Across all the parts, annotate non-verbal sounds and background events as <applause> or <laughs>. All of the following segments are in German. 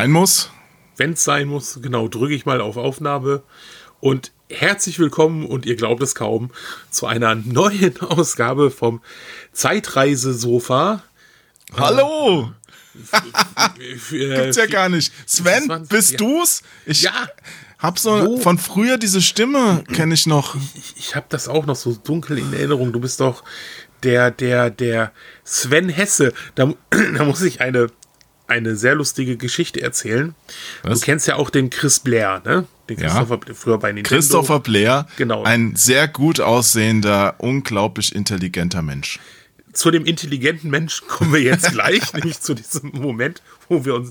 sein muss. Wenn es sein muss, genau, drücke ich mal auf Aufnahme. Und herzlich willkommen, und ihr glaubt es kaum, zu einer neuen <laughs> Ausgabe vom Zeitreisesofa. Hallo! Gibt's ja gar nicht. Sven, 20, bist ja. du's? Ich ja. hab so Wo? von früher diese Stimme, kenne ich noch. Ich, ich habe das auch noch so dunkel in Erinnerung. Du bist doch der, der, der Sven Hesse. Da, <clears throat> da muss ich eine, eine sehr lustige Geschichte erzählen. Was? Du kennst ja auch den Chris Blair, ne? Den Christopher ja. früher bei Nintendo. Christopher Blair, genau. ein sehr gut aussehender, unglaublich intelligenter Mensch zu dem intelligenten Menschen <laughs> kommen wir jetzt gleich, <laughs> nämlich zu diesem Moment, wo wir uns.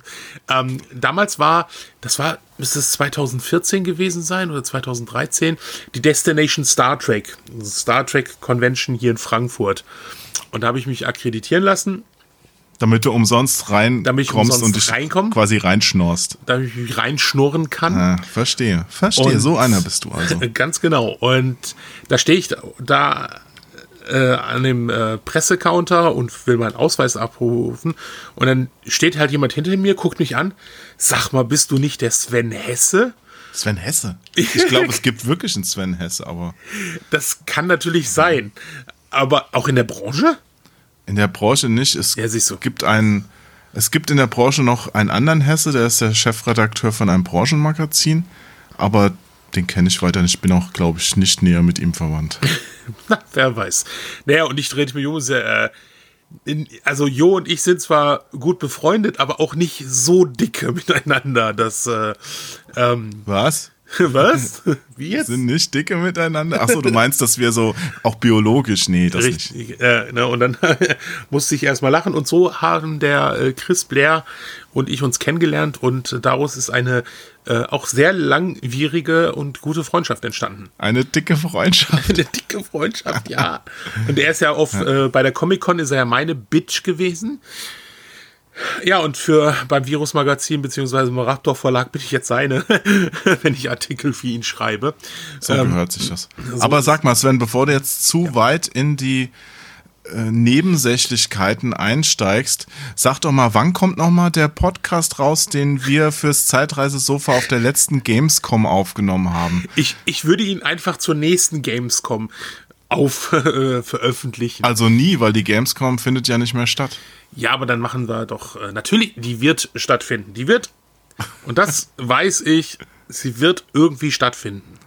Ähm, damals war, das war, müsste es 2014 gewesen sein oder 2013, die Destination Star Trek, Star Trek Convention hier in Frankfurt. Und da habe ich mich akkreditieren lassen. Damit du umsonst reinkommst und dich reinkomm, quasi reinschnorst. Damit ich mich reinschnurren kann. Ah, verstehe, verstehe. Und so einer bist du also. <laughs> Ganz genau. Und da stehe ich da, da äh, an dem äh, Pressecounter und will meinen Ausweis abrufen. Und dann steht halt jemand hinter mir, guckt mich an. Sag mal, bist du nicht der Sven Hesse? Sven Hesse? <laughs> Ich glaube, es gibt wirklich einen Sven Hesse, aber. Das kann natürlich sein. Aber auch in der Branche? In der Branche nicht. Es ja, du. gibt einen. Es gibt in der Branche noch einen anderen Hesse, der ist der Chefredakteur von einem Branchenmagazin. Aber den kenne ich weiter nicht. Ich bin auch, glaube ich, nicht näher mit ihm verwandt. <laughs> Na, wer weiß. Naja, und ich trete mir Jungs sehr. Äh, in, also Jo und ich sind zwar gut befreundet, aber auch nicht so dicke <laughs> miteinander. dass. äh, ähm, Was? <laughs> Was? Wie jetzt? Sind nicht dicke miteinander? Achso, du meinst, dass wir so auch biologisch, nee, das Richtig, nicht. Äh, ne, und dann <laughs> musste ich erstmal lachen und so haben der äh, Chris Blair und ich uns kennengelernt und daraus ist eine äh, auch sehr langwierige und gute Freundschaft entstanden. Eine dicke Freundschaft. eine dicke Freundschaft, ja. <laughs> Und er ist ja auf. Äh, bei der Comic-Con ist er ja meine Bitch gewesen. Ja, und für beim Virus-Magazin beziehungsweise im Raptor Verlag bin ich jetzt seine, <laughs> wenn ich Artikel für ihn schreibe. So ähm, gehört sich das. So Aber sag mal, Sven, bevor du jetzt zu ja. weit in die äh, Nebensächlichkeiten einsteigst, sag doch mal, wann kommt noch mal der Podcast raus, den wir fürs Zeitreisesofa auf der letzten Gamescom aufgenommen haben? Ich, ich würde ihn einfach zur nächsten Gamescom auf <laughs> äh, veröffentlichen. Also nie, weil die Gamescom findet ja nicht mehr statt. Ja, aber dann machen wir doch äh, natürlich, die wird stattfinden. Die wird und das <laughs> weiß ich, sie wird irgendwie stattfinden.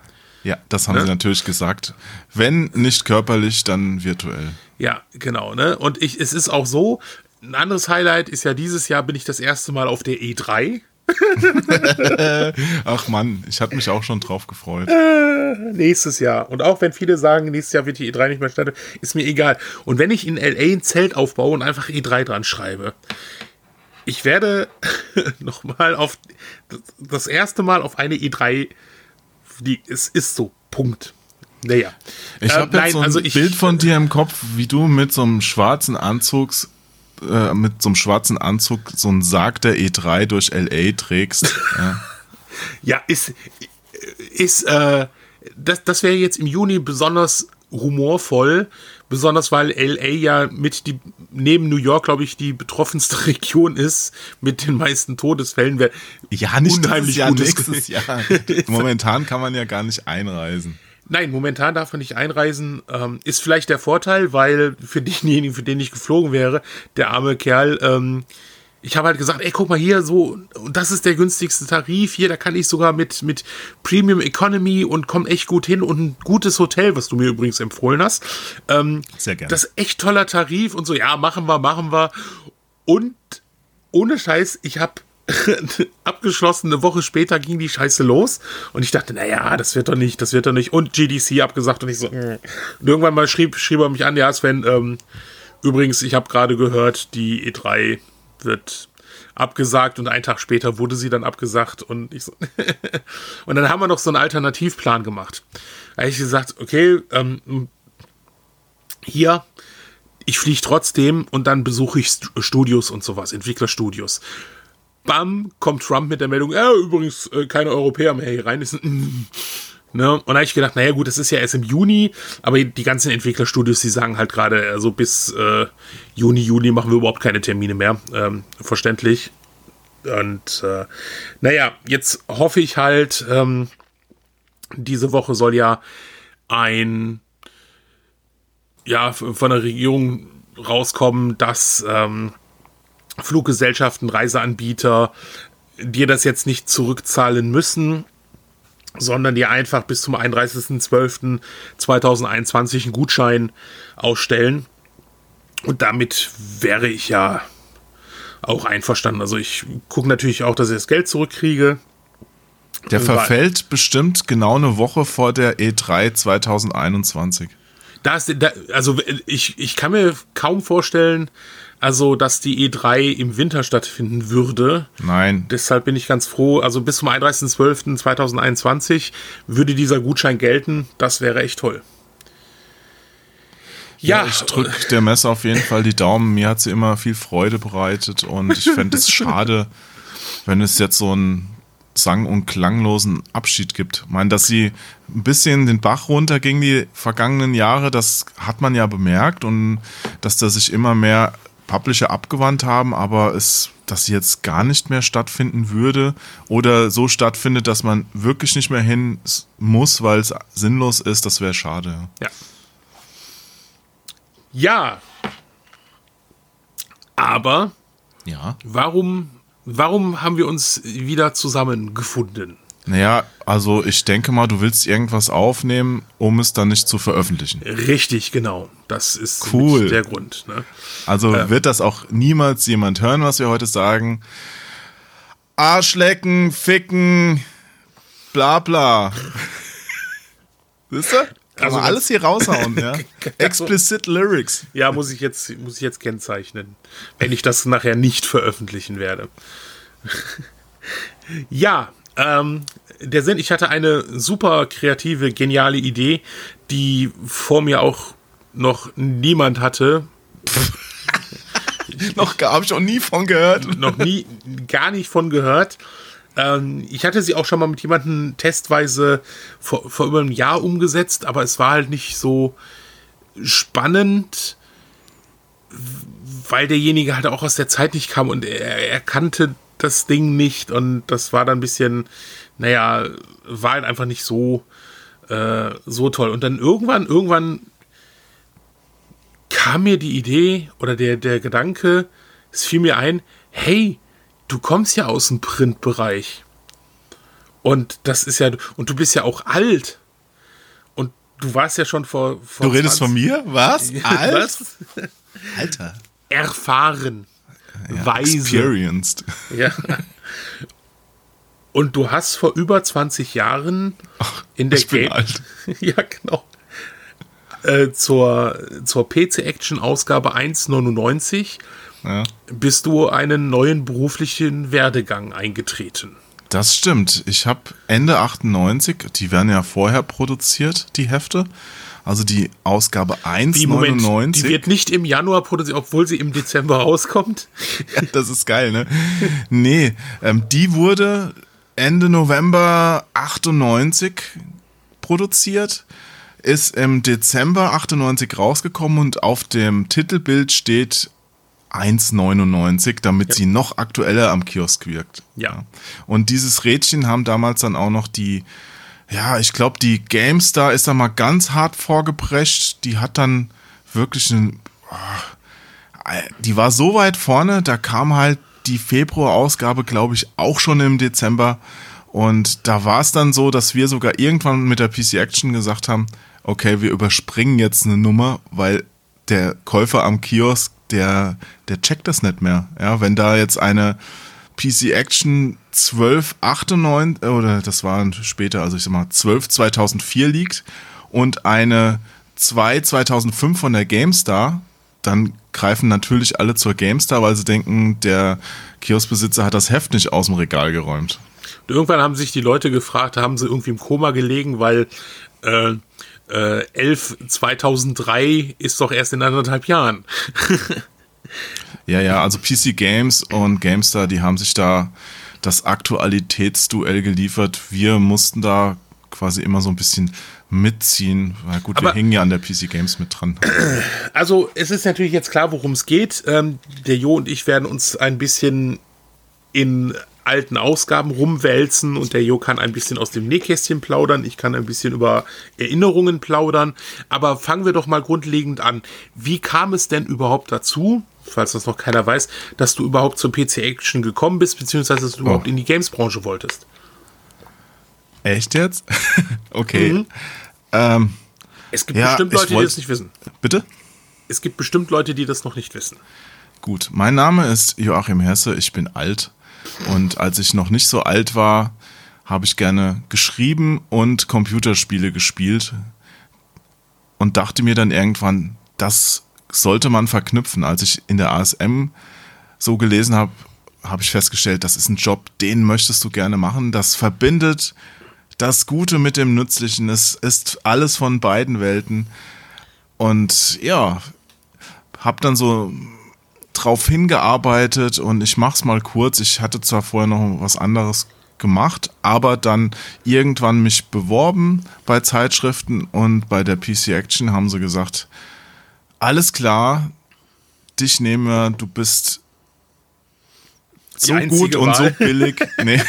Ja, das haben ne? sie natürlich gesagt. Wenn nicht körperlich, dann virtuell. Ja, genau. Ne? Und ich, es ist auch so, ein anderes Highlight ist ja dieses Jahr bin ich das erste Mal auf der E3. <laughs> Ach Mann, ich hatte mich auch schon drauf gefreut. Äh, nächstes Jahr. Und auch wenn viele sagen, nächstes Jahr wird die E3 nicht mehr stattfinden, ist mir egal. Und wenn ich in LA ein Zelt aufbaue und einfach E3 dran schreibe, ich werde <laughs> nochmal auf das erste Mal auf eine E3, die es ist so, Punkt. Naja. Ich habe äh, jetzt so ein also Bild von dir im Kopf, wie du mit so einem schwarzen Anzug äh, mit so einem schwarzen Anzug so einen Sarg der E3 durch LA trägst. <laughs> ja. ja, ist, ist äh, das, das wäre jetzt im Juni besonders humorvoll, besonders weil LA ja mit die neben New York, glaube ich, die betroffenste <laughs> Region ist mit den meisten Todesfällen. Ja, nicht unheimlich Jahr, nächstes Jahr. Momentan kann man ja gar nicht einreisen. Nein, momentan darf man nicht einreisen. Ähm, ist vielleicht der Vorteil, weil für denjenigen, <laughs> für den ich geflogen wäre, der arme Kerl, ähm, ich habe halt gesagt, ey, guck mal hier, so, das ist der günstigste Tarif hier, da kann ich sogar mit, mit Premium Economy und komm echt gut hin und ein gutes Hotel, was du mir übrigens empfohlen hast. Ähm, Sehr gerne. Das ist echt toller Tarif und so, ja, machen wir, machen wir. Und ohne Scheiß, ich habe <laughs> abgeschlossen, eine Woche später ging die Scheiße los und ich dachte, naja, das wird doch nicht, das wird doch nicht. Und GDC abgesagt und ich so, mm. und irgendwann mal schrieb, schrieb er mich an, ja, Sven, ähm, übrigens, ich habe gerade gehört, die E3 wird abgesagt und einen Tag später wurde sie dann abgesagt und ich so <laughs> und dann haben wir noch so einen Alternativplan gemacht. Da habe ich gesagt, okay, ähm, hier, ich fliege trotzdem und dann besuche ich Studios und sowas, Entwicklerstudios bam, kommt Trump mit der Meldung, ja, übrigens äh, keine Europäer mehr hier rein. Ist, mm, <laughs> ne? Und da habe ich gedacht, naja gut, das ist ja erst im Juni, aber die ganzen Entwicklerstudios, die sagen halt gerade, also bis äh, Juni, Juli machen wir überhaupt keine Termine mehr. Ähm, verständlich. Und äh, naja, jetzt hoffe ich halt, ähm, diese Woche soll ja ein, ja, von der Regierung rauskommen, dass ähm, Fluggesellschaften, Reiseanbieter dir das jetzt nicht zurückzahlen müssen, sondern dir einfach bis zum 31.12.2021 einen Gutschein ausstellen. Und damit wäre ich ja auch einverstanden. Also ich gucke natürlich auch, dass ich das Geld zurückkriege. Der verfällt bestimmt genau eine Woche vor der E3 2021. Das, da, also ich, ich kann mir kaum vorstellen, also dass die E3 im Winter stattfinden würde. Nein. Deshalb bin ich ganz froh. Also bis zum 31.12.2021 würde dieser Gutschein gelten. Das wäre echt toll. Ja, ja ich drücke der Messe auf jeden Fall die Daumen. Mir hat sie immer viel Freude bereitet und ich <laughs> fände es schade, wenn es jetzt so ein sang- und klanglosen Abschied gibt. Ich meine, dass sie ein bisschen den Bach runterging die vergangenen Jahre, das hat man ja bemerkt und dass da sich immer mehr Publisher abgewandt haben, aber es, dass sie jetzt gar nicht mehr stattfinden würde oder so stattfindet, dass man wirklich nicht mehr hin muss, weil es sinnlos ist, das wäre schade. Ja. Ja. Aber ja. warum Warum haben wir uns wieder zusammengefunden? Naja, also ich denke mal, du willst irgendwas aufnehmen, um es dann nicht zu veröffentlichen. Richtig, genau. Das ist cool. der Grund. Ne? Also äh, wird das auch niemals jemand hören, was wir heute sagen. Arschlecken, ficken, bla bla. Wisst ihr? Kann also alles hier raushauen, ja. <laughs> Explicit Lyrics. Ja, muss ich jetzt, muss ich jetzt kennzeichnen, wenn ich das nachher nicht veröffentlichen werde. <laughs> ja, ähm, der Sinn, ich hatte eine super kreative, geniale Idee, die vor mir auch noch niemand hatte. <laughs> noch habe ich auch nie von gehört. <laughs> noch nie, gar nicht von gehört. Ähm, ich hatte sie auch schon mal mit jemandem testweise vor, vor über einem Jahr umgesetzt, aber es war halt nicht so spannend, weil derjenige halt auch aus der Zeit nicht kam und er, er kannte das Ding nicht und das war dann ein bisschen, naja, war halt einfach nicht so, äh, so toll. Und dann irgendwann, irgendwann kam mir die Idee oder der, der Gedanke, es fiel mir ein, hey, du kommst ja aus dem Printbereich. Und das ist ja, und du bist ja auch alt. Und du warst ja schon vor. vor du redest 20, von mir? Was? <laughs> Alt? Was? Alter. Erfahren. Ja, weise. Experienced. <laughs> Ja. Und du hast vor über 20 Jahren Ach, in der Game. <laughs> ja, genau. Äh, zur, zur PC Action Ausgabe 1,99 ja. bist du einen neuen beruflichen Werdegang eingetreten. Das stimmt. Ich habe Ende 98, die werden ja vorher produziert, die Hefte. Also die Ausgabe 1,99. Die wird nicht im Januar produziert, obwohl sie im Dezember <laughs> rauskommt. ja, das ist geil, ne? nee, ähm, die wurde Ende November 98 produziert, ist im Dezember 98 rausgekommen und auf dem Titelbild steht 1,99, damit ja. sie noch aktueller am Kiosk wirkt. Ja. Und dieses Rädchen haben damals dann auch noch die, ja, ich glaube, die GameStar ist da mal ganz hart vorgeprescht. Die hat dann wirklich einen, oh, die war so weit vorne, da kam halt die Februar-Ausgabe, glaube ich, auch schon im Dezember. Und da war es dann so, dass wir sogar irgendwann mit der PC Action gesagt haben, okay, wir überspringen jetzt eine Nummer, weil der Käufer am Kiosk der, der checkt das nicht mehr. Ja, wenn da jetzt eine PC Action 1298 oder das war später, also ich sag mal 12 2004 liegt und eine 2 2005 von der GameStar, dann greifen natürlich alle zur GameStar, weil sie denken, der Kioskbesitzer hat das Heft nicht aus dem Regal geräumt. Und irgendwann haben sich die Leute gefragt, haben sie irgendwie im Koma gelegen, weil äh, äh, 11 2003 ist doch erst in anderthalb Jahren. <laughs> ja, ja, also PC Games und GameStar, die haben sich da das Aktualitätsduell geliefert. Wir mussten da quasi immer so ein bisschen mitziehen. Weil gut, Aber wir hängen ja an der PC Games mit dran. <clears throat> Also es ist natürlich jetzt klar, worum es geht. Ähm, der Jo und ich werden uns ein bisschen in alten Ausgaben rumwälzen und der Jo kann ein bisschen aus dem Nähkästchen plaudern, ich kann ein bisschen über Erinnerungen plaudern, aber fangen wir doch mal grundlegend an. Wie kam es denn überhaupt dazu, falls das noch keiner weiß, dass du überhaupt zur PC Action gekommen bist, beziehungsweise dass du oh. überhaupt in die Games-Branche wolltest? Echt jetzt? <laughs> okay. Mhm. Ähm, es gibt ja, bestimmt Leute, wollt, die das nicht wissen. Bitte? Es gibt bestimmt Leute, die das noch nicht wissen. Gut, mein Name ist Joachim Hesse, ich bin alt. Und als ich noch nicht so alt war, habe ich gerne geschrieben und Computerspiele gespielt und dachte mir dann irgendwann, das sollte man verknüpfen. Als ich in der ASM so gelesen habe, habe ich festgestellt, das ist ein Job, den möchtest du gerne machen. Das verbindet das Gute mit dem Nützlichen. Es ist alles von beiden Welten. Und ja, habe dann so drauf hingearbeitet und ich mach's mal kurz. Ich hatte zwar vorher noch was anderes gemacht, aber dann irgendwann mich beworben bei Zeitschriften und bei der PC Action haben sie gesagt, alles klar, dich nehmen wir, du bist so gut und so billig. <laughs> Nee.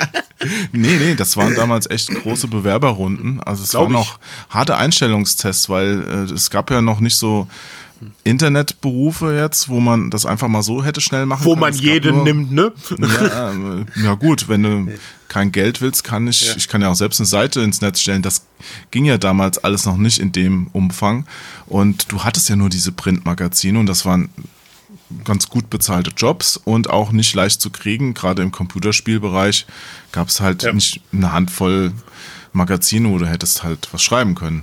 <laughs> nee, nee, das waren damals echt große Bewerberrunden. Also es Glaub waren noch harte Einstellungstests, weil äh, es gab ja noch nicht so Internetberufe jetzt, wo man das einfach mal so hätte schnell machen wo kann. Wo man jeden nur, nimmt, ne? Ja, äh, ja, gut, wenn du kein Geld willst, kann ich, ja. ich kann ja auch selbst eine Seite ins Netz stellen. Das ging ja damals alles noch nicht in dem Umfang. Und du hattest ja nur diese Printmagazine und das waren ganz gut bezahlte Jobs und auch nicht leicht zu kriegen. Gerade im Computerspielbereich gab es halt ja. nicht eine Handvoll Magazine, wo du hättest halt was schreiben können.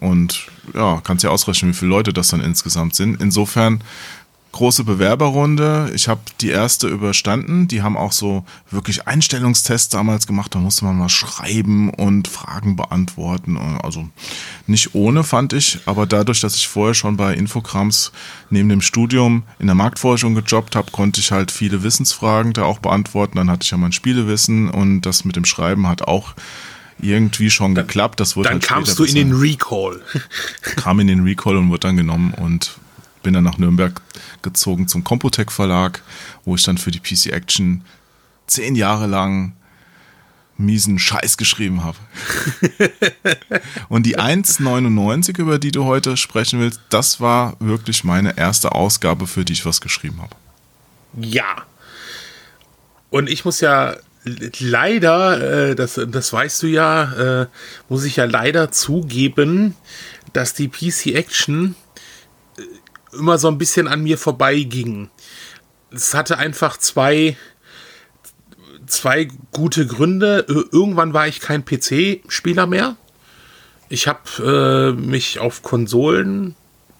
Und ja, kannst ja ausrechnen, wie viele Leute das dann insgesamt sind. Insofern große Bewerberrunde. Ich habe die erste überstanden. Die haben auch so wirklich Einstellungstests damals gemacht. Da musste man mal schreiben und Fragen beantworten. Also nicht ohne, fand ich. Aber dadurch, dass ich vorher schon bei Infograms neben dem Studium in der Marktforschung gejobbt habe, konnte ich halt viele Wissensfragen da auch beantworten. Dann hatte ich ja mein Spielewissen und das mit dem Schreiben hat auch irgendwie schon dann, geklappt. Das wurde dann halt kamst du in den Recall. <laughs> Kam in den Recall und wurde dann genommen und bin dann nach Nürnberg gezogen zum Computec Verlag, wo ich dann für die PC Action zehn Jahre lang miesen Scheiß geschrieben habe. <laughs> und die 1,99, über die du heute sprechen willst, das war wirklich meine erste Ausgabe, für die ich was geschrieben habe. Ja. Und ich muss ja leider, äh, das, das weißt du ja, äh, muss ich ja leider zugeben, dass die PC Action äh, immer so ein bisschen an mir vorbeiging. Es hatte einfach zwei, zwei gute Gründe. Irgendwann war ich kein PC-Spieler mehr. Ich habe äh, mich auf Konsolen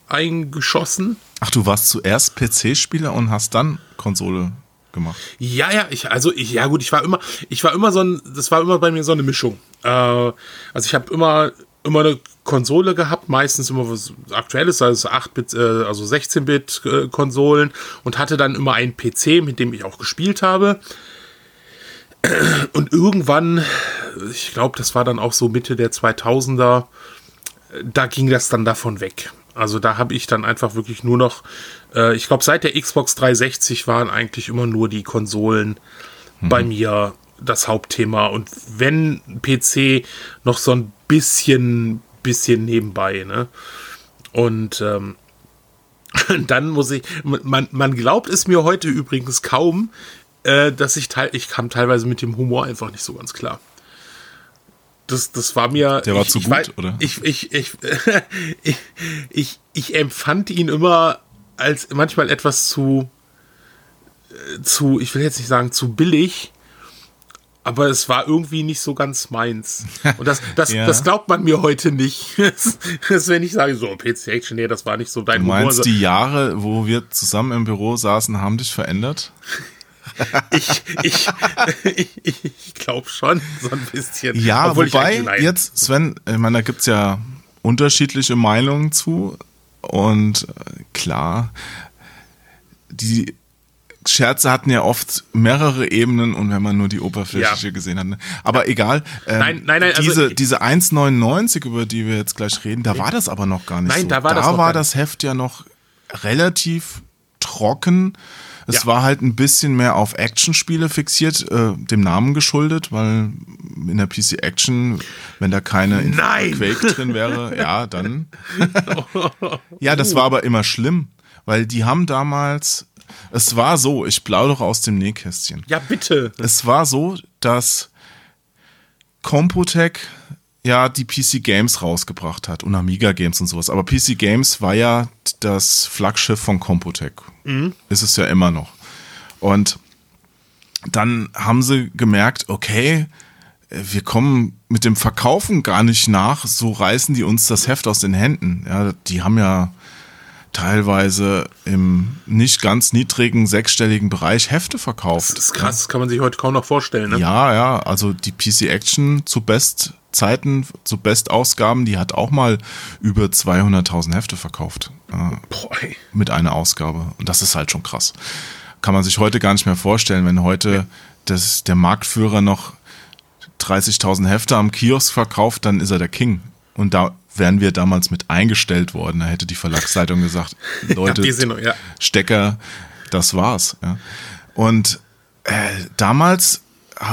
eingeschossen. Ach, du warst zuerst PC-Spieler und hast dann Konsole gemacht. Ja, ja, ich, also ich, ja gut, ich war immer, ich war immer so ein, das war immer bei mir so eine Mischung. Äh, also ich habe immer, immer eine Konsole gehabt, meistens immer was Aktuelles, also 8-Bit, äh, also 16-Bit-Konsolen und hatte dann immer einen PC, mit dem ich auch gespielt habe. Und irgendwann, ich glaube, das war dann auch so Mitte der 2000er, da ging das dann davon weg. Also da habe ich dann einfach wirklich nur noch, äh, ich glaube, seit der Xbox 360 waren eigentlich immer nur die Konsolen mhm. bei mir das Hauptthema. Und wenn PC noch so ein bisschen, bisschen nebenbei, ne? Und ähm, <laughs> dann muss ich, man, man glaubt es mir heute übrigens kaum, äh, dass ich teil, ich kam teilweise mit dem Humor einfach nicht so ganz klar das, das war mir. Der war ich, zu gut, weiß, oder? Ich, ich, ich, ich, <laughs> ich, ich empfand ihn immer als manchmal etwas zu, äh, zu, ich will jetzt nicht sagen zu billig, aber es war irgendwie nicht so ganz meins. Und das, <laughs> das, ja. das glaubt man mir heute nicht. <laughs> das, wenn ich sage, so PC Action, nee, das war nicht so dein du meinst, Humor. die Jahre, wo wir zusammen im Büro saßen, haben dich verändert? <laughs> ich ich, ich, ich glaube schon, so ein bisschen. Ja, Obwohl wobei jetzt, Sven, ich meine, da gibt es ja unterschiedliche Meinungen zu. Und äh, klar, die Scherze hatten ja oft mehrere Ebenen und wenn man nur die oberflächliche ja. gesehen hat. Ne? Aber egal. Ähm, nein, nein, nein. Diese, also, diese 1,99, über die wir jetzt gleich reden, da war das aber noch gar nicht nein, so. Da war, da das, war das Heft ja noch relativ trocken Es Ja. war halt ein bisschen mehr auf Actionspiele fixiert, äh, dem Namen geschuldet, weil in der PC Action, wenn da keine Nein! Quake drin wäre, ja, dann. <laughs> ja, das war aber immer schlimm, weil die haben damals, es war so, ich plaudere aus dem Nähkästchen. Ja, bitte. Es war so, dass Computec ja die PC Games rausgebracht hat und Amiga Games und sowas. Aber PC Games war ja das Flaggschiff von Computec. Ist es ja immer noch. Und dann haben sie gemerkt, okay, wir kommen mit dem Verkaufen gar nicht nach, so reißen die uns das Heft aus den Händen. Ja, die haben ja teilweise im nicht ganz niedrigen sechsstelligen Bereich Hefte verkauft. Das ist krass, das kann man sich heute kaum noch vorstellen. Ne? Ja, ja, also die PC Action zu Bestzeiten, zu Bestausgaben, die hat auch mal über 200.000 Hefte verkauft. Boah, mit einer Ausgabe. Und das ist halt schon krass. Kann man sich heute gar nicht mehr vorstellen, wenn heute das, der Marktführer noch 30.000 Hefte am Kiosk verkauft, dann ist er der King. Und da wären wir damals mit eingestellt worden. Da hätte die Verlagsleitung gesagt, <laughs> Leute, wir sind ja. Stecker, das war's. Ja. Und äh, damals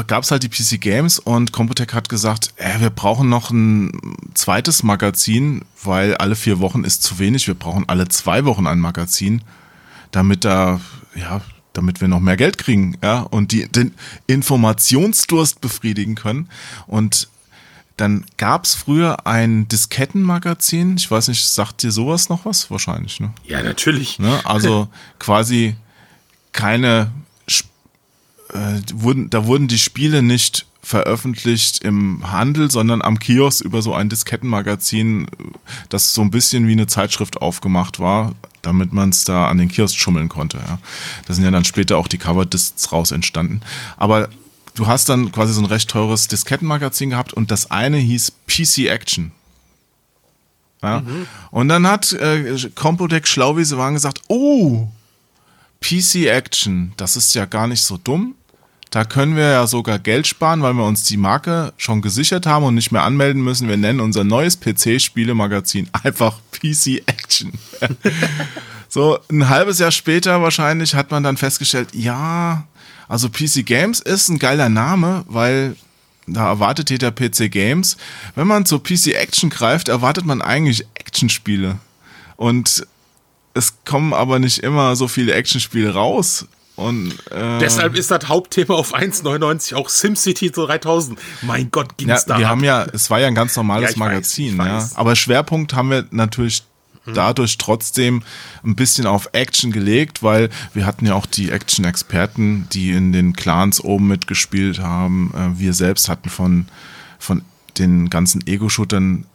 gab es halt die PC Games und Computec hat gesagt, äh, wir brauchen noch ein zweites Magazin, weil alle vier Wochen ist zu wenig. Wir brauchen alle zwei Wochen ein Magazin, damit da, ja, damit wir noch mehr Geld kriegen, ja, und die, den Informationsdurst befriedigen können. Und dann gab es früher ein Diskettenmagazin. Ich weiß nicht, sagt dir sowas noch was? Wahrscheinlich, ne? Ja, natürlich. Ne? Also <laughs> quasi keine, äh, wurden, da wurden die Spiele nicht veröffentlicht im Handel, sondern am Kiosk über so ein Diskettenmagazin, das so ein bisschen wie eine Zeitschrift aufgemacht war, damit man es da an den Kiosk schummeln konnte. Ja. Da sind ja dann später auch die Coverdiscs raus entstanden. Aber du hast dann quasi so ein recht teures Diskettenmagazin gehabt und das eine hieß PC Action. Ja? Und dann hat äh, Computec schlau wie sie waren gesagt, oh, PC Action, das ist ja gar nicht so dumm. Da können wir ja sogar Geld sparen, weil wir uns die Marke schon gesichert haben und nicht mehr anmelden müssen. Wir nennen unser neues PC-Spielemagazin <laughs> einfach PC Action. <laughs> so ein halbes Jahr später wahrscheinlich hat man dann festgestellt, ja, also PC Games ist ein geiler Name, weil da erwartet jeder PC Games. Wenn man zur PC Action greift, erwartet man eigentlich Actionspiele. Und es kommen aber nicht immer so viele Actionspiele raus. Und äh, Deshalb ist das Hauptthema auf 1,99 auch SimCity 3000. Mein Gott, ja, ging's da wir ab. haben ja, es war ja ein ganz normales Ja, weiß, Magazin, ich ja. weiß. Aber Schwerpunkt haben wir natürlich dadurch trotzdem ein bisschen auf Action gelegt, weil wir hatten ja auch die Action-Experten, die in den Clans oben mitgespielt haben. Äh, Wir selbst hatten von, von den ganzen Ego-Shootern,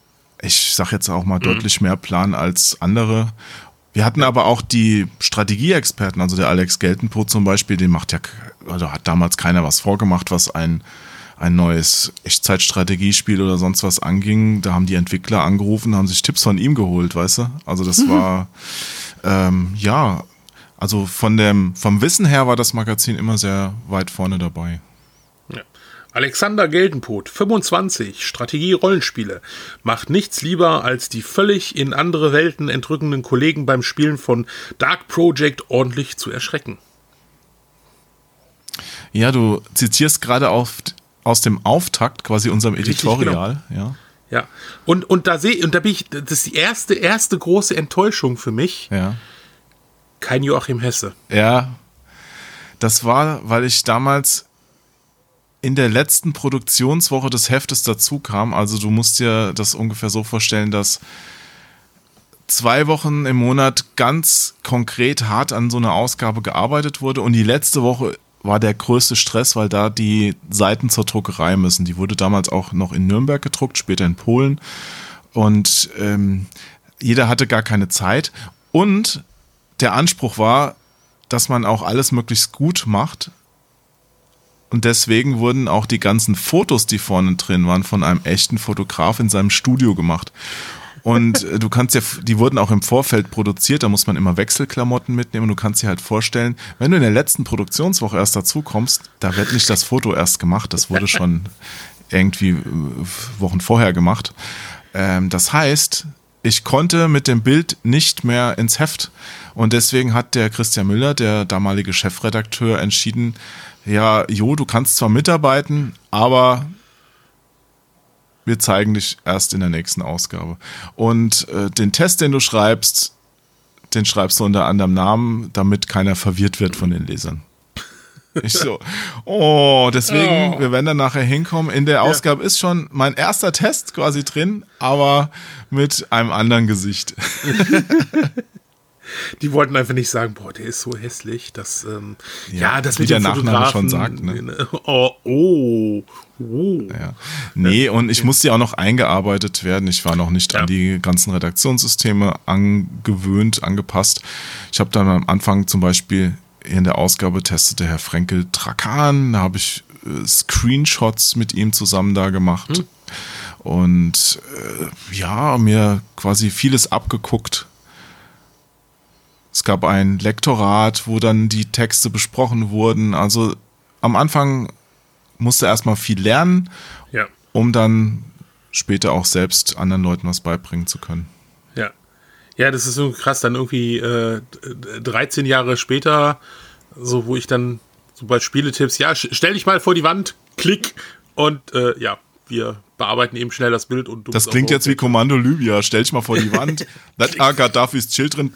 ich sag jetzt auch mal deutlich mehr Plan als andere. Wir hatten aber auch die Strategieexperten, also der Alex Geltenpo zum Beispiel, den macht ja, also hat damals keiner was vorgemacht, was ein, ein neues Echtzeitstrategiespiel oder sonst was anging. Da haben die Entwickler angerufen, haben sich Tipps von ihm geholt, weißt du? Also das war, ähm, ja, also von dem, vom Wissen her war das Magazin immer sehr weit vorne dabei. Alexander Geldenpot, 25, Strategie-Rollenspiele. Macht nichts lieber, als die völlig in andere Welten entrückenden Kollegen beim Spielen von Dark Project ordentlich zu erschrecken. Ja, du zitierst gerade auf, aus dem Auftakt quasi unserem Richtig, Editorial, ja. Ja. Und, und da sehe, und da bin ich, das ist die erste, erste große Enttäuschung für mich. Ja. Kein Joachim Hesse. Ja, das war, weil ich damals in der letzten Produktionswoche des Heftes dazu kam. Also du musst dir das ungefähr so vorstellen, dass zwei Wochen im Monat ganz konkret hart an so einer Ausgabe gearbeitet wurde und die letzte Woche war der größte Stress, weil da die Seiten zur Druckerei müssen. Die wurde damals auch noch in Nürnberg gedruckt, später in Polen und ähm, jeder hatte gar keine Zeit und der Anspruch war, dass man auch alles möglichst gut macht. Und deswegen wurden auch die ganzen Fotos, die vorne drin waren, von einem echten Fotograf in seinem Studio gemacht. Und äh, du kannst ja, die wurden auch im Vorfeld produziert, da muss man immer Wechselklamotten mitnehmen. Du kannst dir halt vorstellen, wenn du in der letzten Produktionswoche erst dazu kommst, da wird nicht das Foto erst gemacht, das wurde schon irgendwie äh, Wochen vorher gemacht. Ähm, das heißt, ich konnte mit dem Bild nicht mehr ins Heft. Und deswegen hat der Christian Müller, der damalige Chefredakteur, entschieden, ja, Jo, du kannst zwar mitarbeiten, aber wir zeigen dich erst in der nächsten Ausgabe. Und äh, den Test, den du schreibst, den schreibst du unter anderem Namen, damit keiner verwirrt wird von den Lesern. Ich so, oh, deswegen, oh. wir werden dann nachher hinkommen. In der Ausgabe ja. ist schon mein erster Test quasi drin, aber mit einem anderen Gesicht. <laughs> Die wollten einfach nicht sagen, boah, der ist so hässlich, dass ähm, ja, ja, das wie der Nachname schon sagt. Ne? <laughs> Oh, oh, oh. Ja. Nee, und ich musste ja auch noch eingearbeitet werden. Ich war noch nicht ja. an die ganzen Redaktionssysteme angewöhnt, angepasst. Ich habe dann am Anfang zum Beispiel in der Ausgabe testete Herr Frenkel Trakan, da habe ich äh, Screenshots mit ihm zusammen da gemacht. Hm. Und äh, ja, mir quasi vieles abgeguckt. Es gab ein Lektorat, wo dann die Texte besprochen wurden. Also am Anfang musste erstmal viel lernen, ja. um dann später auch selbst anderen Leuten was beibringen zu können. Ja. Ja, das ist so krass, dann irgendwie äh, 13 Jahre später, so wo ich dann so bei Spieletipps, ja, stell dich mal vor die Wand, klick und äh, ja, wir bearbeiten eben schnell das Bild und du Das klingt jetzt wie Kommando Libya. Stell dich mal vor die <laughs> Wand. That are Gaddafis Children.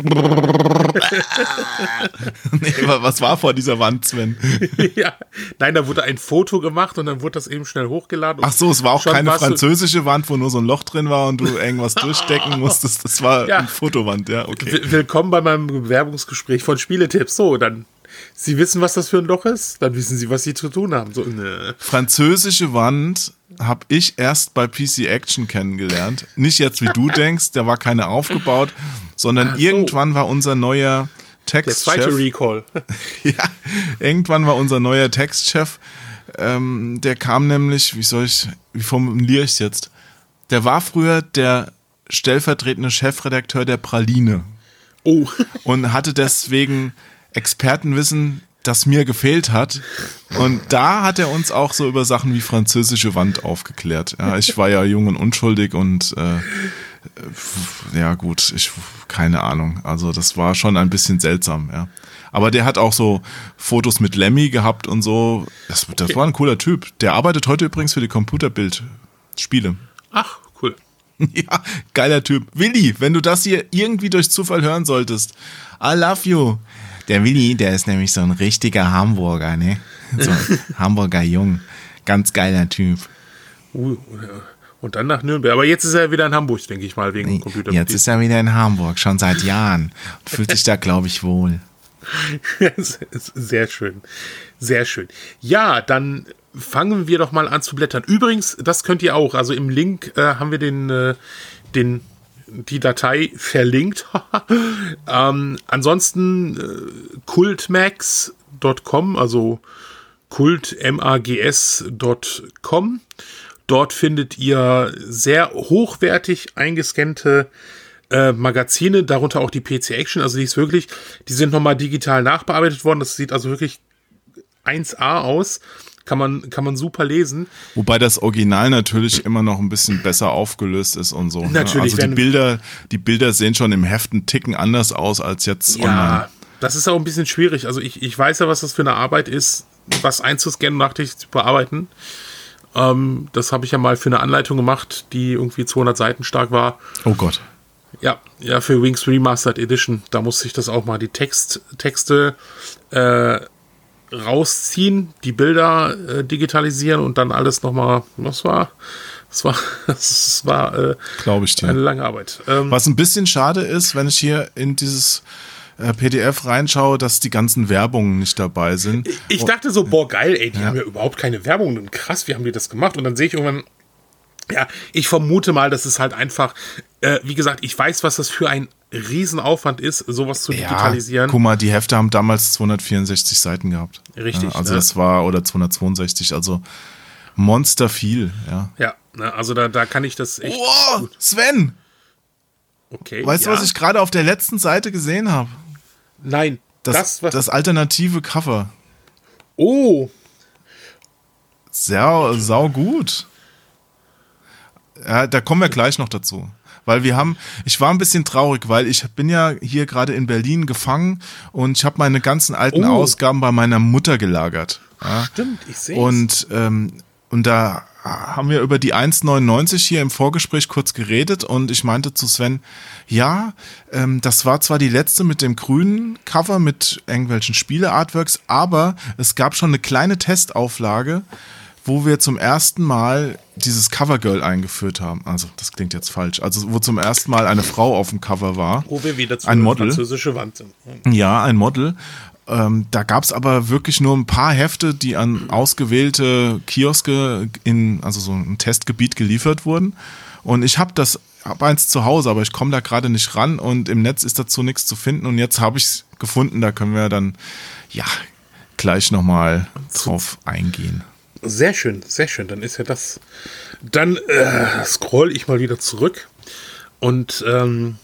nee, was war vor dieser Wand, Sven? <laughs> ja. Nein, da wurde ein Foto gemacht und dann wurde das eben schnell hochgeladen. Ach so, es war auch keine französische Wand, wo nur so ein Loch drin war und du irgendwas <laughs> durchstecken musstest. Das war ja. eine Fotowand, ja, okay. Willkommen bei meinem Bewerbungsgespräch von Spieletipps. So, dann Sie wissen, was das für ein Loch ist, dann wissen Sie, was Sie zu tun haben. So, ne. Französische Wand habe ich erst bei PC Action kennengelernt. Nicht jetzt, wie du <laughs> denkst, der war keine aufgebaut, sondern so. irgendwann war unser neuer Textchef. Der zweite Recall. <laughs> ja, irgendwann war unser neuer Textchef. Ähm, der kam nämlich, wie soll ich, wie formuliere ich es jetzt? Der war früher der stellvertretende Chefredakteur der Praline. Oh. Und hatte deswegen Expertenwissen, das mir gefehlt hat. Und da hat er uns auch so über Sachen wie französische Wand aufgeklärt. Ja, ich war ja jung und unschuldig und äh, ja gut, ich keine Ahnung. Also das war schon ein bisschen seltsam, ja. Aber der hat auch so Fotos mit Lemmy gehabt und so. Das, das war ein cooler Typ. Der arbeitet heute übrigens für die Computerbild-Spiele. Ach, cool. <laughs> Ja, geiler Typ. Willi, wenn du das hier irgendwie durch Zufall hören solltest, I love you. Der Willi, der ist nämlich so ein richtiger Hamburger, ne? So ein <laughs> Hamburger Jung. Ganz geiler Typ. Uh, und dann nach Nürnberg. Aber jetzt ist er wieder in Hamburg, denke ich mal, wegen Computer. Jetzt ist er wieder in Hamburg, schon seit Jahren. Und fühlt sich da, glaube ich, wohl. <laughs> Sehr schön. Sehr schön. Ja, dann fangen wir doch mal an zu blättern. Übrigens, das könnt ihr auch. Also im Link äh, haben wir den, äh, den die Datei verlinkt. <laughs> ähm, ansonsten äh, kultmax.com, also kultmags.com. Dort findet ihr sehr hochwertig eingescannte äh, Magazine, darunter auch die PC Action. Also die ist wirklich, die sind nochmal digital nachbearbeitet worden. Das sieht also wirklich 1A aus kann man, kann man super lesen. Wobei das Original natürlich immer noch ein bisschen besser aufgelöst ist und so. Ne? Natürlich. Ne? Also die Bilder, die Bilder sehen schon im Heft einen Ticken anders aus als jetzt ja, online. Das ist auch ein bisschen schwierig. Also ich, ich weiß ja, was das für eine Arbeit ist, was einzuscannen, nachträglich zu bearbeiten. Ähm, das habe ich ja mal für eine Anleitung gemacht, die irgendwie 200 Seiten stark war. Oh Gott. Ja, ja, für Wings Remastered Edition. Da musste ich das auch mal die Text, Texte äh, rausziehen, die Bilder äh, digitalisieren und dann alles nochmal, was war? Das war, das war <laughs> äh, ich dir. eine lange Arbeit. Ähm, was ein bisschen schade ist, wenn ich hier in dieses äh, PDF reinschaue, dass die ganzen Werbungen nicht dabei sind. Ich dachte so, boah, geil, ey, die ja. haben ja überhaupt keine Werbung. Krass, wie haben die das gemacht? Und dann sehe ich irgendwann, ja, ich vermute mal, dass es halt einfach, äh, wie gesagt, ich weiß, was das für ein Riesenaufwand ist, sowas zu ja, digitalisieren. Guck mal, die Hefte haben damals 264 Seiten gehabt. Richtig. Ja, also ne? das war, oder 262, also monster viel, ja. Ja, ne, also da, da kann ich das echt. Oh, Sven! Okay. Weißt ja. du, was ich gerade auf der letzten Seite gesehen habe? Nein. Das, das, das alternative Cover. Oh. Sehr, sau gut. Ja, da kommen wir gleich noch dazu. Weil wir haben, ich war ein bisschen traurig, weil ich bin ja hier gerade in Berlin gefangen und ich habe meine ganzen alten Oh. Ausgaben bei meiner Mutter gelagert. Ja. Stimmt, ich sehe Und, ähm, und da haben wir über die 1,99 hier im Vorgespräch kurz geredet und ich meinte zu Sven, ja, ähm, das war zwar die letzte mit dem grünen Cover mit irgendwelchen Spiele-Artworks, aber es gab schon eine kleine Testauflage, wo wir zum ersten Mal dieses Covergirl eingeführt haben. Also, das klingt jetzt falsch. Also, wo zum ersten Mal eine Frau auf dem Cover war. Wo wir wieder zu Ein Model. französische Wand sind. Ja, ein Model. Ähm, da gab's aber wirklich nur ein paar Hefte, die an ausgewählte Kioske in, also so ein Testgebiet geliefert wurden. Und ich habe das, hab eins zu Hause, aber ich komme da gerade nicht ran und im Netz ist dazu nichts zu finden. Und jetzt habe ich es gefunden, da können wir dann ja gleich nochmal drauf eingehen. Sehr schön, sehr schön. Dann ist ja das. Dann äh, scroll ich mal wieder zurück und ähm,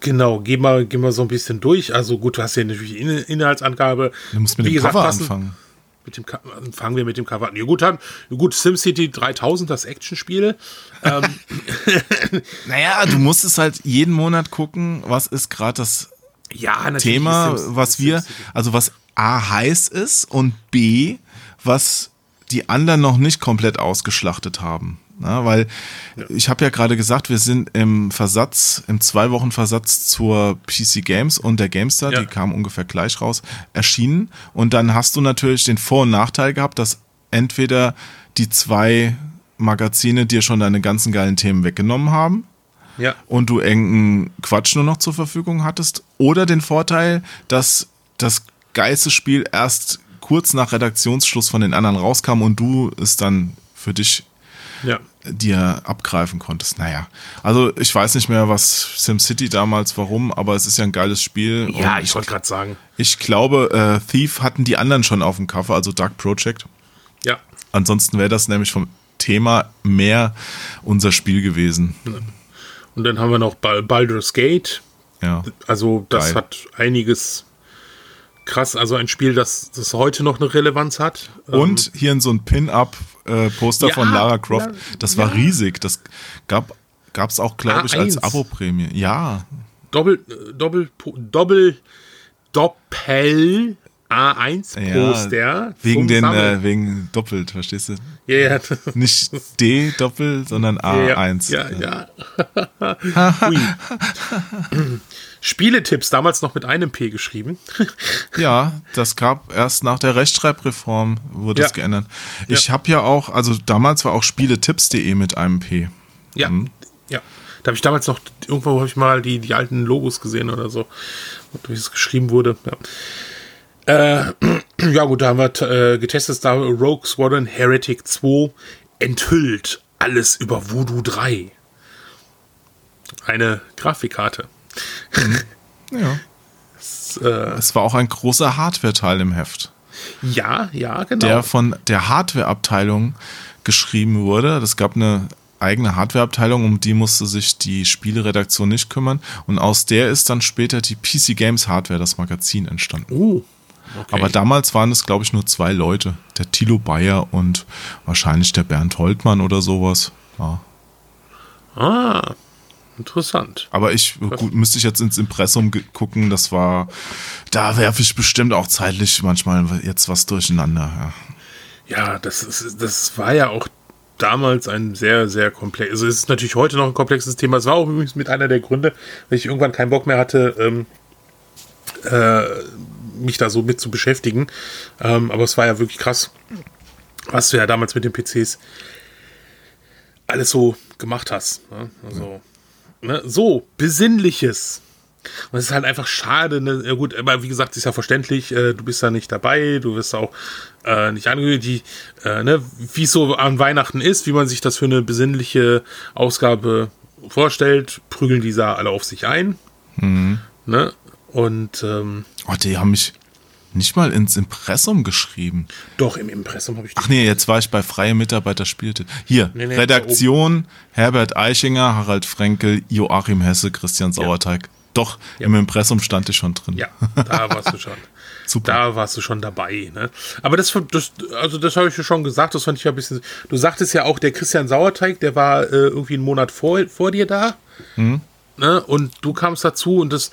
genau, geh mal, geh mal so ein bisschen durch. Also gut, du hast ja natürlich In Inhaltsangabe. Du musst mit Wie dem gesagt, Cover passend- anfangen. Mit dem fangen wir mit dem Cover an. Ja, gut, dann, gut, SimCity 3000, das Actionspiel. Ähm, <laughs> Naja, du musst es halt jeden Monat gucken, was ist gerade das ja. Thema, was wir, also was A heiß ist und B, was die anderen noch nicht komplett ausgeschlachtet haben. Na, weil ich habe ja gerade gesagt, wir sind im Versatz, im zwei Wochen Versatz zur PC Games und der GameStar, Ja. die kam ungefähr gleich raus, erschienen. Und dann hast du natürlich den Vor- und Nachteil gehabt, dass entweder die zwei Magazine dir schon deine ganzen geilen Themen weggenommen haben Ja, und du engen Quatsch nur noch zur Verfügung hattest. Oder den Vorteil, dass das geilste Spiel erst kurz nach Redaktionsschluss von den anderen rauskam und du es dann für dich ja. dir abgreifen konntest. Naja, also ich weiß nicht mehr, was SimCity damals, warum, aber es ist ja ein geiles Spiel. Ja, ich wollte gerade sagen. ich glaube, äh, Thief hatten die anderen schon auf dem Cover, also Dark Project. Ja, Ansonsten wäre das nämlich vom Thema mehr unser Spiel gewesen. und dann haben wir noch Bal- Baldur's Gate. Ja. Also das Geil. hat einiges krass, also ein Spiel, das, das heute noch eine Relevanz hat. Und hier in so ein Pin-Up-Poster Ja, von Lara Croft. Das war ja. riesig. Das gab es auch, glaube ich, als A1. Abo-Prämie. Ja, Doppel, äh, Doppel, Doppel, Doppel A1 ja. Wegen den, äh, wegen doppelt, verstehst du? ja, ja. <laughs> Nicht D doppelt, sondern A1. Ja, ja. <laughs> Ui. <laughs> Spieletipps, damals noch mit einem P geschrieben. Ja, das gab erst nach der Rechtschreibreform wurde Ja. es geändert. Ich habe ja auch, also damals war auch spieletipps.de mit einem P. Ja, Mhm. ja. Da habe ich damals noch, irgendwo habe ich mal die, die alten Logos gesehen oder so, wie es geschrieben wurde. Ja, äh, <clears throat> ja gut, da haben wir äh, getestet, da Rogue Squadron Heretic 2 enthüllt alles über Voodoo 3. Eine Grafikkarte. Ja. <laughs> Das, äh, Es war auch ein großer Hardware-Teil im Heft. ja, ja, genau. der von der Hardware-Abteilung geschrieben wurde. Es gab eine eigene Hardware-Abteilung, um die musste sich die Spieleredaktion nicht kümmern. Und aus der ist dann später die PC Games Hardware, das Magazin, entstanden. uh, okay. Aber damals waren es, glaube ich, nur zwei Leute. Der Thilo Bayer und wahrscheinlich der Bernd Holtmann oder sowas. Ja. ah, interessant. Aber ich, gut, müsste ich jetzt ins Impressum gucken, das war, da werfe ich bestimmt auch zeitlich manchmal jetzt was durcheinander. Ja. Ja, das, ist, das war ja auch damals ein sehr, sehr komplex. Also es ist natürlich heute noch ein komplexes Thema. Es war auch übrigens mit einer der Gründe, weil ich irgendwann keinen Bock mehr hatte, ähm, äh, mich da so mit zu beschäftigen. Ähm, aber es war ja wirklich krass, was du ja damals mit den PCs alles so gemacht hast. Ne? Also, ne? so, Besinnliches. Und es ist halt einfach schade, ne? ja gut, aber wie gesagt, ist ja verständlich, äh, du bist da nicht dabei, du wirst auch äh, nicht angehört, die, äh, ne, wie es so an Weihnachten ist, wie man sich das für eine besinnliche Ausgabe vorstellt, prügeln die da alle auf sich ein. Ne? Und ähm, Oh, die haben mich nicht mal ins Impressum geschrieben. doch, im Impressum habe ich Ach nee, jetzt war ich bei freie Mitarbeiter spielte. Hier, Nee, nee, Redaktion, Herbert Eichinger, Harald Frenkel, Joachim Hesse, Christian Sauerteig. Doch, im Impressum stand ich schon drin. Ja, da warst du schon. <laughs> Super. Da warst du schon dabei. Ne? Aber das, das also das habe ich ja schon gesagt, das fand ich ja ein bisschen. Du sagtest ja auch, der Christian Sauerteig, der war äh, irgendwie einen Monat vor, vor dir da. Mhm. Ne? Und du kamst dazu und das.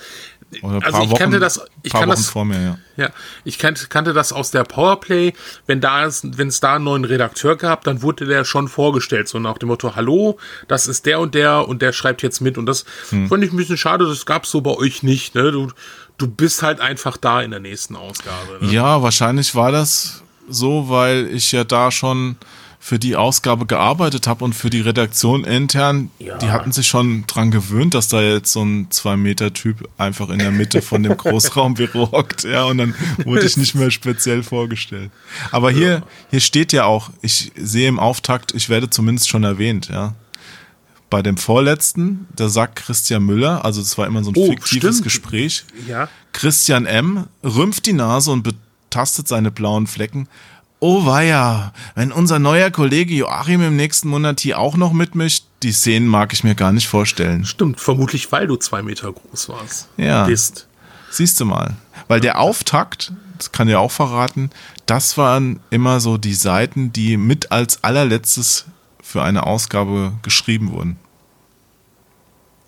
Also ich Wochen, kannte das. Ich kann Wochen das. vor mir, ja. Ja, ich kannte, kannte das aus der Powerplay. Wenn da ist, wenn es da einen neuen Redakteur gab, dann wurde der schon vorgestellt, so nach dem Motto, hallo, das ist der und der und der schreibt jetzt mit. Und das Hm. fand ich ein bisschen schade, das gab's so bei euch nicht. Ne? Du, du bist halt einfach da in der nächsten Ausgabe. Ne? Ja, wahrscheinlich war das so, weil ich ja da schon für die Ausgabe gearbeitet habe und für die Redaktion intern, Ja. die hatten sich schon dran gewöhnt, dass da jetzt so ein Zwei-Meter-Typ einfach in der Mitte von dem <laughs> Großraumbüro hockt, ja, und dann wurde ich nicht mehr speziell vorgestellt. Aber hier, hier steht ja auch, ich sehe im Auftakt, ich werde zumindest schon erwähnt, ja. Bei dem vorletzten, da sagt Christian Müller, also es war immer so ein Oh, fiktives stimmt. Gespräch, Ja. Christian M. rümpft die Nase und betastet seine blauen Flecken. Oh weia, wenn unser neuer Kollege Joachim im nächsten Monat hier auch noch mitmischt, die Szenen mag ich mir gar nicht vorstellen. Stimmt, vermutlich, weil du zwei Meter groß warst. Ja. Bist. Siehst du mal. Weil der Auftakt, das kann ja auch verraten, das waren immer so die Seiten, die mit als allerletztes für eine Ausgabe geschrieben wurden.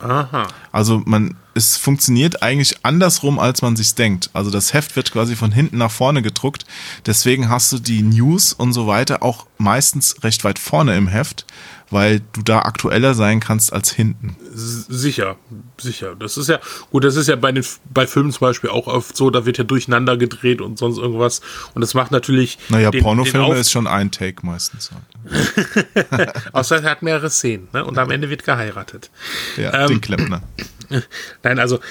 Aha. Also man, es funktioniert eigentlich andersrum, als man sich denkt. Also das Heft wird quasi von hinten nach vorne gedruckt. Deswegen hast du die News und so weiter auch meistens recht weit vorne im Heft, weil du da aktueller sein kannst als hinten. Sicher, sicher. Das ist ja, gut, das ist ja bei den bei Filmen zum Beispiel auch oft so, da wird ja durcheinander gedreht und sonst irgendwas. Und das macht natürlich. Naja, den- den Pornofilme Auf- ist schon ein Take meistens. <laughs> Außer er hat mehrere Szenen, ne? Und am Ende wird geheiratet. Ja, Ähm, den Klempner. <clears throat> Nein, also. <laughs>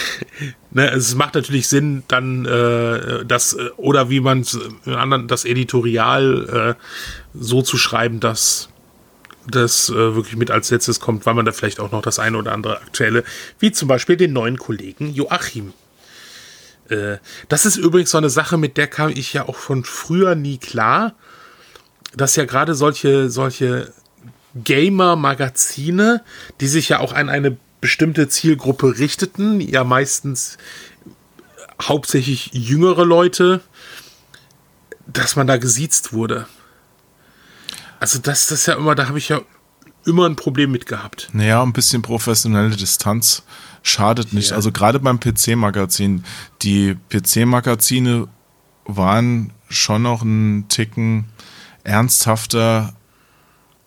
<laughs> ne, es macht natürlich Sinn, dann äh, das, äh, oder wie man es anderen, das Editorial äh, so zu schreiben, dass das äh, wirklich mit als letztes kommt, weil man da vielleicht auch noch das eine oder andere aktuelle, wie zum Beispiel den neuen Kollegen Joachim. Äh, das ist übrigens so eine Sache, mit der kam ich ja auch von früher nie klar, dass ja gerade solche, solche Gamer-Magazine, die sich ja auch an eine bestimmte Zielgruppe richteten, ja meistens hauptsächlich jüngere Leute, dass man da gesiezt wurde. Also das, das ist ja immer, da habe ich ja immer ein Problem mit gehabt. Naja, ein bisschen professionelle Distanz schadet nicht. Ja. Also gerade beim PC-Magazin, die PC-Magazine waren schon noch einen Ticken ernsthafter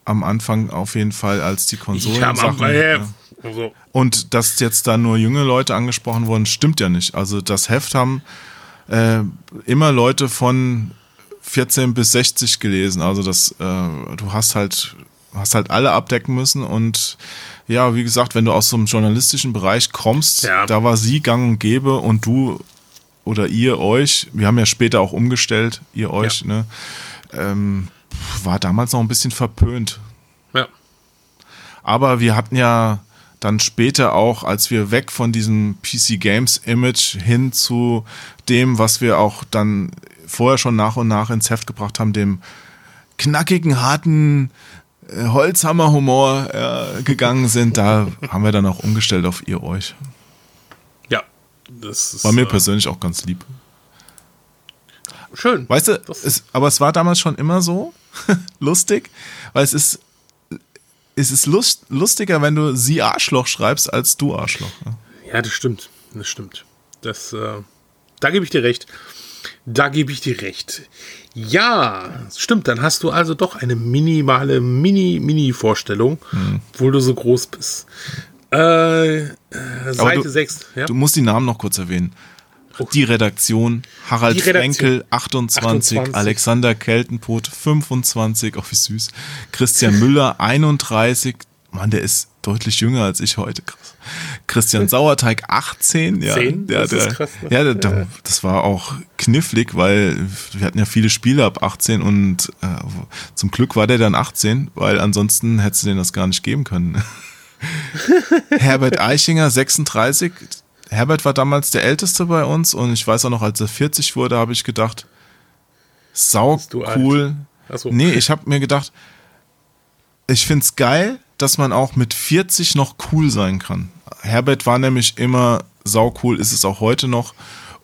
am Anfang auf jeden Fall als die Konsolen. Ja, man, äh, ja. Also, Und dass jetzt da nur junge Leute angesprochen wurden, stimmt ja nicht. Also das Heft haben äh, immer Leute von 14 bis 60 gelesen. Also das, äh, du hast halt, hast halt alle abdecken müssen und ja, wie gesagt, wenn du aus so einem journalistischen Bereich kommst, Ja. da war sie gang und gäbe und du oder ihr euch, wir haben ja später auch umgestellt, ihr euch, Ja. ne, ähm, war damals noch ein bisschen verpönt. ja. Aber wir hatten ja dann später auch, als wir weg von diesem PC Games Image hin zu dem, was wir auch dann vorher schon nach und nach ins Heft gebracht haben, dem knackigen, harten äh, Holzhammer-Humor äh, gegangen sind, da <laughs> haben wir dann auch umgestellt auf ihr euch. Ja. Das ist War mir äh, persönlich auch ganz lieb. schön. Weißt du, es, aber es war damals schon immer so <laughs> lustig, weil es ist, es ist lust, lustiger, wenn du sie Arschloch schreibst, als du Arschloch. Ja, das stimmt. Das stimmt. Das, äh, da gebe ich dir recht. Da gebe ich dir recht. Ja, stimmt. Dann hast du also doch eine minimale, mini, mini Vorstellung, Mhm. obwohl du so groß bist. Äh, äh, Seite du- 6. Ja? Du musst die Namen noch kurz erwähnen. Die Redaktion, Harald Die Redaktion. Frenkel, 28, 28. Alexander Keltenpot, 25, oh wie süß, Christian Müller, 31, Mann, der ist deutlich jünger als ich heute, krass. Christian Sauerteig, 18, ja. 10? Der, Das der, krass, ne? Ja, der, der, das war auch knifflig, weil wir hatten ja viele Spiele ab 18 und äh, zum Glück war der dann 18, weil ansonsten hättest du den das gar nicht geben können. <laughs> Herbert Eichinger, 36. Herbert war damals der Älteste bei uns und ich weiß auch noch, als er 40 wurde, habe ich gedacht, sau cool. So. Nee, ich habe mir gedacht, ich find's geil, dass man auch mit 40 noch cool sein kann. Herbert war nämlich immer sau cool, ist es auch heute noch.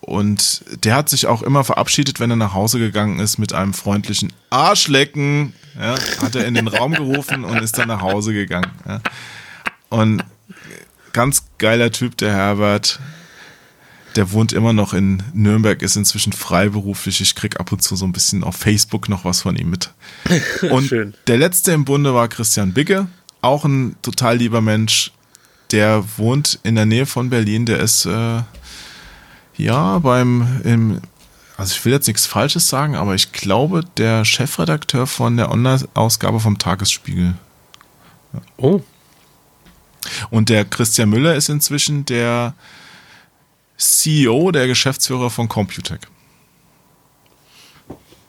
Und der hat sich auch immer verabschiedet, wenn er nach Hause gegangen ist, mit einem freundlichen Arschlecken. Ja, hat er in den Raum gerufen und ist dann nach Hause gegangen. Ja. Und ganz geiler Typ, der Herbert. Der wohnt immer noch in Nürnberg, ist inzwischen freiberuflich. Ich krieg ab und zu so ein bisschen auf Facebook noch was von ihm mit. <laughs> Und Schön. der letzte im Bunde war Christian Bigge, auch ein total lieber Mensch. Der wohnt in der Nähe von Berlin. Der ist äh, ja beim im, also ich will jetzt nichts Falsches sagen, aber ich glaube der Chefredakteur von der Online-Ausgabe vom Tagesspiegel. Oh, Und der Christian Müller ist inzwischen der CEO, der Geschäftsführer von Computec.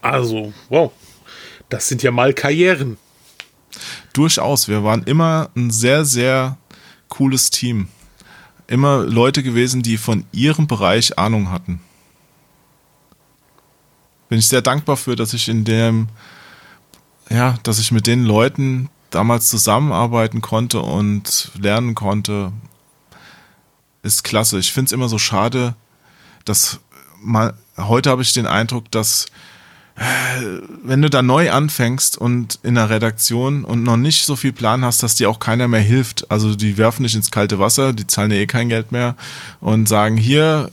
also, wow. Das sind ja mal Karrieren. Durchaus, wir waren immer ein sehr, sehr cooles Team. Immer Leute gewesen, die von ihrem Bereich Ahnung hatten. Bin ich sehr dankbar für, dass ich in dem, ja, dass ich mit den Leuten damals zusammenarbeiten konnte und lernen konnte. Ist klasse. Ich finde es immer so schade, dass mal, heute habe ich den Eindruck, dass wenn du da neu anfängst und in der Redaktion und noch nicht so viel Plan hast, dass dir auch keiner mehr hilft. Also die werfen dich ins kalte Wasser, die zahlen dir eh kein Geld mehr und sagen, hier,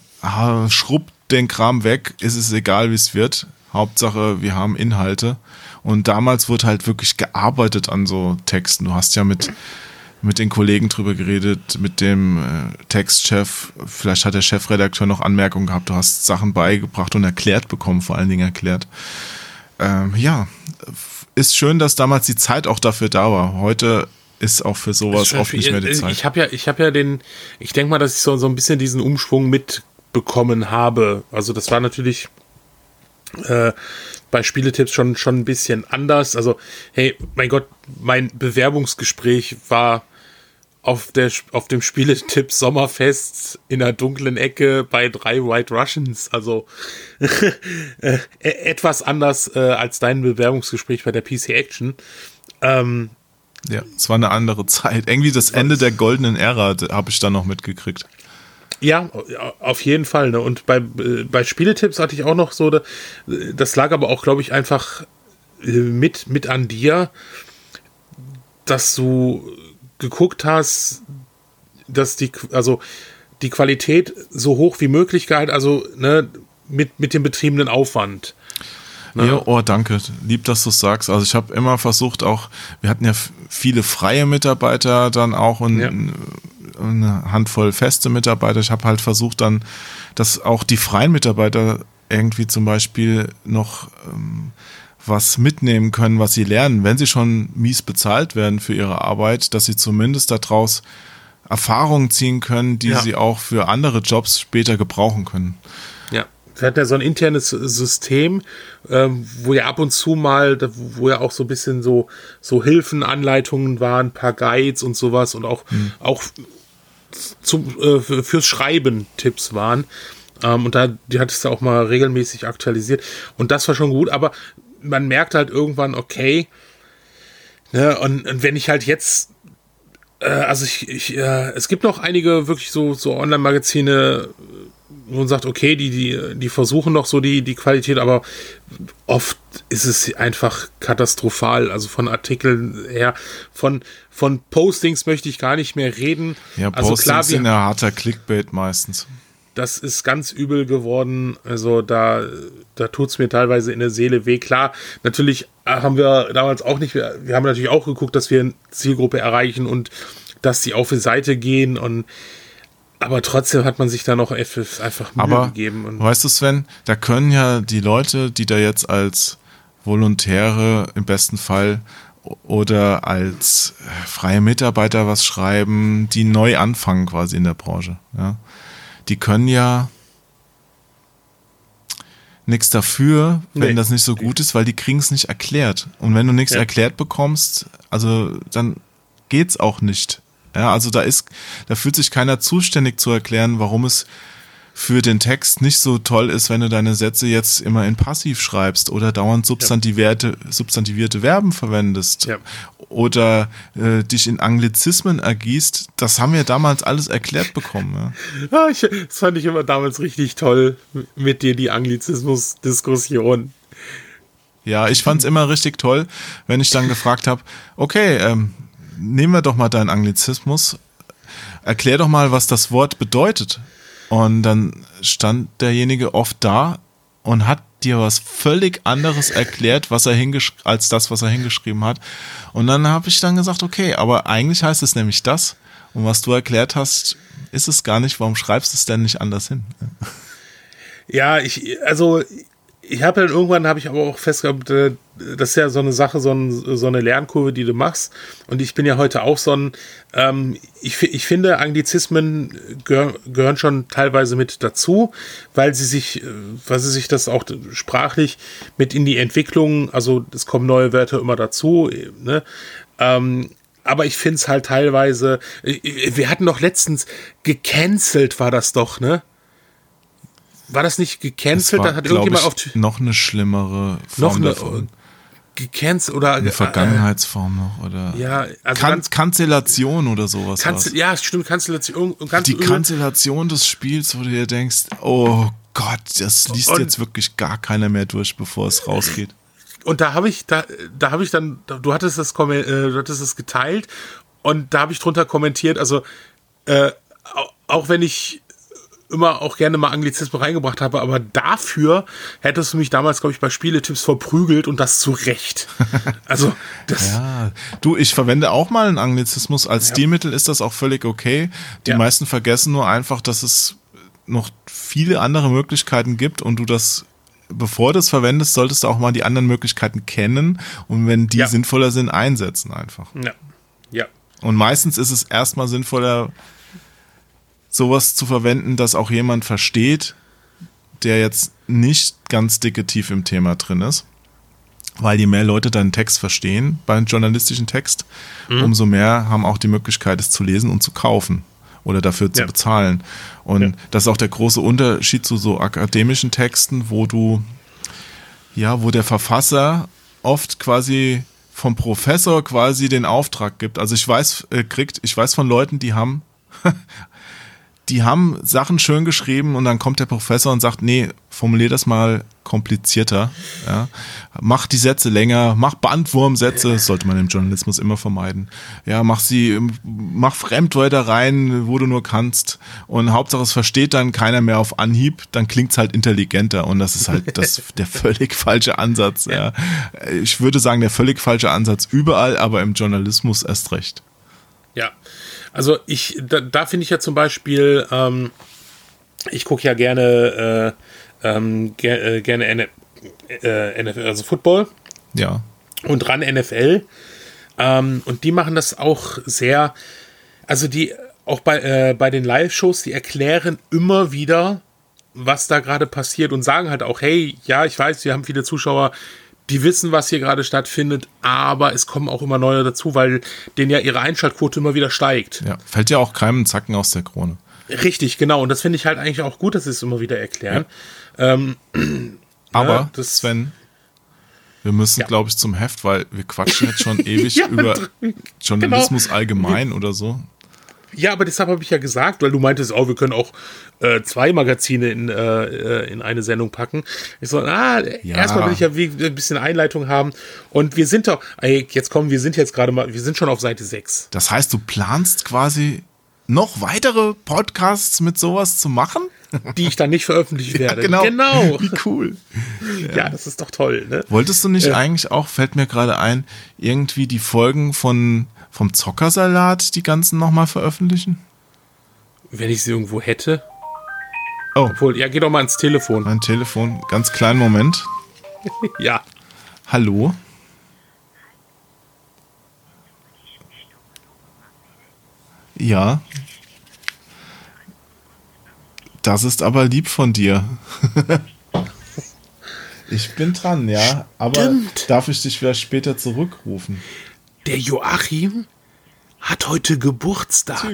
schrubb den Kram weg, ist es egal, wie es wird. Hauptsache, wir haben Inhalte. Und damals wurde halt wirklich gearbeitet an so Texten. Du hast ja mit, mit den Kollegen drüber geredet, mit dem äh, Textchef. Vielleicht hat der Chefredakteur noch Anmerkungen gehabt. Du hast Sachen beigebracht und erklärt bekommen, vor allen Dingen erklärt. Ähm, ja, ist schön, dass damals die Zeit auch dafür da war. Heute ist auch für sowas oft nicht mehr die Zeit. Ich habe ja, ich habe ja den, ich denke mal, dass ich so, so ein bisschen diesen Umschwung mitbekommen habe. Also das war natürlich äh, bei Spieletipps schon, schon ein bisschen anders. Also, hey, mein Gott, mein Bewerbungsgespräch war auf, der, auf dem Spieletipp Sommerfest in der dunklen Ecke bei drei White Russians. Also <laughs> äh, etwas anders äh, als dein Bewerbungsgespräch bei der PC Action. Ähm, ja, es war eine andere Zeit. Irgendwie das Ende der goldenen Ära habe ich da noch mitgekriegt. Ja, auf jeden Fall. Ne? Und bei, äh, bei Spieletipps hatte ich auch noch so, das lag aber auch, glaube ich, einfach äh, mit, mit an dir, dass du geguckt hast, dass die, also die Qualität so hoch wie möglich gehalten, also ne, mit, mit dem betriebenen Aufwand. Ne? Ja, oh, danke. Lieb, dass du es sagst. Also ich habe immer versucht, auch, wir hatten ja viele freie Mitarbeiter dann auch und ja. Eine Handvoll feste Mitarbeiter. Ich habe halt versucht dann, dass auch die freien Mitarbeiter irgendwie zum Beispiel noch ähm, was mitnehmen können, was sie lernen, wenn sie schon mies bezahlt werden für ihre Arbeit, dass sie zumindest daraus Erfahrungen ziehen können, die ja. sie auch für andere Jobs später gebrauchen können. Ja. Wir hatten ja so ein internes System, ähm, wo ja ab und zu mal, wo ja auch so ein bisschen so, so Hilfen, Anleitungen waren, ein paar Guides und sowas und auch, mhm. auch zum, äh, fürs Schreiben Tipps waren. Ähm, und da, die hat es ja auch mal regelmäßig aktualisiert. Und das war schon gut, aber man merkt halt irgendwann, okay, ne, und, und wenn ich halt jetzt, äh, also ich, ich äh, es gibt noch einige wirklich so, so Online-Magazine, man sagt, okay, die, die, die versuchen noch so die, die Qualität, aber oft ist es einfach katastrophal. Also von Artikeln her, von, von Postings möchte ich gar nicht mehr reden. Ja, also Postings klar, sind ja harter Clickbait meistens. Das ist ganz übel geworden. Also da, da tut es mir teilweise in der Seele weh. Klar, natürlich haben wir damals auch nicht, wir, wir haben natürlich auch geguckt, dass wir eine Zielgruppe erreichen und dass die auf die Seite gehen und aber trotzdem hat man sich da noch einfach Mühe aber, gegeben. Und weißt du, Sven, da können ja die Leute, die da jetzt als Volontäre im besten Fall oder als freie Mitarbeiter was schreiben, die neu anfangen quasi in der Branche. Ja? Die können ja nichts dafür, wenn nee. das nicht so gut ist, weil die kriegen es nicht erklärt. Und wenn du nichts ja. erklärt bekommst, also dann geht's auch nicht. Ja, also da ist, da fühlt sich keiner zuständig zu erklären, warum es für den Text nicht so toll ist, wenn du deine Sätze jetzt immer in Passiv schreibst oder dauernd substantivierte, substantivierte Verben verwendest Ja. oder äh, dich in Anglizismen ergießt. Das haben wir damals alles erklärt bekommen. Ja. <laughs> Ah, ich, das fand ich immer damals richtig toll mit dir, die Anglizismus-Diskussion. Ja, ich fand's immer richtig toll, wenn ich dann gefragt habe, okay, ähm, nehmen wir doch mal deinen Anglizismus, erklär doch mal, was das Wort bedeutet. Und dann stand derjenige oft da und hat dir was völlig anderes erklärt, was er als das, was er hingeschrieben hat. Und dann habe ich dann gesagt, okay, aber eigentlich heißt es nämlich das. Und was du erklärt hast, ist es gar nicht. Warum schreibst du es denn nicht anders hin? Ja, ich, also ich habe dann irgendwann habe ich aber auch festgehabt, äh, das ist ja so eine Sache, so, ein, so eine Lernkurve, die du machst. Und ich bin ja heute auch so ein, ähm, ich, ich finde, Anglizismen gehör, gehören schon teilweise mit dazu, weil sie sich, äh, weil sie sich das auch sprachlich mit in die Entwicklung, also es kommen neue Wörter immer dazu, ne? Ähm, aber ich finde es halt teilweise, äh, wir hatten doch letztens gecancelt, war das doch, ne? War das nicht gecancelt? Da hat glaub irgendjemand ich, auf noch eine schlimmere Form noch eine davon. gecancelt oder Eine Vergangenheitsform noch oder Äh, ja, also kan Kanzellation oder sowas. Kanzel, ja, stimmt, Kanzellation Die Kanzellation des Spiels, wo du dir denkst, oh Gott, das liest Und- jetzt wirklich gar keiner mehr durch, bevor es rausgeht. und da habe ich da da habe ich dann du hattest das äh, du hattest es geteilt und da habe ich drunter kommentiert, also äh, au- auch wenn ich immer auch gerne mal Anglizismen reingebracht habe, aber dafür hättest du mich damals, glaube ich, bei Spieletipps verprügelt und das zu Recht. <laughs> Also, das, Ja, du, ich verwende auch mal einen Anglizismus. Als Stilmittel ist das auch völlig okay. Die Ja. meisten vergessen nur einfach, dass es noch viele andere Möglichkeiten gibt und du das, bevor du es verwendest, solltest du auch mal die anderen Möglichkeiten kennen und wenn die Ja. sinnvoller sind, einsetzen einfach. ja, ja, Und meistens ist es erstmal sinnvoller, sowas zu verwenden, das auch jemand versteht, der jetzt nicht ganz dicke tief im Thema drin ist. Weil je mehr Leute deinen Text verstehen beim journalistischen Text, umso mehr haben auch die Möglichkeit, es zu lesen und zu kaufen oder dafür zu Ja. bezahlen. Und Ja. das ist auch der große Unterschied zu so akademischen Texten, wo du, ja, wo der Verfasser oft quasi vom Professor quasi den Auftrag gibt. Also ich weiß, äh, kriegt, ich weiß von Leuten, die haben, <laughs> die haben Sachen schön geschrieben und dann kommt der Professor und sagt, nee, formulier das mal komplizierter. Ja. Mach die Sätze länger, mach Bandwurmsätze, sollte man im Journalismus immer vermeiden. Ja, mach sie, mach Fremdwörter rein, wo du nur kannst. Und Hauptsache es versteht dann keiner mehr auf Anhieb, dann klingt's halt intelligenter. Und das ist halt <laughs> das, der völlig falsche Ansatz. Ja. Ich würde sagen, der völlig falsche Ansatz überall, aber im Journalismus erst recht. Ja, also ich, da, da finde ich ja zum Beispiel, ähm, ich gucke ja gerne, äh, ähm, ger äh, gerne N äh, NFL, also Football Ja. und ran NFL. Ähm, und die machen das auch sehr, also die, auch bei, äh, bei den Live-Shows, die erklären immer wieder, was da gerade passiert und sagen halt auch, hey, ja, ich weiß, wir haben viele Zuschauer, die wissen, was hier gerade stattfindet, aber es kommen auch immer neue dazu, weil denen ja ihre Einschaltquote immer wieder steigt. Ja. Fällt ja auch keinem Zacken aus der Krone. Richtig, genau. Und das finde ich halt eigentlich auch gut, dass sie es immer wieder erklären. Ähm, <clears throat> Aber, Ja, das- Sven, wir müssen, Ja. glaube ich, zum Heft, weil wir quatschen jetzt schon <laughs> ewig Ja, genau. über Journalismus allgemein oder so. Ja, aber deshalb habe ich ja gesagt, weil du meintest, oh, wir können auch äh, zwei Magazine in, äh, äh, in eine Sendung packen. Ich so, ah, Ja. erstmal will ich ja wie, ein bisschen Einleitung haben. Und wir sind doch, ey, jetzt kommen, wir sind jetzt gerade mal, wir sind schon auf Seite 6. Das heißt, du planst quasi noch weitere Podcasts mit sowas zu machen? <laughs> Die ich dann nicht veröffentlichen <laughs> werde. genau. genau. <laughs> Wie cool. Ja, das ist doch toll, ne? Wolltest du nicht Ja. eigentlich auch, fällt mir gerade ein, irgendwie die Folgen von vom Zockersalat, die ganzen nochmal veröffentlichen? Wenn ich sie irgendwo hätte. Oh, Obwohl, ja, geh doch mal ans Telefon. mein Telefon. Ganz kleinen Moment. <laughs> Ja. Hallo? Ja. Das ist aber lieb von dir. <laughs> ich bin dran, ja. Aber Stimmt. darf ich dich vielleicht später zurückrufen? Der Joachim hat heute Geburtstag.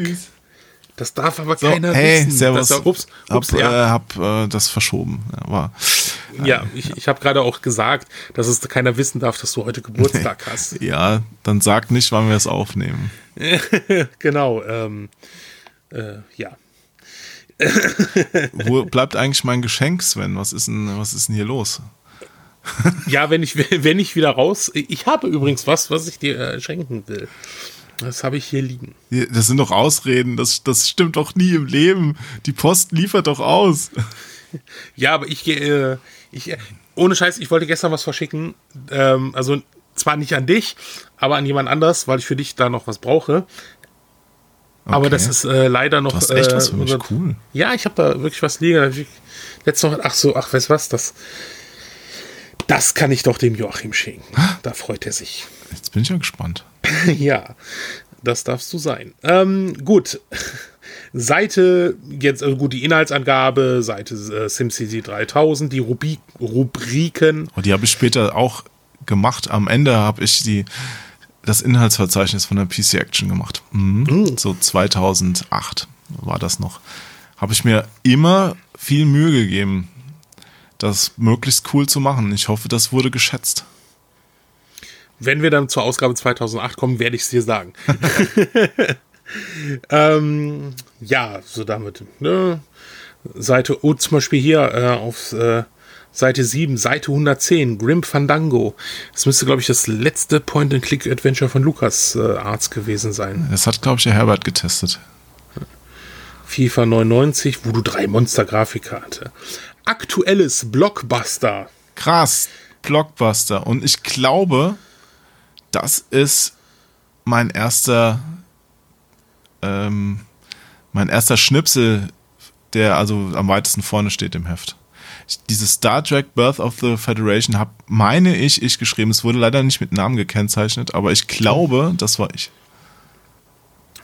Das darf aber So, keiner hey, wissen. servus. Das, ups, ups, hab ja. äh, hab äh, das verschoben. Ja, war, ja, ich, ich habe gerade auch gesagt, dass es keiner wissen darf, dass du heute Geburtstag <laughs> hast. ja, dann sag nicht, wann wir es aufnehmen. <laughs> genau, ähm, äh, ja. Wo bleibt eigentlich mein Geschenk, Sven? Was ist denn, was ist denn hier los? <laughs> Ja, wenn ich, wenn ich wieder raus. Ich habe übrigens was, was ich dir äh, schenken will. Das habe ich hier liegen. Das sind doch Ausreden, das, das stimmt doch nie im Leben. Die Post liefert doch aus. <laughs> Ja, aber ich gehe. Äh, ich, äh, ohne Scheiß, ich wollte gestern was verschicken. Ähm, also zwar nicht an dich, aber an jemand anders, weil ich für dich da noch was brauche. Aber Okay. das ist äh, leider noch. Du hast echt äh, was für mich, unser- cool. Ja, ich habe da wirklich was liegen. Letztes noch, ach so, ach, weißt du was, das, das kann ich doch dem Joachim schenken. Da freut er sich. Jetzt bin ich ja gespannt. <laughs> ja, das darfst du sein. Ähm, gut. Seite, jetzt, also gut, die Inhaltsangabe, Seite äh, SimCity 3000, die Rubrik, Rubriken. Und die habe ich später auch gemacht. Am Ende habe ich die, das Inhaltsverzeichnis von der PC Action gemacht. Mhm. So 2008 war das noch. Habe ich mir immer viel Mühe gegeben, das möglichst cool zu machen. Ich hoffe, das wurde geschätzt. Wenn wir dann zur Ausgabe 2008 kommen, werde ich es dir sagen. <laughs> ähm, ja, so damit. Ne? Seite, oh, zum Beispiel hier äh, auf äh, Seite 7, Seite 110, Grim Fandango. Das müsste, glaube ich, das letzte Point-and-Click-Adventure von Lukas äh, Arts gewesen sein. Das hat, glaube ich, der Herbert getestet. FIFA 99, wo du drei Monster-Grafiker hatte. Aktuelles Blockbuster. Krass, Blockbuster. Und ich glaube, das ist mein erster, ähm, mein erster Schnipsel, der also am weitesten vorne steht im Heft. Ich, dieses Star Trek Birth of the Federation habe, meine ich, ich geschrieben. Es wurde leider nicht mit Namen gekennzeichnet, aber ich glaube, das war ich.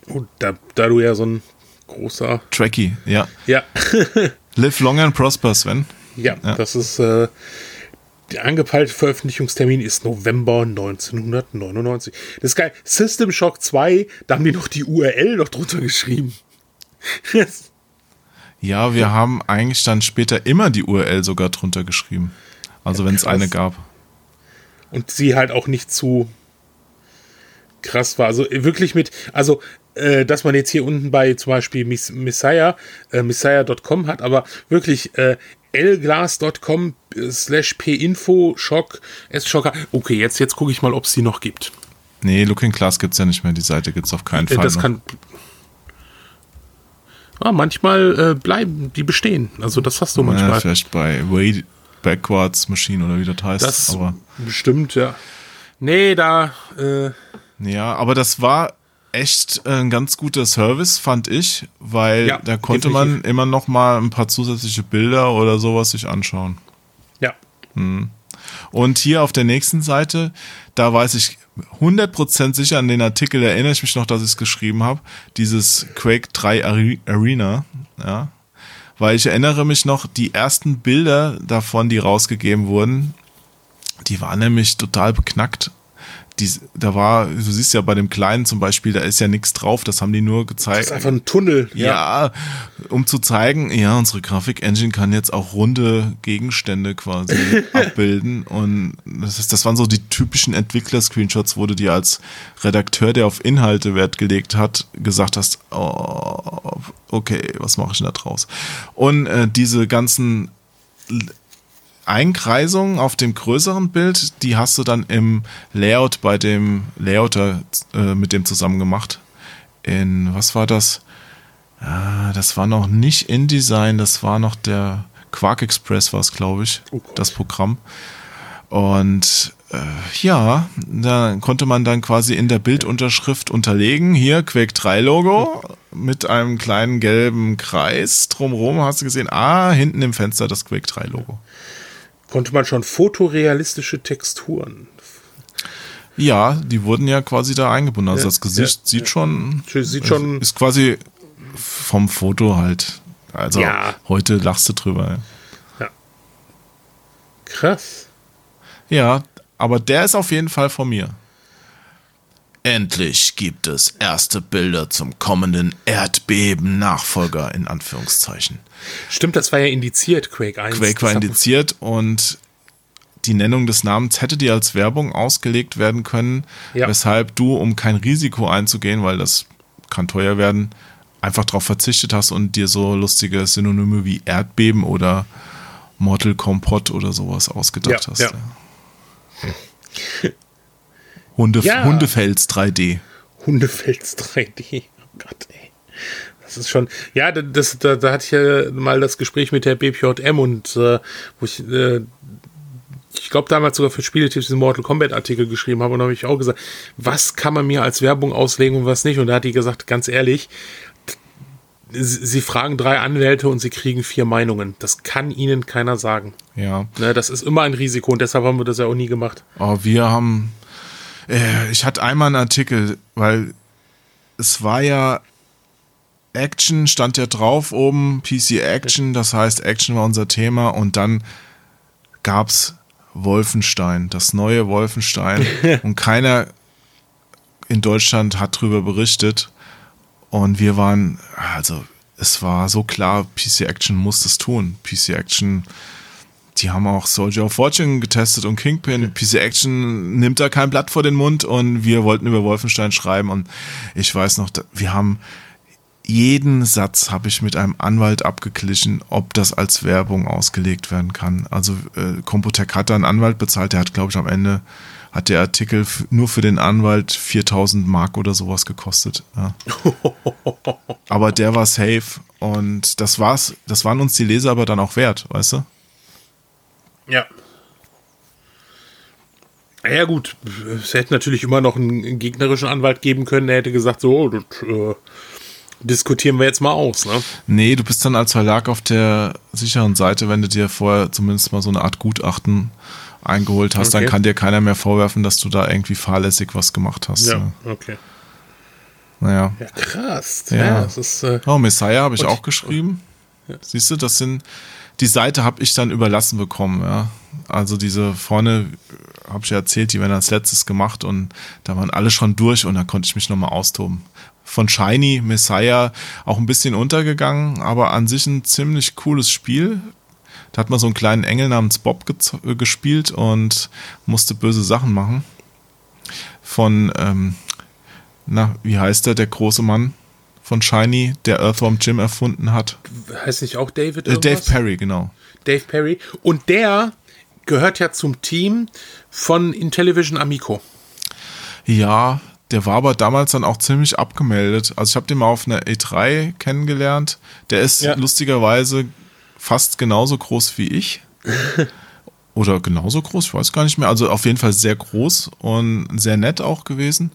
Oh, da, da du ja so ein großer. Trekkie, ja. Ja. <laughs> Live long and prosper, Sven. Ja, Ja. das ist äh, der angepeilte Veröffentlichungstermin ist November 1999. Das ist geil. System Shock 2, da haben die noch die URL noch drunter geschrieben. <laughs> Ja, wir haben eigentlich dann später immer die URL sogar drunter geschrieben. Also wenn es eine gab. Und sie halt auch nicht zu krass war. Also wirklich mit, also äh, dass man jetzt hier unten bei zum Beispiel Miss, Messiah, äh, Messiah.com hat, aber wirklich äh, lglas.com slash pinfo shock s-shocker. Okay, jetzt, jetzt gucke ich mal, ob es die noch gibt. Nee, Looking Class gibt's ja nicht mehr. Die Seite gibt's auf keinen Äh, Fall. das noch. kann. Ah, manchmal äh, bleiben die bestehen. Also das hast du ja, manchmal. vielleicht bei Way Backwards Machine oder wie das heißt. das aber, bestimmt, ja. Nee, da. Äh, ja, aber das war echt ein ganz guter Service, fand ich, weil Ja, da konnte man definitiv. immer noch mal ein paar zusätzliche Bilder oder sowas sich anschauen. ja. Und hier auf der nächsten Seite, da weiß ich 100% sicher an den Artikel, erinnere ich mich noch, dass ich es geschrieben habe, dieses Quake 3 Are- Arena, ja, weil ich erinnere mich noch, die ersten Bilder davon, die rausgegeben wurden, die waren nämlich total beknackt. Die, da war, du siehst ja bei dem Kleinen zum Beispiel, da ist ja nichts drauf, das haben die nur Das gezeigt. ist einfach ein Tunnel. Ja, um zu zeigen, ja, unsere Grafik-Engine kann jetzt auch runde Gegenstände quasi <laughs> abbilden. Und das, ist, das waren so die typischen Entwickler-Screenshots, wo du dir als Redakteur, der auf Inhalte Wert gelegt hat, gesagt hast, oh, okay, was mache ich denn da draus? Und äh, diese ganzen Einkreisungen auf dem größeren Bild, die hast du dann im Layout bei dem Layouter äh, mit dem zusammen gemacht. In, was war das? Ah, das war noch nicht InDesign, das war noch der Quark Express, war es, glaube ich, Oh das Programm. Und äh, ja, da konnte man dann quasi in der Bildunterschrift unterlegen, hier Quake 3 Logo mit einem kleinen gelben Kreis drumherum, hast du gesehen, ah, hinten im Fenster das Quake 3 Logo. Konnte man schon fotorealistische Texturen. Ja, die wurden ja quasi da eingebunden. Also Ja, das Gesicht ja, sieht ja. schon. Sieht schon- Ist quasi vom Foto halt. Also Ja. heute lachst du drüber. Krass. Ja, aber der ist auf jeden Fall von mir. Endlich gibt es erste Bilder zum kommenden Erdbeben-Nachfolger in Anführungszeichen. Stimmt, das war ja indiziert, Quake 1. Quake war indiziert und die Nennung des Namens hätte dir als Werbung ausgelegt werden können, Ja. weshalb du, um kein Risiko einzugehen, weil das kann teuer werden, einfach darauf verzichtet hast und dir so lustige Synonyme wie Erdbeben oder Mortal Kompott oder sowas ausgedacht Ja, hast. ja. Hunde, Ja. Hundefels 3D. Hundefels 3D. Oh Gott, ey. Das ist schon, ja, das, da, da hatte ich ja mal das Gespräch mit der BPJM und äh, wo ich, äh, ich glaube damals sogar für Spieletipps diesen Mortal Kombat Artikel geschrieben habe und da habe ich auch gesagt, was kann man mir als Werbung auslegen und was nicht? Und da hat die gesagt, ganz ehrlich, sie, fragen drei Anwälte und sie kriegen vier Meinungen. Das kann ihnen keiner sagen. Ja. Ne, das ist immer ein Risiko und deshalb haben wir das ja auch nie gemacht. Oh, wir haben. Äh, ich hatte einmal einen Artikel, weil es war ja. Action stand ja drauf oben, PC Action, das heißt, Action war unser Thema und dann gab's Wolfenstein, das neue Wolfenstein <laughs> und keiner in Deutschland hat drüber berichtet und wir waren, also es war so klar, PC Action muss das tun. PC Action die haben auch Soldier of Fortune getestet und Kingpin. PC Action nimmt da kein Blatt vor den Mund und wir wollten über Wolfenstein schreiben und ich weiß noch, wir haben jeden Satz habe ich mit einem Anwalt abgeglichen, ob das als Werbung ausgelegt werden kann. Also äh, Computec hat da einen Anwalt bezahlt, der hat glaube ich am Ende hat der Artikel nur für den Anwalt 4000 Mark oder sowas gekostet. Ja. <laughs> aber der war safe und das war's, das waren uns die Leser aber dann auch wert, weißt du? Ja. Ja gut, es hätte natürlich immer noch einen gegnerischen Anwalt geben können, der hätte gesagt, so, das äh, diskutieren wir jetzt mal aus. Ne? Nee, du bist dann als Verlag auf der sicheren Seite, wenn du dir vorher zumindest mal so eine Art Gutachten eingeholt hast, Okay. dann kann dir keiner mehr vorwerfen, dass du da irgendwie fahrlässig was gemacht hast. Ja. okay. Naja. Ja, krass. Ja. Ja, das ist, äh, Oh, Messiah habe ich auch geschrieben. Siehst du, das sind, die Seite habe ich dann überlassen bekommen, ja. Also diese vorne, habe ich ja erzählt, die werden als letztes gemacht und da waren alle schon durch und da konnte ich mich nochmal austoben. Von Shiny, Messiah, auch ein bisschen untergegangen, aber an sich ein ziemlich cooles Spiel. Da hat man so einen kleinen Engel namens Bob äh, gespielt und musste böse Sachen machen. Von, ähm, na, wie heißt der, der große Mann von Shiny, der Earthworm Jim erfunden hat? heißt nicht auch David Äh, Dave irgendwas? Perry, genau. Dave Perry. Und der gehört ja zum Team von Intellivision Amico. Ja, der war aber damals dann auch ziemlich abgemeldet. Also ich habe den mal auf einer E3 kennengelernt. Der ist Ja. lustigerweise fast genauso groß wie ich. <laughs> Oder genauso groß, ich weiß gar nicht mehr. Also auf jeden Fall sehr groß und sehr nett auch gewesen.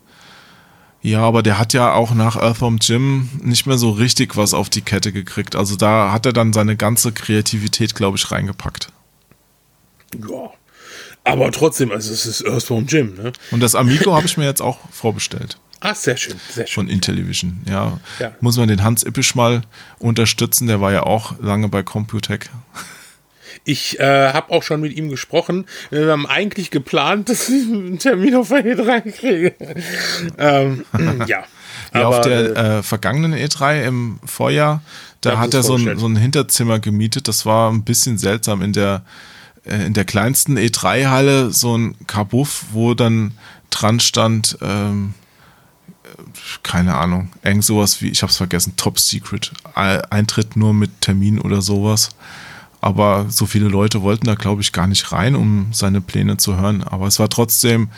Ja, aber der hat ja auch nach Earthworm Jim nicht mehr so richtig was auf die Kette gekriegt. Also da hat er dann seine ganze Kreativität, glaube ich, reingepackt. Ja. Aber trotzdem, also es ist Earthworm Jim, ne? Und das Amigo habe ich mir jetzt auch vorbestellt. <laughs> Ah, sehr schön, sehr schön. von Intellivision. Ja. Ja. Muss man den Hans Ippisch mal unterstützen, der war ja auch lange bei Computec. <laughs> Ich äh, habe auch schon mit ihm gesprochen. Wir haben eigentlich geplant, <laughs> dass ich einen Termin auf der E3 kriege. ähm, <laughs> ja. Ja, auf der äh, äh, vergangenen E3 im Vorjahr, da hat er so ein, so ein Hinterzimmer gemietet. Das war ein bisschen seltsam in der äh, in der kleinsten E3-Halle so ein Kabuff, wo dann dran stand, ähm, äh, keine Ahnung, irgend sowas wie, ich hab's vergessen, Top Secret, Ei- Eintritt nur mit Termin oder sowas. Aber so viele Leute wollten da, glaube ich, gar nicht rein, um seine Pläne zu hören. Aber es war trotzdem,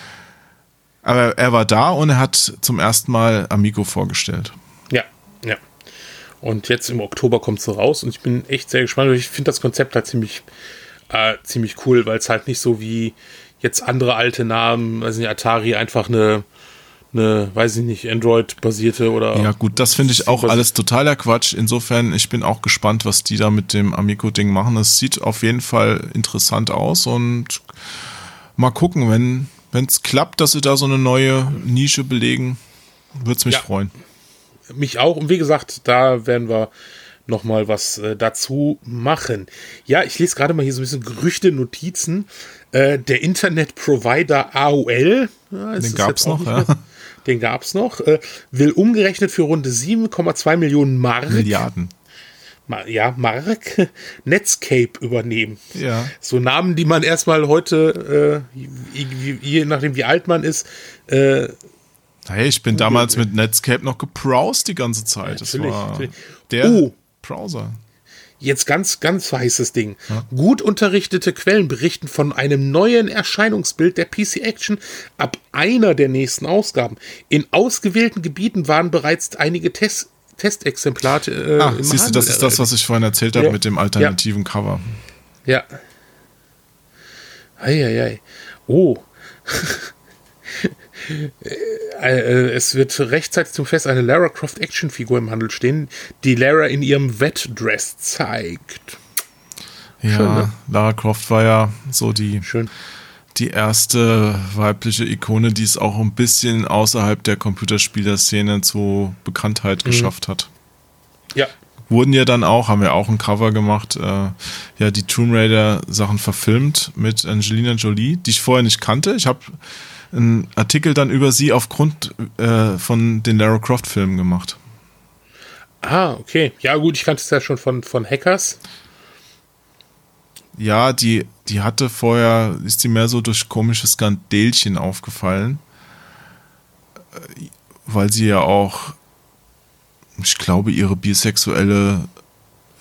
aber er war da und er hat zum ersten Mal Amigo vorgestellt. ja, ja. Und jetzt im Oktober kommt sie raus und ich bin echt sehr gespannt. Ich finde das Konzept halt ziemlich, äh, ziemlich cool, weil es halt nicht so wie jetzt andere alte Namen, nicht, Atari einfach eine, eine, weiß ich nicht, Android-basierte oder. Ja, gut, das finde ich auch alles totaler Quatsch. Insofern, ich bin auch gespannt, was die da mit dem Amico-Ding machen. Es sieht auf jeden Fall interessant aus und mal gucken, wenn es klappt, dass sie da so eine neue Nische belegen, würde es mich Ja. freuen. mich auch. Und wie gesagt, da werden wir noch mal was äh, dazu machen. Ja, ich lese gerade mal hier so ein bisschen Gerüchte, Notizen. Äh, der Internetprovider AOL, ja, Den es jetzt auch noch, ja. mehr- Den gab es noch. Äh, will umgerechnet für rund 7,2 Millionen Mark. Milliarden. Ja, Mark <laughs> Netscape übernehmen. Ja. So Namen, die man erstmal heute, äh, je nachdem wie alt man ist, äh, Hey, ich bin damals mit Netscape noch gebrowst die ganze Zeit. Das war der Oh. Browser. Jetzt ganz, ganz heißes Ding. Gut unterrichtete Quellen berichten von einem neuen Erscheinungsbild der PC Action ab einer der nächsten Ausgaben. In ausgewählten Gebieten waren bereits einige Test Testexemplare äh, Ah, siehst du, das ist das, was ich vorhin erzählt habe Ja. mit dem alternativen Cover. Ja. Eieiei. Oh. Äh, <laughs> äh, es wird rechtzeitig zum Fest eine Lara Croft Actionfigur im Handel stehen, die Lara in ihrem Wettdress zeigt. Ja, Schön, ne? Lara Croft war ja so die, Schön. die erste weibliche Ikone, die es auch ein bisschen außerhalb der Computerspielerszene zu Bekanntheit Mhm. geschafft hat. Ja. Wurden ja dann auch, haben wir auch ein Cover gemacht, äh, ja, die Tomb Raider Sachen verfilmt mit Angelina Jolie, die ich vorher nicht kannte. Ich habe einen Artikel dann über sie aufgrund äh, von den Lara Croft Filmen gemacht. Ah, okay. Ja, gut, ich kannte es ja schon von, von Hackers. Ja, die, die hatte vorher, ist die mehr so durch komische Skandelchen aufgefallen, Äh, weil sie ja auch, ich glaube, ihre bisexuelle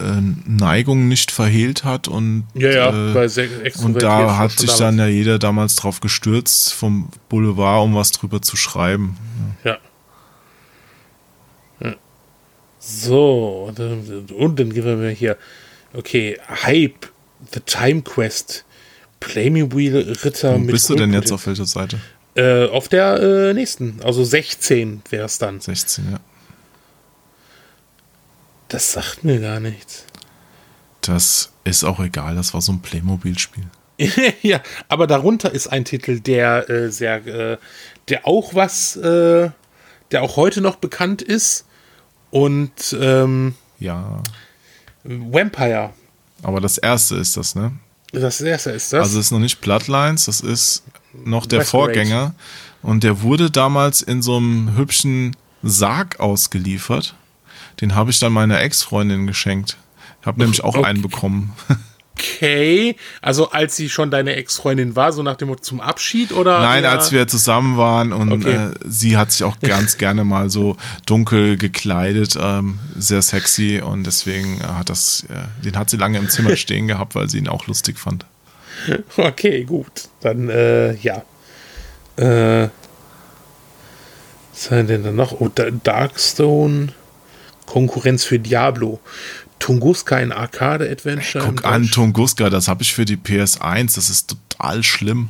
Neigung nicht verhehlt hat und Ja, ja, äh, und da hat sich dann ja jeder damals drauf gestürzt vom Boulevard, um was drüber zu schreiben. Ja. Ja. So, und dann gehen wir hier. Okay, Hype, The Time Quest, Playmobil Ritter Wo mit. bist du denn jetzt auf welcher Seite? Äh, auf der äh, nächsten, also 16 wäre es dann. 16, ja. Das sagt mir gar nichts. Das ist auch egal, das war so ein Playmobil-Spiel. <laughs> ja, aber darunter ist ein Titel, der äh, sehr, äh, der auch was, äh, der auch heute noch bekannt ist. Und ähm, Ja, Vampire. aber das erste ist das, ne? Das erste ist das. Also es ist noch nicht Bloodlines, das ist noch der Masquerade. Vorgänger. Und der wurde damals in so einem hübschen Sarg ausgeliefert. Den habe ich dann meiner Ex-Freundin geschenkt. Ich habe nämlich auch Okay. einen bekommen. okay, also als sie schon deine Ex-Freundin war, so nach dem Motto zum Abschied oder? Nein, als wir zusammen waren und Okay. äh, sie hat sich auch <laughs> ganz gerne mal so dunkel gekleidet, ähm, sehr sexy und deswegen äh, hat das, äh, den hat sie lange im Zimmer <laughs> stehen gehabt, weil sie ihn auch lustig fand. Okay, gut. Dann, äh, ja. Äh, was haben wir denn da noch? Oh, Da- Darkstone, Konkurrenz für Diablo. Tunguska, ein Arcade-Adventure. Guck an, Tunguska, das habe ich für die PS1, das ist total schlimm.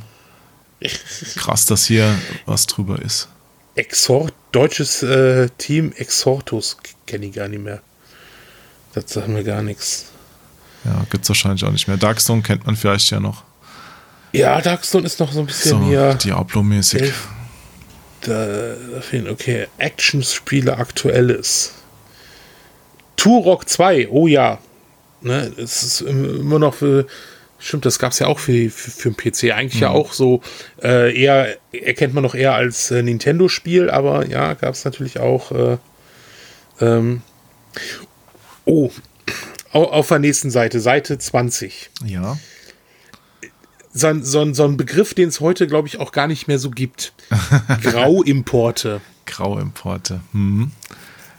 Krass, dass hier was drüber ist. Exhort, deutsches äh, Team Exhortus, kenne ich gar nicht mehr. Das sagt mir gar nichts. Ja, gibt's wahrscheinlich auch nicht mehr. Darkstone kennt man vielleicht ja noch. Ja, Darkstone ist noch so ein bisschen So, hier. Diablo-mäßig. Da, da fehlen, okay, Actionspiele aktuelles. Turok 2, oh ja. Ne, es ist im- immer noch für, stimmt, das gab es ja auch für, für, für den PC. Eigentlich ja auch so, äh, eher, erkennt man noch eher als äh, Nintendo-Spiel, aber ja, gab es natürlich auch. Äh, ähm, oh, au- auf der nächsten Seite, Seite 20 Ja. so, ein- so, so ein Begriff, den es heute, glaube ich, auch gar nicht mehr so gibt. <laughs> Grauimporte. Grauimporte. Hm.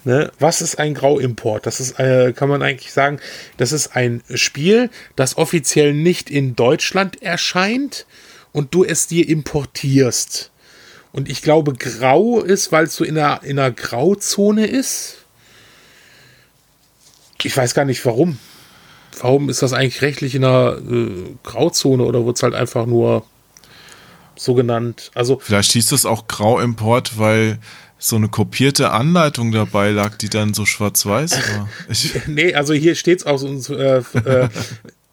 Ne? Was ist ein Grauimport? Das ist, äh, kann man eigentlich sagen, das ist ein Spiel, das offiziell nicht in Deutschland erscheint und du es dir importierst. Und ich glaube, grau ist, weil es so in einer, in einer Grauzone ist. Ich weiß gar nicht warum. Warum ist das eigentlich rechtlich in einer äh, Grauzone oder wird es halt einfach nur so genannt? Also, Vielleicht hieß das auch Grauimport, weil so eine kopierte Anleitung dabei lag, die dann so schwarz-weiß war. Ich, <laughs> Nee, also hier steht es aus uns. Äh, äh,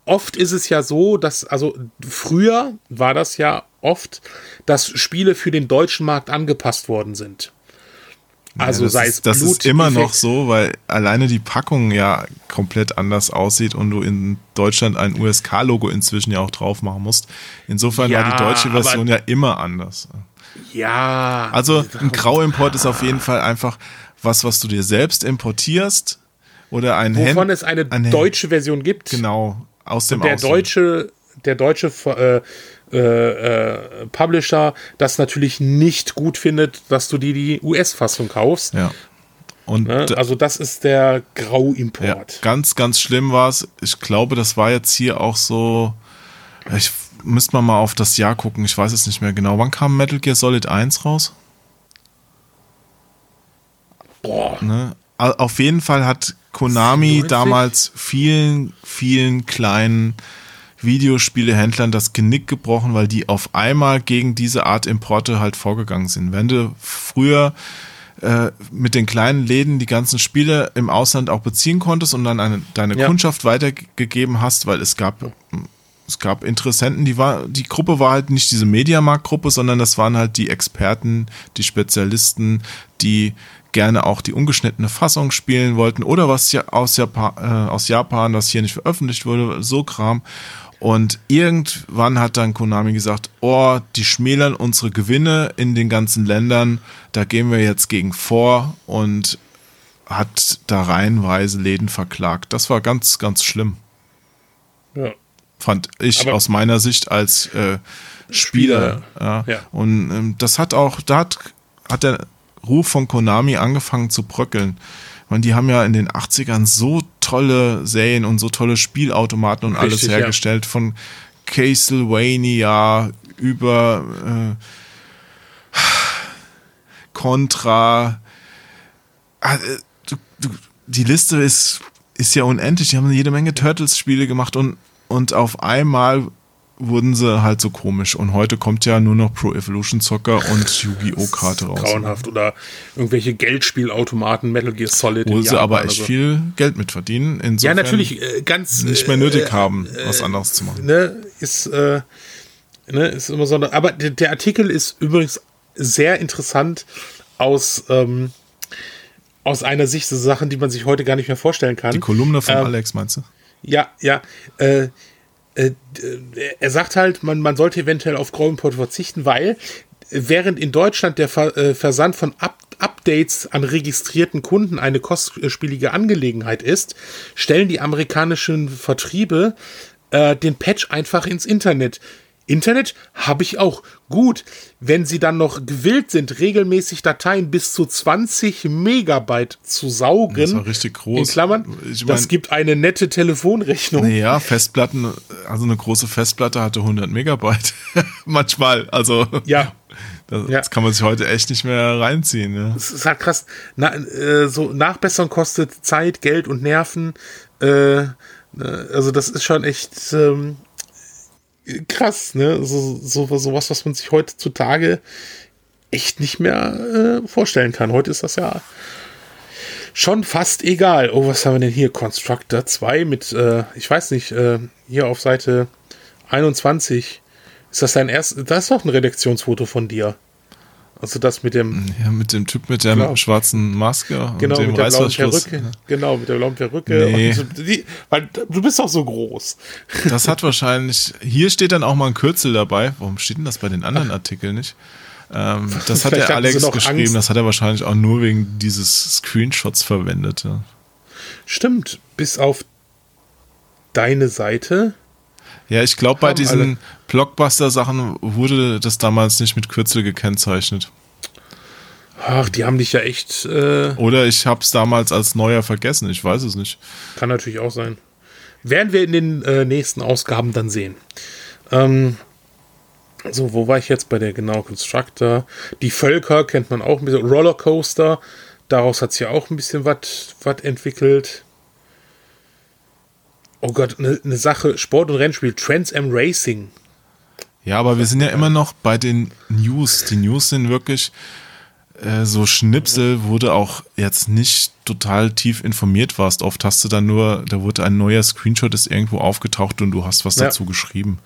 oft ist es ja so, dass, also früher war das ja oft, dass Spiele für den deutschen Markt angepasst worden sind. Also ja, das sei ist, es Das Blut, ist immer noch Effekt- so, weil alleine die Packung ja komplett anders aussieht und du in Deutschland ein USK-Logo inzwischen ja auch drauf machen musst. Insofern war Ja, die deutsche Version ja immer anders. Ja. Also ein Grauimport ist auf jeden Fall einfach was, was du dir selbst importierst oder ein Wovon Händ- es eine ein deutsche Version gibt. Genau, aus dem Der Ausland. deutsche, der deutsche äh, äh, äh, Publisher das natürlich nicht gut findet, dass du dir die US-Fassung kaufst. Ja. Und Ne? Also das ist der ja, Grauimport. ganz, ganz schlimm war es. Ich glaube, das war jetzt hier auch so. Ich müsste mal mal auf das Jahr gucken. Ich weiß es nicht mehr genau. Wann kam Metal Gear Solid 1 raus? Boah. Ne? Au- Auf jeden Fall hat Konami 97? damals vielen, vielen kleinen Videospielehändlern das Genick gebrochen, weil die auf einmal gegen diese Art Importe halt vorgegangen sind. Wenn du früher äh, mit den kleinen Läden die ganzen Spiele im Ausland auch beziehen konntest und dann eine, deine Ja. Kundschaft weitergegeben hast, weil es gab es gab Interessenten, die war, die Gruppe war halt nicht diese Mediamarkt-Gruppe, sondern das waren halt die Experten, die Spezialisten, die gerne auch die ungeschnittene Fassung spielen wollten oder was ja aus Japan, äh, aus Japan, das hier nicht veröffentlicht wurde, so Kram. Und irgendwann hat dann Konami gesagt, oh, die schmälern unsere Gewinne in den ganzen Ländern, da gehen wir jetzt gegen vor und hat da reihenweise Läden verklagt. Das war ganz, ganz schlimm. Fand ich Aber- aus meiner Sicht als äh, Spieler. Ja. ja. Und ähm, das hat auch, da hat, hat der Ruf von Konami angefangen zu bröckeln. Ich meine, die haben ja in den 80ern so tolle Serien und so tolle Spielautomaten und alles Richtig, ja. hergestellt. Von Castlevania über äh, Contra. Ah, äh, die Liste ist, ist ja unendlich. Die haben jede Menge Turtles-Spiele gemacht und, und auf einmal wurden sie halt so komisch. Und heute kommt ja nur noch Pro Evolution Soccer und Yu-Gi-Oh! Karte raus. Grauenhaft. Oder irgendwelche Geldspielautomaten, Metal Gear Solid. Wo sie aber echt so. viel Geld mit verdienen. Ja, Insofern natürlich, äh, ganz. nicht mehr äh, nötig äh, haben, was anderes zu machen. ne, ist, äh, ne, ist immer so eine, aber der, der Artikel ist übrigens sehr interessant aus, ähm, aus einer Sicht so Sachen, die man sich heute gar nicht mehr vorstellen kann. Die Kolumne von Ähm, Alex, meinst du? Ja, ja. Äh, äh, er sagt halt, man, man sollte eventuell auf Grauimport verzichten, weil während in Deutschland der Ver, äh, Versand von Up Updates an registrierten Kunden eine kostspielige Angelegenheit ist, stellen die amerikanischen Vertriebe äh, den Patch einfach ins Internet. Internet habe ich auch. Gut, wenn sie dann noch gewillt sind, regelmäßig Dateien bis zu 20 Megabyte zu saugen. Das war richtig groß. In Klammern, Ich das mein- gibt eine nette Telefonrechnung. Ja, Festplatten, also eine große Festplatte hatte 100 Megabyte. <laughs> Manchmal, also Ja, das, ja. das kann man sich heute echt nicht mehr reinziehen. Ja. es ist halt krass. Na, äh, so Nachbessern kostet Zeit, Geld und Nerven. Äh, äh, also das ist schon echt ähm, krass, ne? So, so sowas, was man sich heutzutage echt nicht mehr äh, vorstellen kann. Heute ist das ja schon fast egal. Oh, was haben wir denn hier? Constructor 2 mit, äh, ich weiß nicht, äh, hier auf Seite 21. Ist das dein erstes? Das ist doch ein Redaktionsfoto von dir. Also das mit dem, ja, mit dem Typ mit der Genau. schwarzen Maske genau, und dem mit der blauen. Perücke. Genau, mit der blauen Perücke. Nee. Und die, weil du bist doch so groß. Das hat wahrscheinlich, hier steht dann auch mal ein Kürzel dabei. Warum steht denn das bei den anderen Artikeln nicht? Ähm, das hat der Alex geschrieben, Angst. das hat er wahrscheinlich auch nur wegen dieses Screenshots verwendet. Ja. Stimmt, bis auf deine Seite. Ja, ich glaube, bei diesen. Blockbuster-Sachen wurde das damals nicht mit Kürzel gekennzeichnet. Ach, die haben dich ja echt, äh, Oder ich habe es damals als neuer vergessen, ich weiß es nicht. kann natürlich auch sein. Werden wir in den äh, nächsten Ausgaben dann sehen. Ähm, so, wo war ich jetzt bei der genau Constructor? Die Völker kennt man auch ein bisschen. Rollercoaster, daraus hat sich ja auch ein bisschen was entwickelt. Oh Gott, eine ne Sache, Sport- und Rennspiel, Trans Am Racing. Ja, aber wir sind ja immer noch bei den News. Die News sind wirklich äh, so Schnipsel, wo du auch jetzt nicht total tief informiert warst. Oft hast du dann nur, da wurde ein neuer Screenshot ist irgendwo aufgetaucht und du hast was Ja. dazu geschrieben,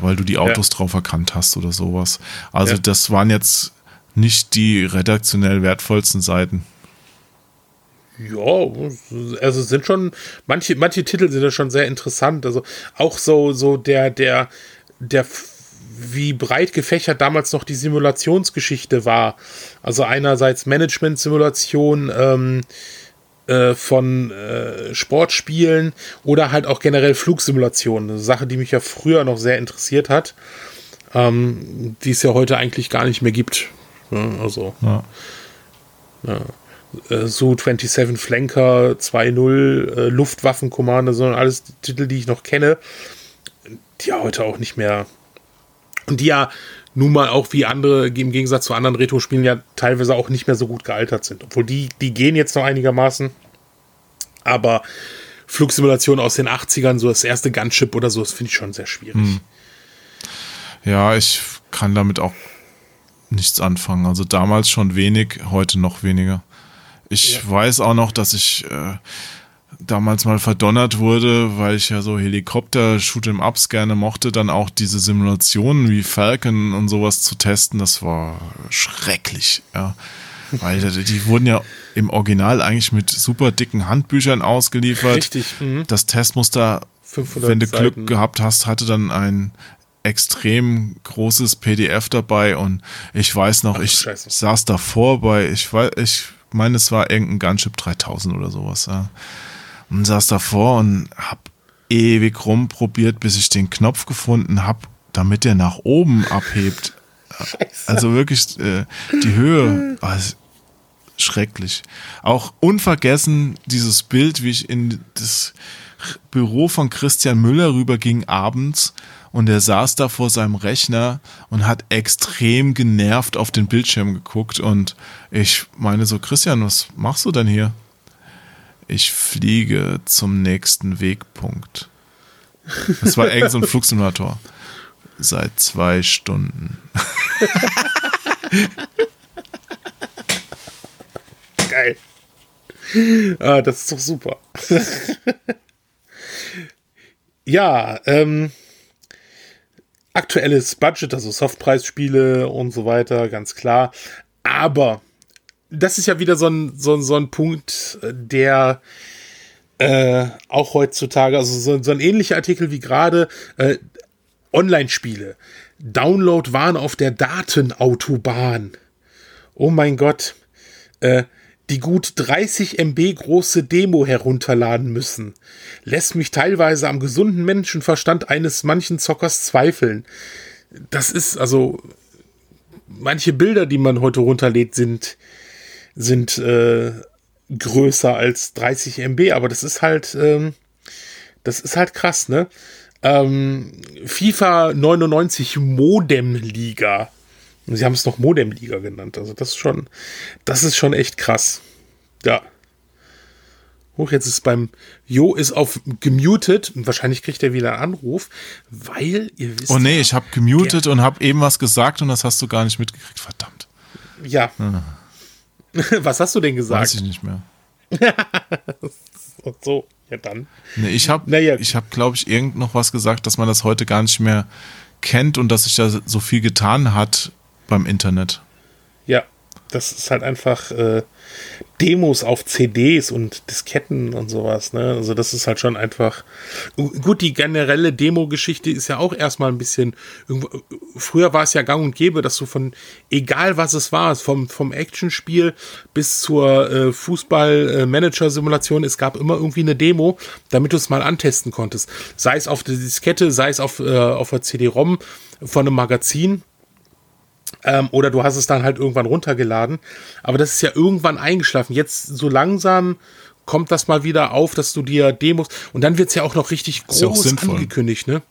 weil du die Autos drauf erkannt hast oder sowas. Also Ja. das waren jetzt nicht die redaktionell wertvollsten Seiten. Ja, also sind schon, manche, manche Titel sind ja schon sehr interessant. Also auch so, so der, der, der, wie breit gefächert damals noch die Simulationsgeschichte war. Also einerseits Management-Simulation ähm, äh, von äh, Sportspielen oder halt auch generell Flugsimulationen. Eine Sache, die mich ja früher noch sehr interessiert hat, ähm, die es ja heute eigentlich gar nicht mehr gibt. Ja, also. Ja. Ja. Äh, Su-27 Flanker 2.0, äh, Luftwaffenkommande, sondern alles Titel, die ich noch kenne, die ja heute auch nicht mehr und die ja nun mal auch wie andere, im Gegensatz zu anderen Retro-Spielen ja teilweise auch nicht mehr so gut gealtert sind. Obwohl die, die gehen jetzt noch einigermaßen. Aber Flugsimulation aus den 80ern, so das erste Gunship oder so, das finde ich schon sehr schwierig. Hm. Ja, ich kann damit auch nichts anfangen. Also damals schon wenig, heute noch weniger. Ich ja. weiß auch noch, dass ich äh, damals mal verdonnert wurde, weil ich ja so Helikopter-Shoot'em-Ups gerne mochte, dann auch diese Simulationen wie Falcon und sowas zu testen. Das war schrecklich, ja. <laughs> Weil die wurden ja im Original eigentlich mit super dicken Handbüchern ausgeliefert. Richtig. Mhm. Das Testmuster, wenn du Seiten. Glück gehabt hast, hatte dann ein extrem großes PDF dabei und ich weiß noch, Ach, ich Scheiße. saß davor bei, ich weiß, ich meine, es war irgendein Gunship 3000 oder sowas, ja. Und saß davor und hab ewig rumprobiert, bis ich den Knopf gefunden hab, damit der nach oben abhebt. Scheiße. Also wirklich äh, die Höhe war schrecklich. Auch unvergessen dieses Bild, wie ich in das Büro von Christian Müller rüberging abends und er saß da vor seinem Rechner und hat extrem genervt auf den Bildschirm geguckt und ich meine so, Christian, was machst du denn hier? Ich fliege zum nächsten Wegpunkt. Das war irgend so ein Flugsimulator. Seit zwei Stunden. <laughs> Geil. Ah, das ist doch super. <laughs> ja, ähm, aktuelles Budget, also Softpreisspiele und so weiter, ganz klar. Aber das ist ja wieder so ein, so, so ein Punkt, der äh, auch heutzutage, also so, so ein ähnlicher Artikel wie gerade äh, Online-Spiele. Download waren auf der Datenautobahn. Oh mein Gott. Äh, die gut 30 MB große Demo herunterladen müssen, lässt mich teilweise am gesunden Menschenverstand eines manchen Zockers zweifeln. Das ist also manche Bilder, die man heute runterlädt, sind sind äh, größer als 30 MB, aber das ist halt ähm, das ist halt krass, ne? Ähm, FIFA 99 Modem Liga Sie haben es noch Modem-Liga genannt. Also das ist schon, das ist schon echt krass. Ja. Hoch, jetzt ist beim Jo ist auf gemutet und wahrscheinlich kriegt er wieder einen Anruf, weil ihr wisst. Oh nee, ich habe gemutet und habe eben was gesagt und das hast du gar nicht mitgekriegt. Verdammt. Ja. Hm. <laughs> Was hast du denn gesagt? Weiß ich nicht mehr. <laughs> so, ja dann. Nee, ich habe, naja. ich habe, glaube ich, irgend noch was gesagt, dass man das heute gar nicht mehr kennt und dass sich da so viel getan hat beim Internet. Ja, das ist halt einfach äh, Demos auf CDs und Disketten und sowas. Ne? Also das ist halt schon einfach. Gut, die generelle Demo-Geschichte ist ja auch erstmal ein bisschen. Früher war es ja gang und gäbe, dass du von, egal was es war, vom, vom Actionspiel bis zur äh, Fußball-Manager-Simulation, es gab immer irgendwie eine Demo, damit du es mal antesten konntest. Sei es auf der Diskette, sei es auf, äh, auf der CD-ROM von einem Magazin ähm, oder du hast es dann halt irgendwann runtergeladen. Aber das ist ja irgendwann eingeschlafen. Jetzt so langsam kommt das mal wieder auf, dass du dir Demos. Und dann wird es ja auch noch richtig groß ja angekündigt, ne?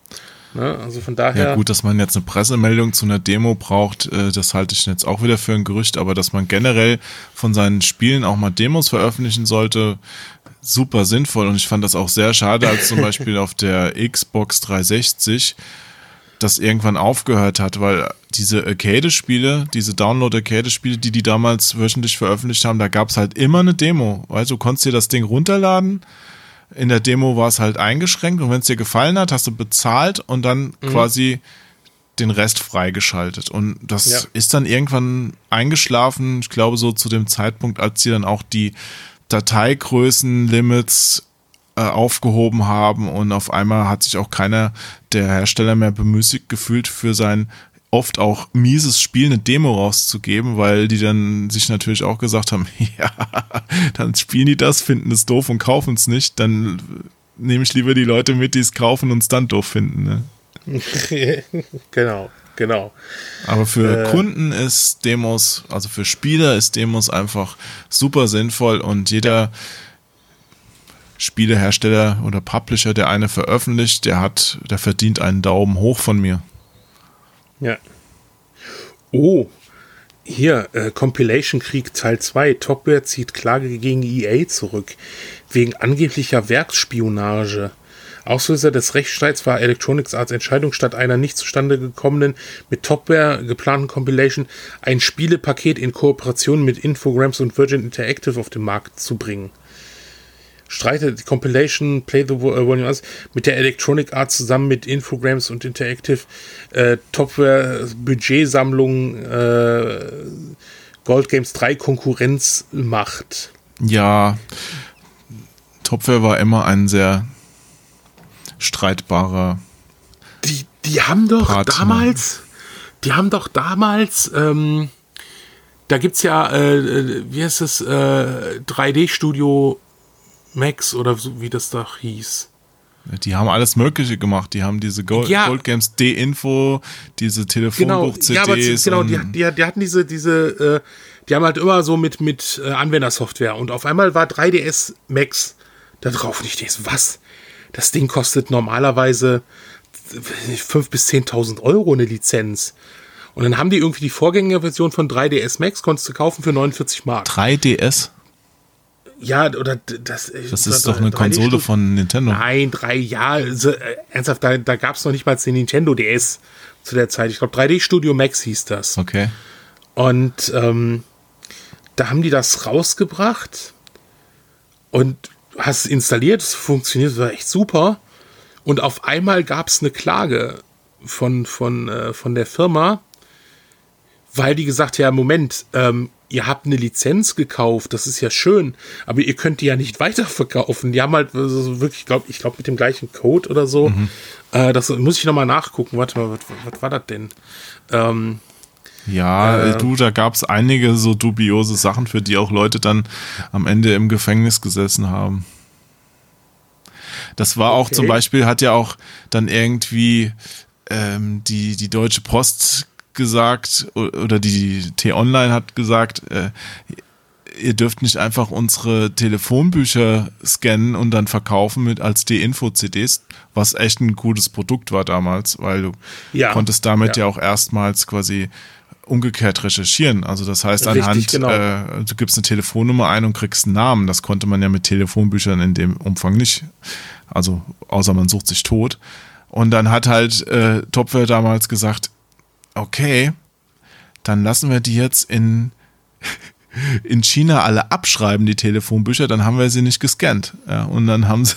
Ne? Also von daher. Ja, gut, dass man jetzt eine Pressemeldung zu einer Demo braucht, äh, das halte ich jetzt auch wieder für ein Gerücht, aber dass man generell von seinen Spielen auch mal Demos veröffentlichen sollte, super sinnvoll. Und ich fand das auch sehr schade, als zum <laughs> Beispiel auf der Xbox 360 das irgendwann aufgehört hat, weil diese Arcade-Spiele, diese Download-Arcade-Spiele, die die damals wöchentlich veröffentlicht haben, da gab es halt immer eine Demo. Du, konntest dir das Ding runterladen. In der Demo war es halt eingeschränkt und wenn es dir gefallen hat, hast du bezahlt und dann mhm. quasi den Rest freigeschaltet. Und das ja. ist dann irgendwann eingeschlafen, ich glaube so zu dem Zeitpunkt, als sie dann auch die Dateigrößen-Limits äh, aufgehoben haben und auf einmal hat sich auch keiner der Hersteller mehr bemüßigt gefühlt, für sein oft auch mieses Spiel eine Demo rauszugeben, weil die dann sich natürlich auch gesagt haben, <laughs> ja, dann spielen die das, finden es doof und kaufen es nicht, dann nehme ich lieber die Leute mit, die es kaufen und es dann doof finden. Ne? <laughs> genau, genau. Aber für äh, Kunden ist Demos, also für Spieler ist Demos einfach super sinnvoll und jeder Spielehersteller oder Publisher, der eine veröffentlicht, der hat, der verdient einen Daumen hoch von mir. Ja. Oh, hier, äh, Compilation Krieg Teil 2. Topware zieht Klage gegen EA zurück. Wegen angeblicher Werksspionage. Auslöser des Rechtsstreits war Electronics Arts Entscheidung, statt einer nicht zustande gekommenen, mit Topware geplanten Compilation ein Spielepaket in Kooperation mit Infogrames und Virgin Interactive auf den Markt zu bringen streitet die Compilation Play the Volume aus mit der Electronic Arts zusammen mit Infogrames und Interactive äh, Topware Budgetsammlung äh, Gold Games 3 Konkurrenz macht. Ja, Topware war immer ein sehr streitbarer. Die, die haben doch Partner. damals, die haben doch damals, ähm, da gibt's ja, äh, äh wie heißt es, äh, 3D-Studio Max oder so, wie das da hieß. Die haben alles Mögliche gemacht. Die haben diese Gold, ja. Gold Games D-Info, diese Telefonbuch-CDs. Genau, ja, aber genau die, die, die, hatten diese, diese, äh, die haben halt immer so mit, mit äh, Anwendersoftware. Und auf einmal war 3DS Max da drauf. Und ich dachte, was? Das Ding kostet normalerweise 5.000 bis 10.000 Euro eine Lizenz. Und dann haben die irgendwie die Vorgängerversion von 3DS Max, konntest du kaufen für 49 Mark. 3DS? Ja, oder das. Äh, das ist doch eine Konsole von Nintendo. Nein, drei Jahre. Also, äh, ernsthaft, da, da gab es noch nicht mal den Nintendo DS zu der Zeit. Ich glaube, 3D Studio Max hieß das. Okay. Und ähm, da haben die das rausgebracht und hast es installiert, es funktioniert, es war echt super. Und auf einmal gab es eine Klage von, von, äh, von der Firma, weil die gesagt haben, ja, Moment, ähm, ihr habt eine Lizenz gekauft, das ist ja schön, aber ihr könnt die ja nicht <laughs> weiterverkaufen. Die haben halt wirklich, glaub, ich glaube, mit dem gleichen Code oder so. Mhm. Äh, das muss ich nochmal nachgucken. Warte mal, was, was war das denn? Ähm, ja, äh, du, da gab es einige so dubiose Sachen, für die auch Leute dann am Ende im Gefängnis gesessen haben. Das war okay. auch zum Beispiel, hat ja auch dann irgendwie ähm, die, die Deutsche Post gesagt, oder die T-Online hat gesagt, äh, ihr dürft nicht einfach unsere Telefonbücher scannen und dann verkaufen mit als D-Info-CDs, was echt ein gutes Produkt war damals, weil du ja, konntest damit ja. ja auch erstmals quasi umgekehrt recherchieren. Also das heißt anhand, Richtig, genau. äh, du gibst eine Telefonnummer ein und kriegst einen Namen. Das konnte man ja mit Telefonbüchern in dem Umfang nicht. Also außer man sucht sich tot. Und dann hat halt äh, Topware damals gesagt, okay, dann lassen wir die jetzt in, <laughs> in China alle abschreiben, die Telefonbücher, dann haben wir sie nicht gescannt. Ja, und dann haben sie,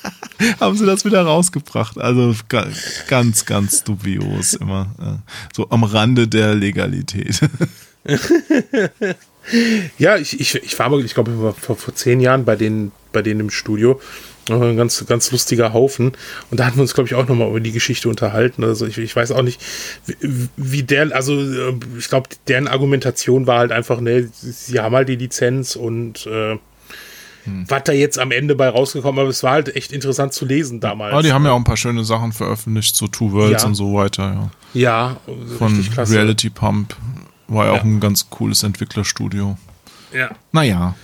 <laughs> haben sie das wieder rausgebracht. Also ganz, ganz dubios immer. Ja. So am Rande der Legalität. <laughs> ja, ich, ich, ich war mal, ich glaube, vor, vor zehn Jahren bei denen, bei denen im Studio ein ganz, ganz lustiger Haufen. Und da hatten wir uns, glaube ich, auch nochmal über die Geschichte unterhalten. Also ich, ich weiß auch nicht, wie, wie der, also äh, ich glaube, deren Argumentation war halt einfach, ne, sie haben halt die Lizenz und äh, hm. was da jetzt am Ende bei rausgekommen, aber es war halt echt interessant zu lesen damals. Ja, die haben ja auch ein paar schöne Sachen veröffentlicht, so Two Worlds ja. und so weiter, ja. Ja, von Reality Pump war ja auch ein ganz cooles Entwicklerstudio. Ja. Naja.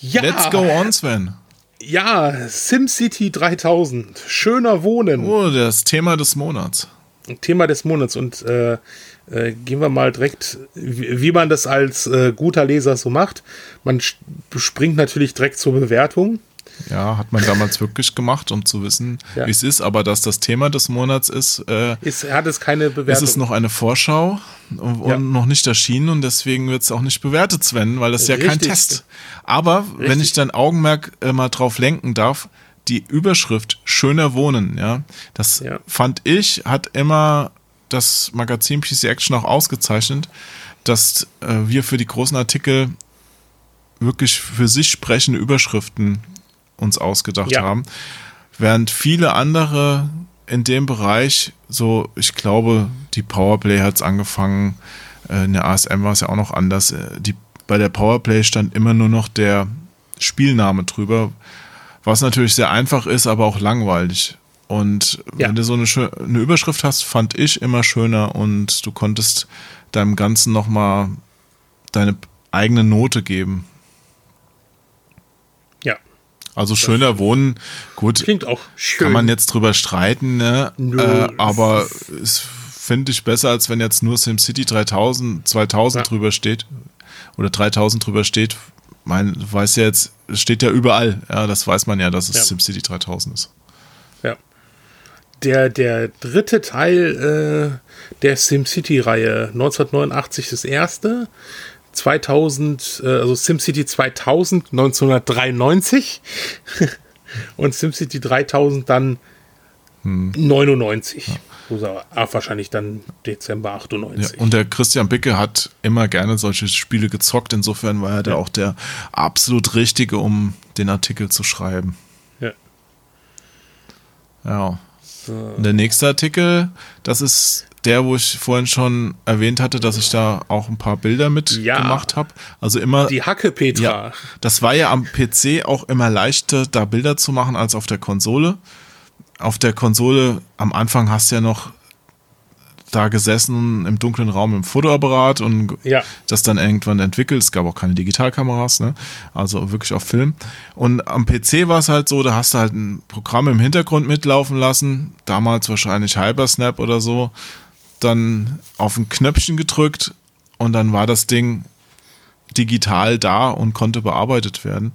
Ja. Let's go on, Sven. Ja, SimCity 3000. Schöner Wohnen. Oh, das Thema des Monats. Thema des Monats. Und äh, äh, gehen wir mal direkt, wie, wie man das als äh, guter Leser so macht. Man springt natürlich direkt zur Bewertung. Ja, hat man damals wirklich gemacht, um zu wissen, ja. wie es ist. Aber dass das Thema des Monats ist, äh, ist hat es keine Bewertung. Ist es noch eine Vorschau und, ja. noch nicht erschienen und deswegen wird es auch nicht bewertet, Sven, weil das ist ja Richtig. kein Test. Aber Richtig. wenn ich dein Augenmerk äh, mal drauf lenken darf, die Überschrift Schöner Wohnen, ja, das ja. fand ich, hat immer das Magazin PC Action auch ausgezeichnet, dass äh, wir für die großen Artikel wirklich für sich sprechende Überschriften uns ausgedacht ja. haben. Während viele andere in dem Bereich, so, ich glaube, die Powerplay hat es angefangen, äh, in der ASM war es ja auch noch anders. Äh, die, bei der Powerplay stand immer nur noch der Spielname drüber, was natürlich sehr einfach ist, aber auch langweilig. Und ja. wenn du so eine, eine, Überschrift hast, fand ich immer schöner und du konntest deinem Ganzen nochmal deine eigene Note geben. Also schöner Wohnen, gut. Klingt auch schön. Kann man jetzt drüber streiten, ne? Äh, aber es finde ich besser, als wenn jetzt nur SimCity 3000, 2000 ja. drüber steht. Oder 3000 drüber steht. Man weiß ja jetzt, es steht ja überall. Ja, das weiß man ja, dass es ja. SimCity 3000 ist. Ja. Der, der dritte Teil äh, der SimCity-Reihe, 1989 das erste, 2000, äh, also SimCity 2000 1993 <laughs> und SimCity 3000 dann hm. 99. Ja. Oder wahrscheinlich dann Dezember 98. Ja, und der Christian Bicke hat immer gerne solche Spiele gezockt. Insofern war er ja. da auch der absolut Richtige, um den Artikel zu schreiben. Ja. Ja. So. Und der nächste Artikel, das ist der, wo ich vorhin schon erwähnt hatte, dass ich da auch ein paar Bilder mitgemacht ja, habe. Also immer. Die Hacke Petra. Ja, das war ja am PC auch immer leichter, da Bilder zu machen als auf der Konsole. Auf der Konsole am Anfang hast du ja noch da gesessen im dunklen Raum im Fotoapparat und ja. das dann irgendwann entwickelt. Es gab auch keine Digitalkameras, ne? Also wirklich auf Film. Und am PC war es halt so, da hast du halt ein Programm im Hintergrund mitlaufen lassen. Damals wahrscheinlich Hypersnap oder so dann auf ein Knöpfchen gedrückt und dann war das Ding digital da und konnte bearbeitet werden.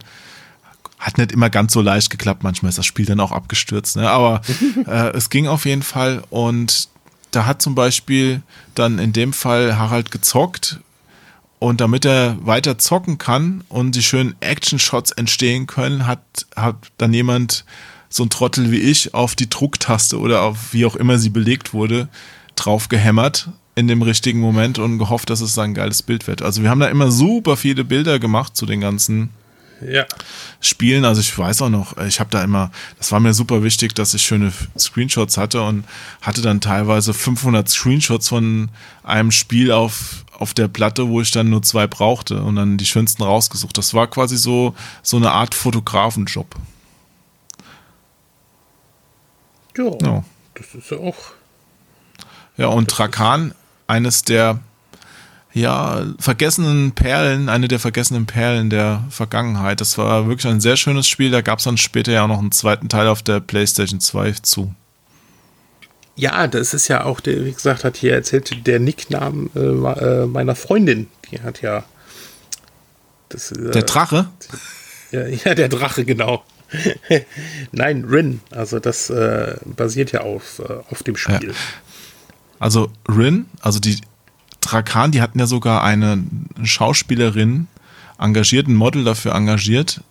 Hat nicht immer ganz so leicht geklappt, manchmal ist das Spiel dann auch abgestürzt, ne? aber <laughs> äh, es ging auf jeden Fall und da hat zum Beispiel dann in dem Fall Harald gezockt und damit er weiter zocken kann und die schönen Action-Shots entstehen können, hat, hat dann jemand so ein Trottel wie ich auf die Drucktaste oder auf wie auch immer sie belegt wurde, drauf gehämmert in dem richtigen Moment und gehofft, dass es ein geiles Bild wird. Also wir haben da immer super viele Bilder gemacht zu den ganzen ja. Spielen. Also ich weiß auch noch, ich habe da immer, das war mir super wichtig, dass ich schöne Screenshots hatte und hatte dann teilweise 500 Screenshots von einem Spiel auf auf der Platte, wo ich dann nur zwei brauchte und dann die schönsten rausgesucht. Das war quasi so so eine Art Fotografenjob. Ja, ja. das ist ja auch ja, und Trakan, eines der ja, vergessenen Perlen, eine der vergessenen Perlen der Vergangenheit. Das war wirklich ein sehr schönes Spiel. Da gab es dann später ja auch noch einen zweiten Teil auf der PlayStation 2 zu. Ja, das ist ja auch, der, wie gesagt, hat hier erzählt, der Nickname äh, äh meiner Freundin. Die hat ja. Das, äh, der Drache? Ja, <laughs> ja, der Drache, genau. <laughs> Nein, Rin. Also das äh, basiert ja auf, äh, auf dem Spiel. Ja. Also Rin, also die Trakan, die hatten ja sogar eine Schauspielerin engagiert, ein Model dafür engagiert.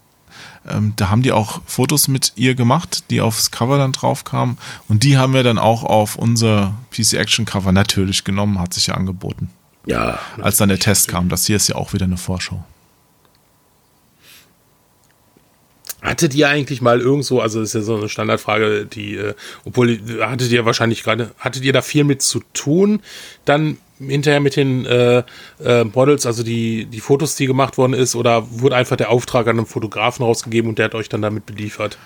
Ähm, da haben die auch Fotos mit ihr gemacht, die aufs Cover dann drauf kamen. Und die haben wir dann auch auf unser PC Action Cover natürlich genommen, hat sich ja angeboten. Ja. Als dann der Test kam. Das hier ist ja auch wieder eine Vorschau. Hattet ihr eigentlich mal irgendwo, also das ist ja so eine Standardfrage, die, äh, obwohl hattet ihr wahrscheinlich gerade, hattet ihr da viel mit zu tun, dann hinterher mit den äh, äh, Models, also die, die Fotos, die gemacht worden ist, oder wurde einfach der Auftrag an einen Fotografen rausgegeben und der hat euch dann damit beliefert?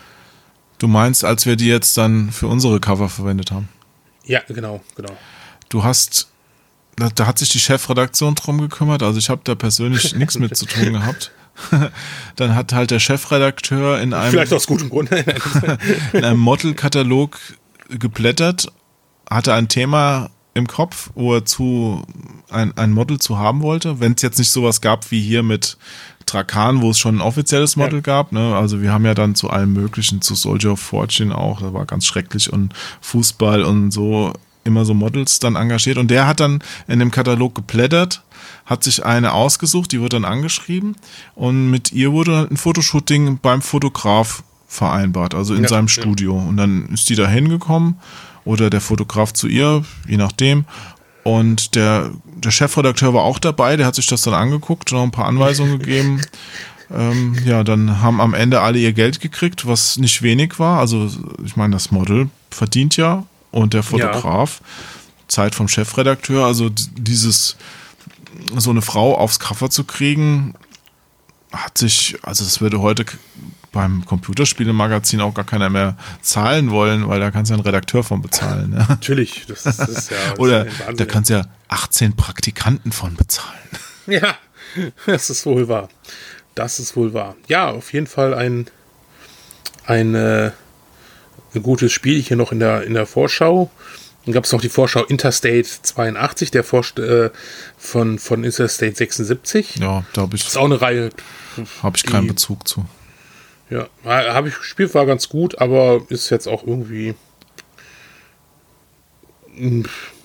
Du meinst, als wir die jetzt dann für unsere Cover verwendet haben? Ja, genau, genau. Du hast, da, da hat sich die Chefredaktion drum gekümmert, also ich habe da persönlich <laughs> nichts mit zu tun gehabt. <laughs> dann hat halt der Chefredakteur in einem, Vielleicht aus gutem Grund. <laughs> in einem Modelkatalog geblättert, hatte ein Thema im Kopf, wo er zu ein, ein Model zu haben wollte. Wenn es jetzt nicht sowas gab wie hier mit Trakan, wo es schon ein offizielles Model ja. gab. Ne? Also wir haben ja dann zu allem Möglichen, zu Soldier of Fortune auch, das war ganz schrecklich und Fußball und so immer so Models dann engagiert. Und der hat dann in dem Katalog geblättert hat sich eine ausgesucht, die wird dann angeschrieben und mit ihr wurde ein Fotoshooting beim Fotograf vereinbart, also in ja, seinem Studio. Und dann ist die da hingekommen oder der Fotograf zu ihr, je nachdem. Und der, der Chefredakteur war auch dabei, der hat sich das dann angeguckt, noch ein paar Anweisungen <laughs> gegeben. Ähm, ja, dann haben am Ende alle ihr Geld gekriegt, was nicht wenig war. Also, ich meine, das Model verdient ja und der Fotograf. Ja. Zeit vom Chefredakteur, also dieses, so eine Frau aufs Cover zu kriegen, hat sich, also das würde heute beim Computerspielemagazin auch gar keiner mehr zahlen wollen, weil da kannst du ja einen Redakteur von bezahlen. Ja. <laughs> Natürlich, das, das ist ja. <laughs> Das Oder ist da kannst du ja 18 Praktikanten von bezahlen. <laughs> Ja, das ist wohl wahr. Das ist wohl wahr. Ja, auf jeden Fall ein, ein, äh, ein gutes Spiel hier noch in der, in der Vorschau. Dann gab es noch die Vorschau Interstate 82, der Vorst äh, von, von Interstate 76. Ja, da habe ich. Das ist auch eine Reihe. Habe ich keinen Bezug zu. Ja, habe ich gespielt, war ganz gut, aber ist jetzt auch irgendwie.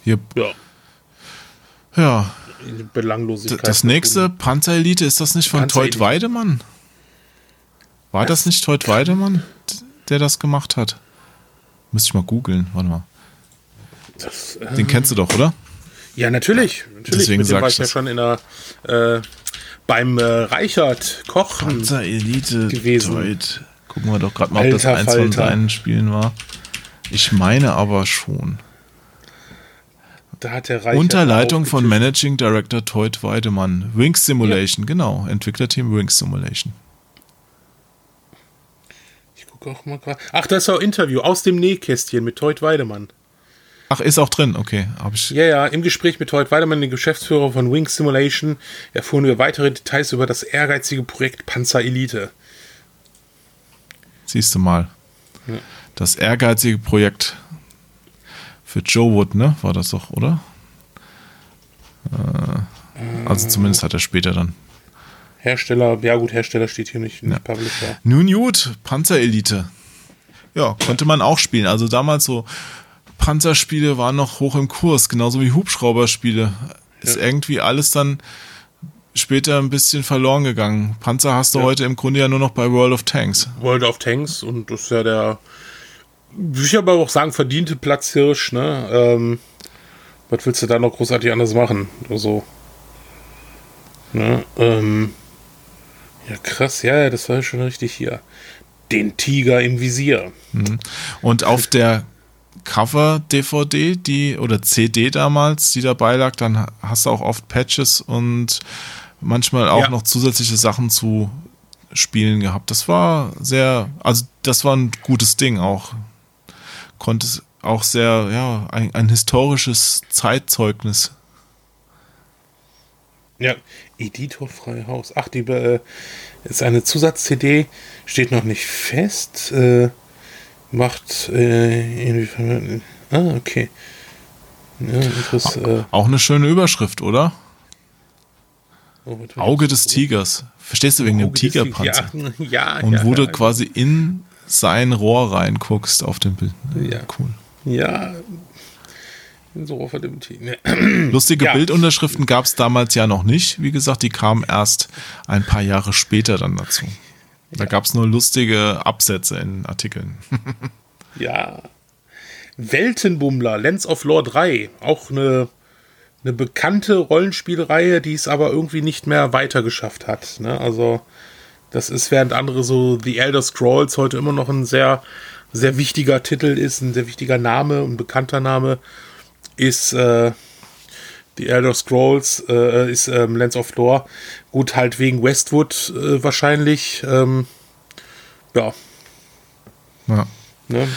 Yep. Ja. Ja. Belanglosigkeit. Das nächste Panzerelite, ist das nicht von Teut Weidemann? War das nicht Teut Weidemann, der das gemacht hat? Müsste ich mal googeln, warte mal. Das, äh, Den kennst du doch, oder? Ja, natürlich. natürlich. Deswegen Mit dem war ich ja schon in der äh, beim äh, Reichert Kochen Panzer Elite gewesen. Deut. Gucken wir doch gerade mal, ob das eins Falter. von seinen Spielen war. Ich meine aber schon. Da hat der Reichert Unter Leitung von Managing Director Toyd Weidemann. Wings Simulation, ja. genau. Entwicklerteam Wings Simulation. Auch mal gerade. Ach, das ist auch Interview aus dem Nähkästchen mit Toyd Weidemann. Ach, ist auch drin, okay. Ja, ja, im Gespräch mit Hoyt Weidemann, dem Geschäftsführer von Wings Simulation, erfuhren wir weitere Details über das ehrgeizige Projekt Panzer Elite. Siehst du mal. Ja. Das ehrgeizige Projekt für Joe Wood, ne? War das doch, oder? Äh, also zumindest hat er später dann. Hersteller, ja gut, Hersteller steht hier nicht, nicht ja. Publisher. Nun gut, Panzer Elite. Ja, konnte man auch spielen. Also damals so Panzerspiele waren noch hoch im Kurs, genauso wie Hubschrauberspiele. Ist irgendwie alles dann später ein bisschen verloren gegangen. Panzer hast du ja. heute im Grunde ja nur noch bei World of Tanks. World of Tanks und das ist ja der, würde ich aber auch sagen, verdiente Platzhirsch, ne? Ähm, was willst du da noch großartig anders machen? Also, ne? Ähm, ja, krass, ja, das war ja schon richtig hier. Den Tiger im Visier. Mhm. Und auf der Cover-DVD, die oder CD damals, die dabei lag, dann hast du auch oft Patches und manchmal auch ja. noch zusätzliche Sachen zu spielen gehabt. Das war sehr, also das war ein gutes Ding auch. Konnte auch sehr, ja, ein, ein historisches Zeitzeugnis. Ja, Editorfreie Haus. Ach, die äh, ist eine Zusatz-CD, steht noch nicht fest. Äh, macht äh, inwiefern. Ah, okay. Ja, das, äh, Auch eine schöne Überschrift, oder? Oh, Auge des Tigers. Verstehst du wegen Auge dem Tigerpanzer? <laughs> Ja, ja. Und ja, wo du quasi in sein Rohr reinguckst auf dem Bild. Ja, cool. Ja. So auf dem Lustige ja. Bildunterschriften gab es damals ja noch nicht. Wie gesagt, die kamen erst ein paar Jahre später dann dazu. Da gab es nur lustige Absätze in Artikeln. <laughs> ja. Weltenbummler, Lens of Lore 3, auch eine, eine bekannte Rollenspielreihe, die es aber irgendwie nicht mehr weitergeschafft hat. Ne? Also, das ist, während andere so The Elder Scrolls heute immer noch ein sehr, sehr wichtiger Titel ist, ein sehr wichtiger Name, ein bekannter Name, ist äh, The Elder Scrolls, äh, ist ähm, Lens of Lore Gut, halt wegen Westwood äh, wahrscheinlich. Ähm, ja. Ja. Ne?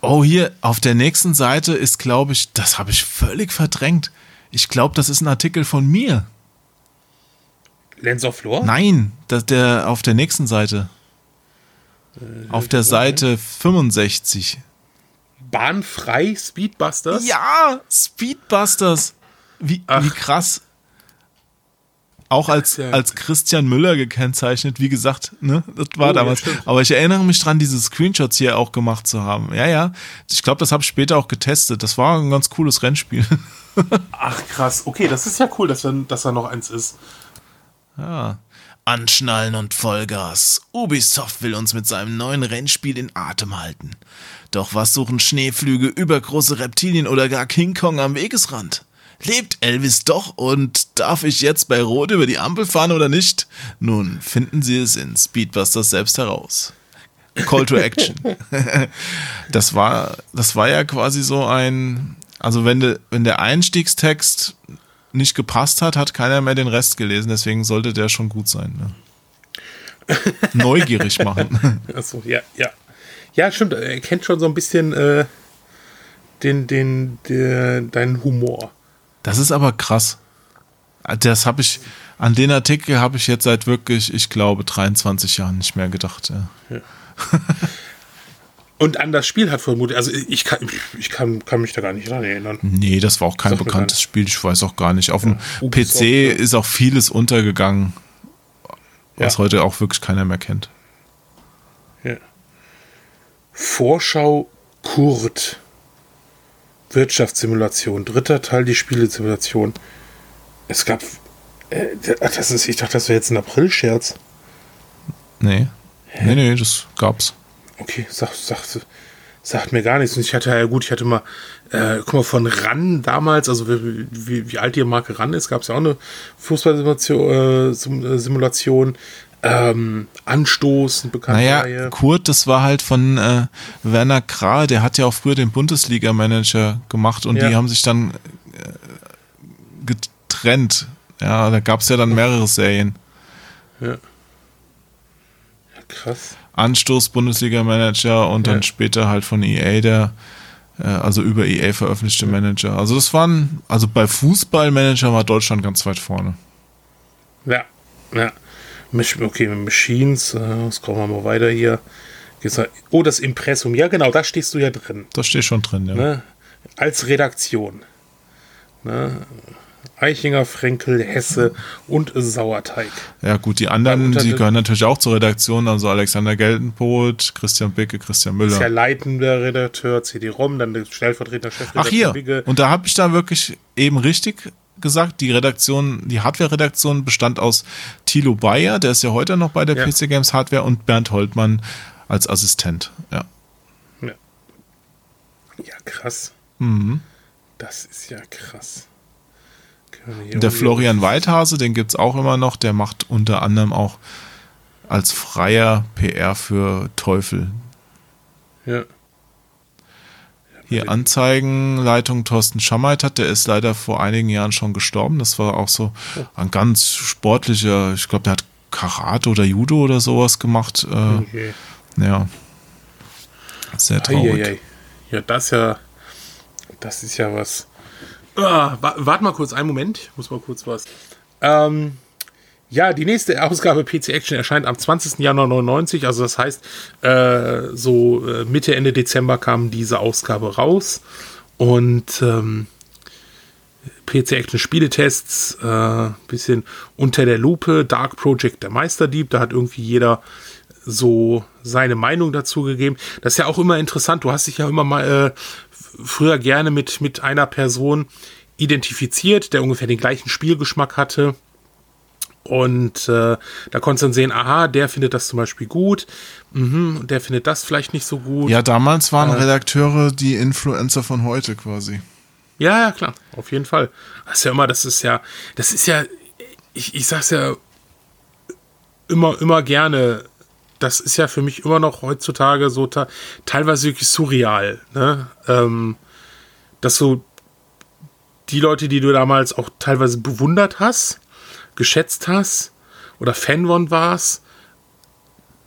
Oh, hier auf der nächsten Seite ist, glaube ich, das habe ich völlig verdrängt. Ich glaube, das ist ein Artikel von mir. Lens of Lore? Nein, das, der auf der nächsten Seite. Äh, auf der Seite 65. Bahnfrei Speedbusters? Ja, Speedbusters. Wie, wie krass auch als, ja. als Christian Müller gekennzeichnet, wie gesagt, ne, das war oh, damals. Ja, Aber ich erinnere mich dran, diese Screenshots hier auch gemacht zu haben. Ja, ja. Ich glaube, das habe ich später auch getestet. Das war ein ganz cooles Rennspiel. <laughs> Ach krass, okay, das ist ja cool, dass er, dass er noch eins ist. Ja. Anschnallen und Vollgas. Ubisoft will uns mit seinem neuen Rennspiel in Atem halten. Doch was suchen Schneeflüge, übergroße Reptilien oder gar King Kong am Wegesrand? Lebt Elvis doch und darf ich jetzt bei Rot über die Ampel fahren oder nicht? Nun, finden Sie es in Speedbusters selbst heraus. Call to Action. <laughs> das war, das war ja quasi so ein, also wenn, de, wenn der Einstiegstext nicht gepasst hat, hat keiner mehr den Rest gelesen, deswegen sollte der schon gut sein. Ne? <laughs> Neugierig machen. Achso, ja, ja. Ja, stimmt, er kennt schon so ein bisschen äh, den, den, den, deinen Humor. Das ist aber krass. Das habe ich, an den Artikel habe ich jetzt seit wirklich, ich glaube, 23 Jahren nicht mehr gedacht. Ja. ja. Und an das Spiel hat vermutlich, also ich kann, ich kann, kann mich da gar nicht dran erinnern. Nee, das war auch kein bekanntes Spiel, ich weiß auch gar nicht. Auf dem ja, PC ja. ist auch vieles untergegangen, was ja. heute auch wirklich keiner mehr kennt. Vorschau Kurt. Wirtschaftssimulation. Dritter Teil die Spielesimulation. Es gab. Äh, das ist, ich dachte, das wäre jetzt ein April-Scherz. Nee. Hä? Nee, nee, das gab's. Okay, sagt, sagt, sagt mir gar nichts. Und ich hatte ja gut, ich hatte mal, äh, guck mal, von RAN damals, also wie, wie, wie alt die Marke RAN ist, gab es ja auch eine Fußballsimulation. Äh, Simulation. Ähm, Anstoß, bekannte naja, Reihe. Kurt, das war halt von äh, Werner Krah, der hat ja auch früher den Bundesliga-Manager gemacht und ja. die haben sich dann äh, getrennt. Ja, da gab es ja dann mehrere Serien. Ja. ja krass. Anstoß Bundesliga-Manager und ja. dann später halt von EA der, äh, also über EA veröffentlichte Manager. Also das waren, also bei Fußballmanager war Deutschland ganz weit vorne. Ja, ja. Okay, Machines, äh, scrollen wir mal weiter hier. Oh, das Impressum. Ja, genau, da stehst du ja drin. Da steht schon drin, ja. Ne? Als Redaktion. Ne? Eichinger, Frenkel, Hesse und Sauerteig. Ja, gut, die anderen, die gehören natürlich auch zur Redaktion, also Alexander Geltenbrot, Christian Bicke, Christian Müller. Ist ja leitender Redakteur, CD-ROM, dann der stellvertretender Chefredakteur. Ach hier, Bicke. und da habe ich da wirklich eben richtig gesagt, die Redaktion, die Hardware-Redaktion bestand aus Thilo Bayer, der ist ja heute noch bei der ja. PC Games Hardware, und Bernd Holtmann als Assistent, ja. Ja, ja krass. Mhm. Das ist ja krass. Der Florian Weithase, den gibt es auch immer noch, der macht unter anderem auch als freier PR für Teufel. Ja. Hier Anzeigenleitung Thorsten Schammeitert, der ist leider vor einigen Jahren schon gestorben. Das war auch so ein ganz sportlicher, ich glaube, der hat Karate oder Judo oder sowas gemacht. Äh, okay. Ja. Sehr traurig. Ei, Ja, das ja, das ist ja was. Ah, warte mal kurz, einen Moment. Ich muss mal kurz was. Ähm, ja, die nächste Ausgabe PC Action erscheint am 20. Januar 99. Also das heißt, äh, so äh, Mitte, Ende Dezember kam diese Ausgabe raus. Und ähm, PC Action Spieletests, äh, bisschen unter der Lupe, Dark Project der Meisterdieb. Da hat irgendwie jeder so seine Meinung dazu gegeben. Das ist ja auch immer interessant. Du hast dich ja immer mal äh, früher gerne mit, mit einer Person identifiziert, der ungefähr den gleichen Spielgeschmack hatte. Und äh, da konntest du dann sehen, aha, der findet das zum Beispiel gut, mhm, der findet das vielleicht nicht so gut. Ja, damals waren äh, Redakteure die Influencer von heute quasi. Ja, ja, klar, auf jeden Fall. Das ist ja immer, das ist ja, das ist ja, ich, ich sag's ja immer, immer gerne, das ist ja für mich immer noch heutzutage so teilweise wirklich surreal, ne? Ähm, dass so die Leute, die du damals auch teilweise bewundert hast, geschätzt hast oder Fan von warst,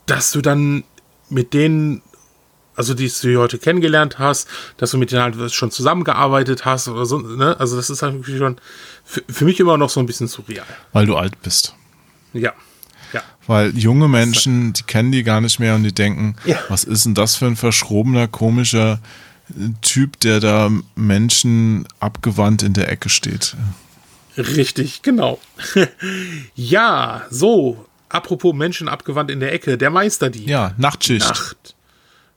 dass du dann mit denen, also die du heute kennengelernt hast, dass du mit denen halt schon zusammengearbeitet hast oder so, ne? Also das ist halt wirklich schon für, für mich immer noch so ein bisschen surreal. Weil du alt bist. Ja. Ja. Weil junge Menschen, die kennen die gar nicht mehr und die denken, ja. was ist denn das für ein verschrobener, komischer Typ, der da Menschen abgewandt in der Ecke steht. Richtig, genau. <laughs> ja, so, apropos Menschen abgewandt in der Ecke, der Meister die. Ja, Nachtschicht. Nacht.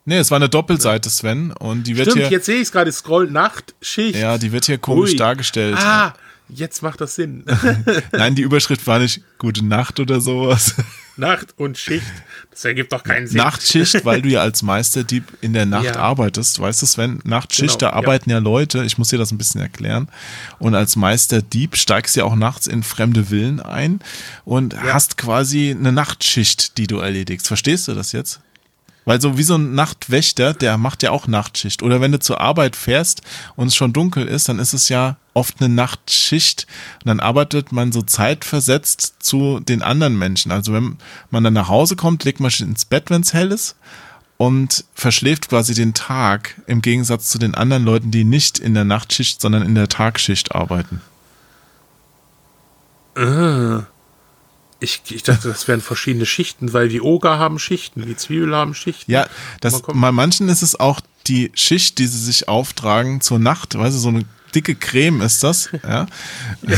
Nee, es war eine Doppelseite, Sven. Und die wird Stimmt, hier, jetzt sehe ich es gerade, Scroll Nachtschicht. Ja, die wird hier komisch Ui. dargestellt. Ah, jetzt macht das Sinn. <laughs> Nein, die Überschrift war nicht Gute Nacht oder sowas. <laughs> Nacht und Schicht. Das ergibt doch keinen Sinn. Nachtschicht, <laughs> weil du ja als Meisterdieb in der Nacht ja. arbeitest. Weißt du, Sven? Nachtschicht, genau, da arbeiten ja. ja. Leute. Ich muss dir das ein bisschen erklären. Und als Meisterdieb steigst du ja auch nachts in fremde Villen ein und ja. hast quasi eine Nachtschicht, die du erledigst. Verstehst du das jetzt? Weil so wie so ein Nachtwächter, der macht ja auch Nachtschicht. Oder wenn du zur Arbeit fährst und es schon dunkel ist, dann ist es ja oft eine Nachtschicht. Und dann arbeitet man so zeitversetzt zu den anderen Menschen. Also wenn man dann nach Hause kommt, legt man sich ins Bett, wenn es hell ist und verschläft quasi den Tag im Gegensatz zu den anderen Leuten, die nicht in der Nachtschicht, sondern in der Tagschicht arbeiten. Ah. Ich, ich dachte, das wären verschiedene Schichten, weil die Oger haben Schichten, die Zwiebel haben Schichten. Ja, das, bei manchen ist es auch die Schicht, die sie sich auftragen zur Nacht. Weißt du, so eine dicke Creme ist das. <laughs> Ja. ja.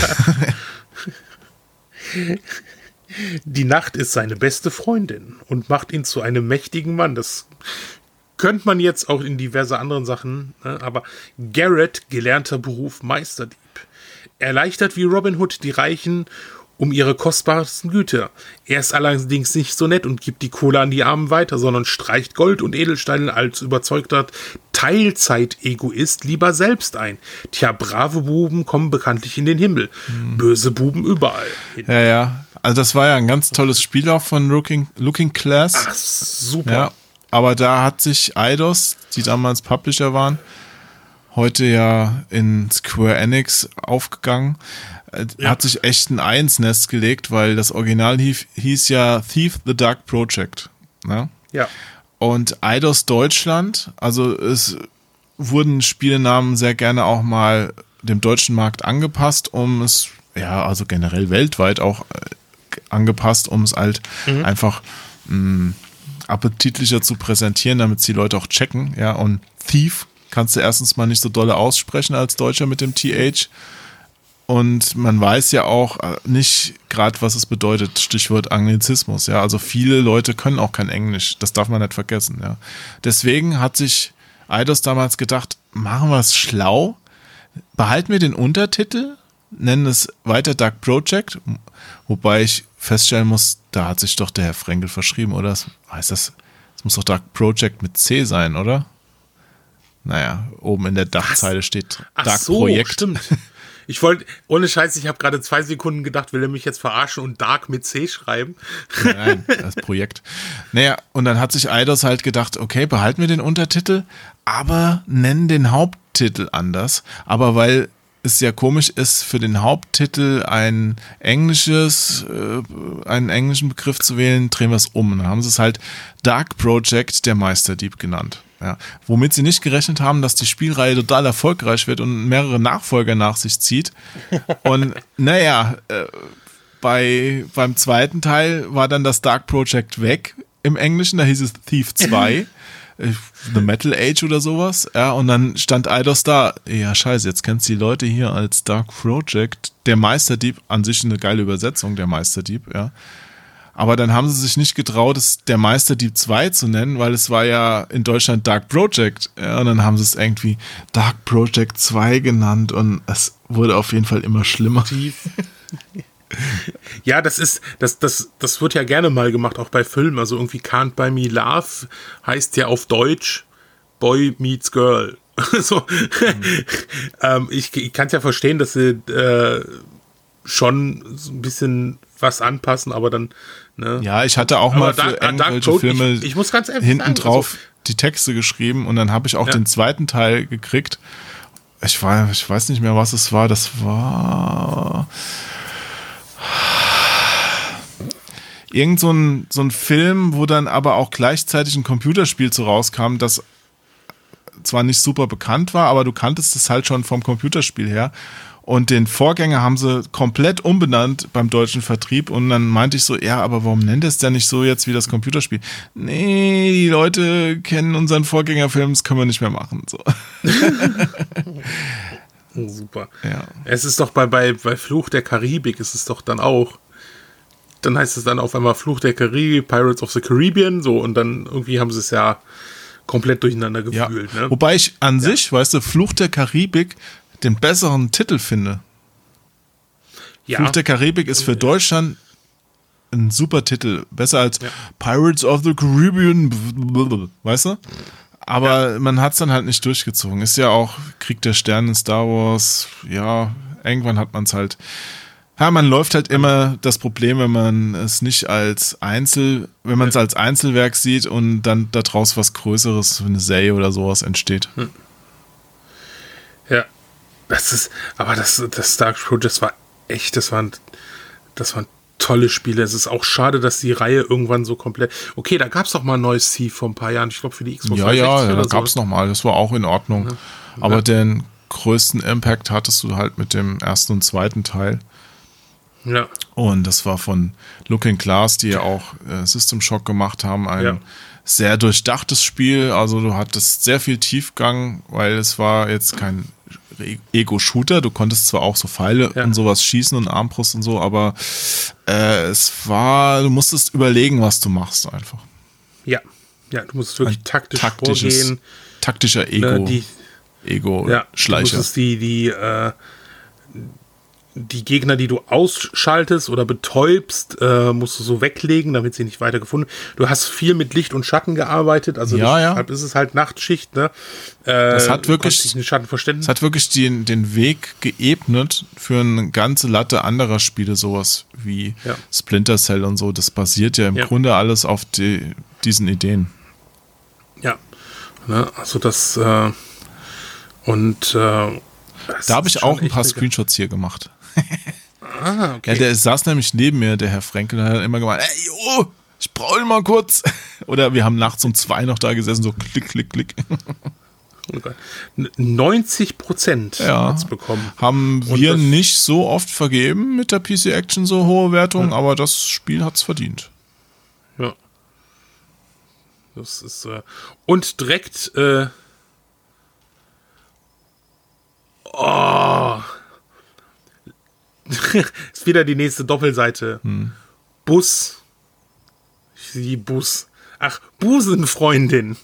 Die Nacht ist seine beste Freundin und macht ihn zu einem mächtigen Mann. Das könnte man jetzt auch in diverse anderen Sachen, ne? aber Garrett, gelernter Beruf Meisterdieb, erleichtert wie Robin Hood die Reichen um ihre kostbarsten Güter. Er ist allerdings nicht so nett und gibt die Kohle an die Armen weiter, sondern streicht Gold und Edelsteine als überzeugter Teilzeit-Egoist lieber selbst ein. Tja, brave Buben kommen bekanntlich in den Himmel. Hm. Böse Buben überall. Ja, ja. Also das war ja ein ganz tolles Spiel auch von Looking, Looking Class. Ach, super. Ja, aber da hat sich Eidos, die damals Publisher waren, heute ja in Square Enix aufgegangen, ja. hat sich echt ein Ei ins Nest gelegt, weil das Original hieß, hieß ja Thief the Dark Project. Ne? Ja. Und Eidos Deutschland, also es wurden Spielenamen sehr gerne auch mal dem deutschen Markt angepasst, um es, ja, also generell weltweit auch äh, angepasst, um es halt mhm. einfach mh, mm, appetitlicher zu präsentieren, damit die Leute auch checken, ja, und Thief kannst du erstens mal nicht so dolle aussprechen als Deutscher mit dem TH. Und man weiß ja auch äh, nicht gerade, was es bedeutet, Stichwort Anglizismus. Ja, also viele Leute können auch kein Englisch. Das darf man nicht vergessen. Ja, deswegen hat sich Eidos damals gedacht, machen wir es schlau, behalten wir den Untertitel, nennen es weiter Dark Project, wobei ich feststellen muss, da hat sich doch der Herr Frenkel verschrieben, oder? heißt das, es muss doch Dark Project mit C sein, oder? Naja, oben in der Dachzeile steht Ach Dark so, Projekt. Stimmt. <laughs> Ich wollte, ohne Scheiß, ich habe gerade zwei Sekunden gedacht, will er mich jetzt verarschen und Dark mit C schreiben? Nein, das Projekt. Naja, und dann hat sich Eidos halt gedacht, okay, behalten wir den Untertitel, aber nennen den Haupttitel anders. Aber weil es ja komisch ist, für den Haupttitel ein englisches, äh, einen englischen Begriff zu wählen, drehen wir es um. Und dann haben sie es halt Dark Project, der Meisterdieb genannt. Ja, womit sie nicht gerechnet haben, dass die Spielreihe total erfolgreich wird und mehrere Nachfolger nach sich zieht. Und <laughs> naja, äh, bei, beim zweiten Teil war dann das Dark Project weg im Englischen, da hieß es Thief 2. <laughs> Äh, The Metal Age oder sowas, ja, und dann stand Eidos da, ja, scheiße, jetzt kennst du die Leute hier als Dark Project, der Meisterdieb, an sich eine geile Übersetzung, der Meisterdieb, ja. Aber dann haben sie sich nicht getraut, es der Meisterdieb 2 zu nennen, weil es war ja in Deutschland Dark Project. Ja, und dann haben sie es irgendwie Dark Project 2 genannt und es wurde auf jeden Fall immer schlimmer. Ja, das ist, das, das, das wird ja gerne mal gemacht, auch bei Filmen. Also irgendwie Can't Buy Me Love heißt ja auf Deutsch Boy Meets Girl. <laughs> so. Mhm. <laughs> ähm, ich ich kann es ja verstehen, dass sie äh, schon so ein bisschen was anpassen, aber dann. Ne? Ja, ich hatte auch aber mal für Dark, irgendwelche Dark Filme ich, ich, muss ganz hinten sagen, also drauf also, die Texte geschrieben und dann habe ich auch ja. den zweiten Teil gekriegt. Ich, war, ich weiß nicht mehr, was es war. Das war irgend so ein, so ein Film, wo dann aber auch gleichzeitig ein Computerspiel zu rauskam, das zwar nicht super bekannt war, aber du kanntest es halt schon vom Computerspiel her. Und den Vorgänger haben sie komplett umbenannt beim deutschen Vertrieb. Und dann meinte ich so, ja, aber warum nennt es denn nicht so jetzt wie das Computerspiel? Nee, die Leute kennen unseren Vorgängerfilm, das können wir nicht mehr machen. So. <laughs> Super. Ja. Es ist doch bei, bei, bei Fluch der Karibik, ist es doch dann auch. Dann heißt es dann auf einmal Fluch der Karibik, Pirates of the Caribbean, so, und dann irgendwie haben sie es ja komplett durcheinander gefühlt. Ja. Ne? Wobei ich an ja. sich, weißt du, Fluch der Karibik den besseren Titel finde. Ja. Fluch der Karibik ist für Deutschland ein super Titel. Besser als ja. Pirates of the Caribbean, weißt du? Aber ja. man hat es dann halt nicht durchgezogen. Ist ja auch Krieg der Sterne in Star Wars. Ja, irgendwann hat man es halt Ja, man läuft halt immer das Problem, wenn man es nicht als Einzel, wenn man es als Einzelwerk sieht und dann daraus was Größeres, eine Serie oder sowas entsteht. Hm. Ja, das ist, aber das, das Dark Project, das war echt, das waren, das waren tolle Spiele. Es ist auch schade, dass die Reihe irgendwann so komplett. Okay, da gab es doch mal ein neues Thief vor ein paar Jahren. Ich glaube für die Xbox. Ja, ja, ja da gab es noch mal. Das war auch in Ordnung. Ja. Aber ja. den größten Impact hattest du halt mit dem ersten und zweiten Teil. Ja. Und das war von Looking Glass, die ja auch äh, System Shock gemacht haben, ein ja. sehr durchdachtes Spiel. Also du hattest sehr viel Tiefgang, weil es war jetzt kein Ego-Shooter. Du konntest zwar auch so Pfeile ja. und sowas schießen und Armbrust und so, aber äh, es war, du musstest überlegen, was du machst einfach. Ja, ja, du musst wirklich Ein taktisch vorgehen. Taktischer ne, Ego. Die, Ego-Schleicher. Ja, du musstest die, die, äh, die Gegner, die du ausschaltest oder betäubst, äh, musst du so weglegen, damit sie nicht weiter gefunden. Du hast viel mit Licht und Schatten gearbeitet, also ja, deshalb ja. ist es halt Nachtschicht. Ne? Äh, das hat wirklich, das hat wirklich den, den Weg geebnet für eine ganze Latte anderer Spiele, sowas wie ja. Splinter Cell und so. Das basiert ja im ja. Grunde alles auf die, diesen Ideen. Ja, ne? also das äh, und äh, da habe ich auch ein paar Screenshots hier gemacht. Ah, okay. Ja, der saß nämlich neben mir, der Herr Frenkel, der hat immer gemeint, ey, oh, ich brauche mal kurz. <laughs> Oder wir haben nachts um zwei noch da gesessen, so klick, klick, klick. 90 Prozent ja, bekommen. Haben wir nicht so oft vergeben mit der PC Action so hohe Wertung, ja. aber das Spiel hat es verdient. Ja. Das ist äh, und direkt äh, Oh, <laughs> ist wieder die nächste Doppelseite. Hm. Bus. Die Bus. Ach, Busenfreundin.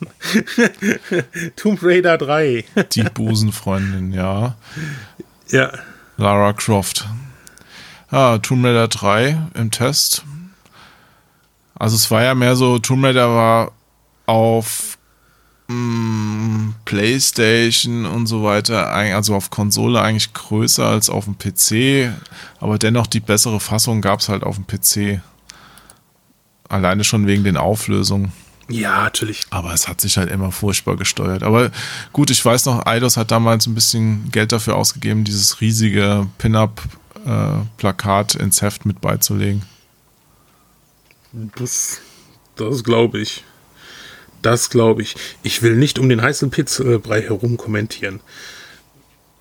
<laughs> Tomb Raider 3. Die Busenfreundin, ja. Ja. Lara Croft. Ja, Tomb Raider 3 im Test. Also es war ja mehr so, Tomb Raider war auf Mm, PlayStation und so weiter, also auf Konsole eigentlich größer als auf dem PC, aber dennoch die bessere Fassung gab es halt auf dem PC. Alleine schon wegen den Auflösungen. Ja, natürlich. Aber es hat sich halt immer furchtbar gesteuert. Aber gut, ich weiß noch, Eidos hat damals ein bisschen Geld dafür ausgegeben, dieses riesige Pin-Up-Plakat äh, ins Heft mit beizulegen. Das, das glaube ich. Das glaube ich. Ich will nicht um den heißen Pitzbrei herum kommentieren.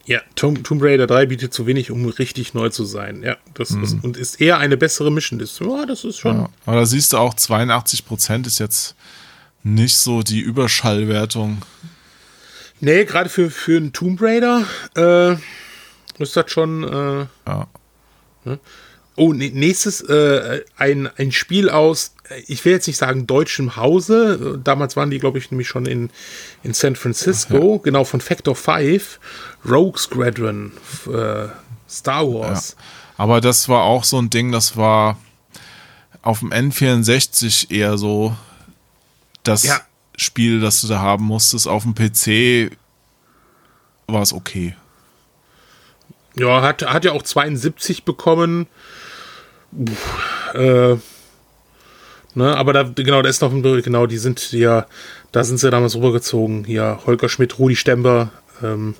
Ja, Tomb, Tomb, Raider 3 bietet zu wenig, um richtig neu zu sein. Ja, das mhm. ist, und ist eher eine bessere Mission List. Ja, das ist schon. Ja, aber da siehst du auch, 82% ist jetzt nicht so die Überschallwertung. Nee, gerade für, für einen Tomb Raider äh, ist das schon. Äh, ja. Ne? Oh, nächstes äh, ein, ein Spiel aus, ich will jetzt nicht sagen deutschem Hause. Damals waren die, glaube ich, nämlich schon in, in San Francisco, ja. genau von Factor 5, Rogue Squadron, äh, Star Wars. Ja. Aber das war auch so ein Ding, das war auf dem N64 eher so das ja. Spiel, das du da haben musstest. Auf dem PC war es okay. Ja, hat, hat ja auch 72 bekommen. Äh, ne, aber da, genau, da ist noch ein, genau, die sind ja, da sind sie damals rübergezogen. Hier, Holger Schmidt, Rudi Stember, ähm,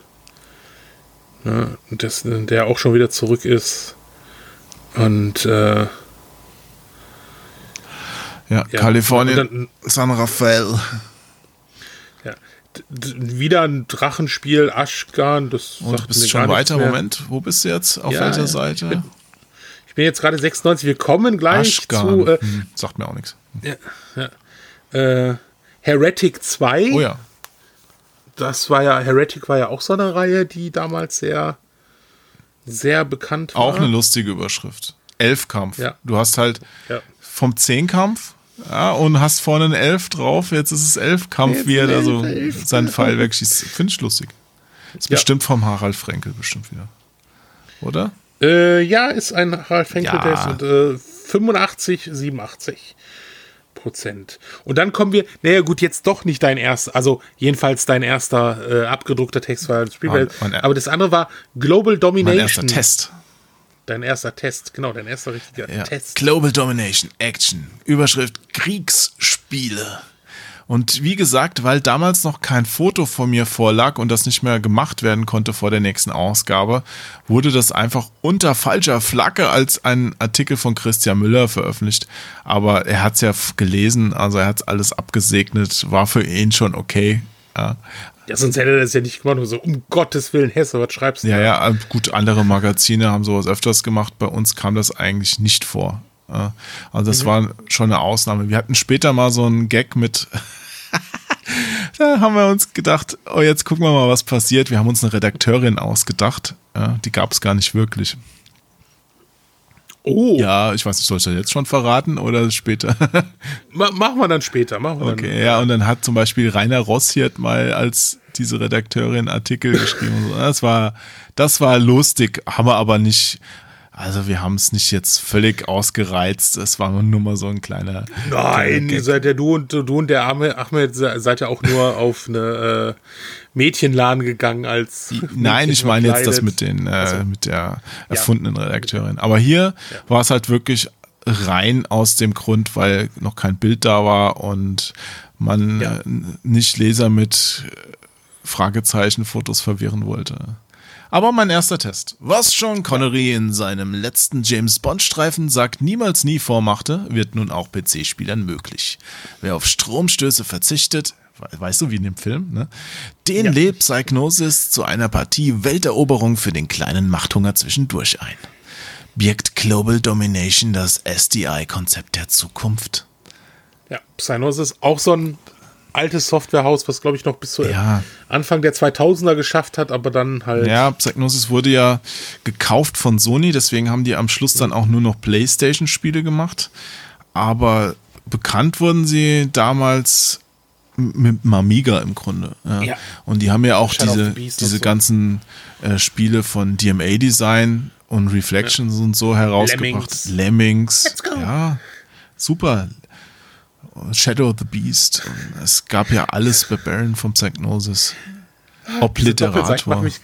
ne, das, der auch schon wieder zurück ist. Und, äh, ja, ja, Kalifornien, dann, San Rafael. Ja, wieder ein Drachenspiel, Ashkan, das Und bist schon weiter, Moment, wo bist du jetzt? Auf ja, welcher Seite? Ich bin jetzt gerade 96. Wir kommen gleich Aschgarn. zu. Äh, hm, sagt mir auch nichts. Ja, ja. Äh, Heretic 2. Oh ja. Das war ja, Heretic war ja auch so eine Reihe, die damals sehr, sehr bekannt war. Auch eine lustige Überschrift. Elfkampf. Ja. Du hast halt ja. vom Zehnkampf ja, und hast vorne einen Elf drauf. Jetzt ist es Elfkampf, wie er da so seinen Pfeil wegschießt. Finde ich lustig. Ist ja. bestimmt vom Harald Frenkel bestimmt wieder. Oder? Äh, ja, ist ein Harald Frenkel-Test und äh, 85, 87 Prozent. Und dann kommen wir, naja gut, jetzt doch nicht dein erster, also jedenfalls dein erster äh, abgedruckter Text war Spielwelt, aber das andere war Global Domination. Mein erster Test. Dein erster Test, genau, dein erster richtiger Ja. Test. Global Domination Action. Überschrift Kriegsspiele. Und wie gesagt, weil damals noch kein Foto von mir vorlag und das nicht mehr gemacht werden konnte vor der nächsten Ausgabe, wurde das einfach unter falscher Flagge als ein Artikel von Christian Müller veröffentlicht. Aber er hat es ja gelesen, also er hat alles abgesegnet, war für ihn schon okay. Ja, Ja, sonst hätte er das ja nicht gemacht. Und so, um Gottes Willen, Hesse, was schreibst du? ja, da? ja gut, andere Magazine haben sowas öfters gemacht. Bei uns kam das eigentlich nicht vor. Also das war schon eine Ausnahme. Wir hatten später mal so einen Gag mit. <laughs> da haben wir uns gedacht, oh, jetzt gucken wir mal, was passiert. Wir haben uns eine Redakteurin ausgedacht. Ja, die gab es gar nicht wirklich. Oh, Ja, ich weiß nicht, soll ich das jetzt schon verraten oder später? <laughs> ma machen wir dann später. Machen wir Okay, ja, und dann hat zum Beispiel Rainer Rossiert mal als diese Redakteurin Artikel geschrieben. Das war, das war lustig, haben wir aber nicht, also wir haben es nicht jetzt völlig ausgereizt. Es war nur mal so ein kleiner. Nein, ihr Gag. seid ja du und du und der arme Ahmed se- seid ja auch nur <laughs> auf eine äh, Mädchenladen gegangen als. Nein, Mädchen ich meine jetzt das mit den, äh, Ach so. mit der erfundenen Redakteurin. Aber hier war es halt wirklich rein aus dem Grund, weil noch kein Bild da war und man Ja. nicht Leser mit äh, Fragezeichen-Fotos verwirren wollte. Aber mein erster Test. Was Sean Connery in seinem letzten James Bond-Streifen sagt niemals nie vormachte, wird nun auch PC-Spielern möglich. Wer auf Stromstöße verzichtet, we- weißt du, wie in dem Film, ne? Den Ja. lädt Psygnosis zu einer Partie Welteroberung für den kleinen Machthunger zwischendurch ein. Birgt Global Domination das SDI-Konzept der Zukunft? Ja, Psygnosis ist auch so ein altes Softwarehaus, was glaube ich noch bis zu Ja. Anfang der 2000er geschafft hat, aber dann halt. Ja, Psygnosis wurde ja gekauft von Sony, deswegen haben die am Schluss dann auch nur noch PlayStation-Spiele gemacht. Aber bekannt wurden sie damals mit dem Amiga im Grunde. Ja. Ja. Und die haben ja auch Shadow diese, diese so. ganzen äh, Spiele von DMA Design und Reflections und so herausgebracht. Lemmings. Lemmings. Let's go. Ja, super. Shadow of the Beast. Und es gab ja alles bei Baron vom Psygnosis. Diese macht Obliterator. mich,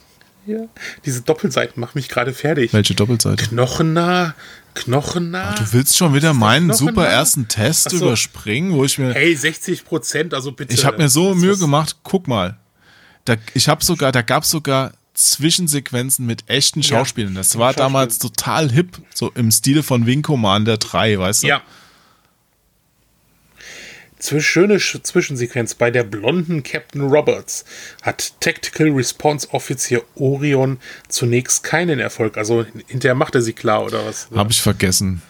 ja, diese Doppelseiten macht mich gerade fertig. Welche Doppelseite? Knochennah, knochennah. Du willst schon wieder meinen super ersten Test Ach so. überspringen, wo ich mir. Hey, 60 Prozent, also bitte. ich habe mir so Mühe gemacht, guck mal. Da, ich habe sogar, da gab es sogar Zwischensequenzen mit echten Schauspielern. Das war damals total hip, so im Stile von Wing Commander 3, weißt du? Ja. Schöne Sch- Zwischensequenz. Bei der blonden Captain Roberts hat Tactical Response Offizier Orion zunächst keinen Erfolg. Also hinterher macht er sie klar oder was? Habe ich vergessen.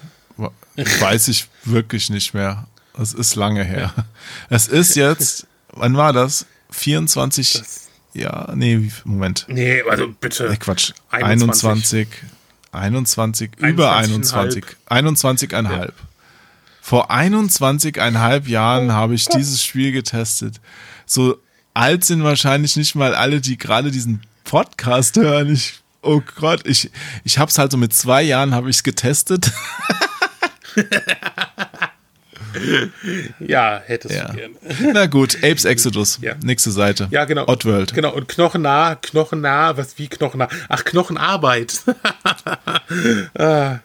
Weiß ich wirklich nicht mehr. Es ist lange her. Es ist jetzt, wann war das? 24. Das- ja, nee, Moment. Nee, also bitte. Nee, Quatsch. 21. 21, 21, über 21, 21,5. Vor 21,5 Jahren habe ich dieses Spiel getestet. So alt sind wahrscheinlich nicht mal alle, die gerade diesen Podcast hören. Ich, oh Gott, ich, ich habe es halt so mit zwei Jahren habe ich es getestet. <laughs> Ja, hättest Ja. du gern. <laughs> Na gut, Apes Exodus. Ja. Nächste Seite. Ja, genau. Oddworld. Genau, und knochennah, knochennah, was wie knochennah? Ach, Knochenarbeit. <laughs> ah,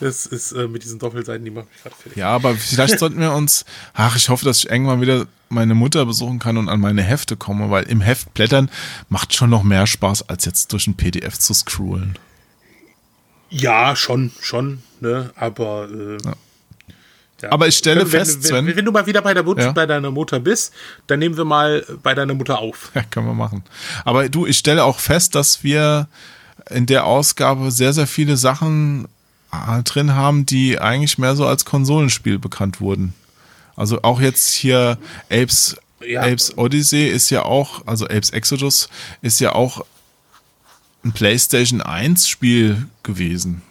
das ist äh, mit diesen Doppelseiten, die machen mich gerade fertig. Ja, aber vielleicht sollten wir uns, ach, ich hoffe, dass ich irgendwann wieder meine Mutter besuchen kann und an meine Hefte komme, weil im Heft blättern macht schon noch mehr Spaß, als jetzt durch ein PDF zu scrollen. Ja, schon, schon, ne, aber. Äh, ja. Aber ich stelle wenn, fest, wenn, Sven- wenn du mal wieder bei, der Mut Ja. bei deiner Mutter bist, dann nehmen wir mal bei deiner Mutter auf. Ja, können wir machen. Aber du, ich stelle auch fest, dass wir in der Ausgabe sehr, sehr viele Sachen drin haben, die eigentlich mehr so als Konsolenspiel bekannt wurden. Also auch jetzt hier Apes, Ja. Apes Odyssey ist ja auch, also Apes Exodus ist ja auch ein PlayStation 1 Spiel gewesen.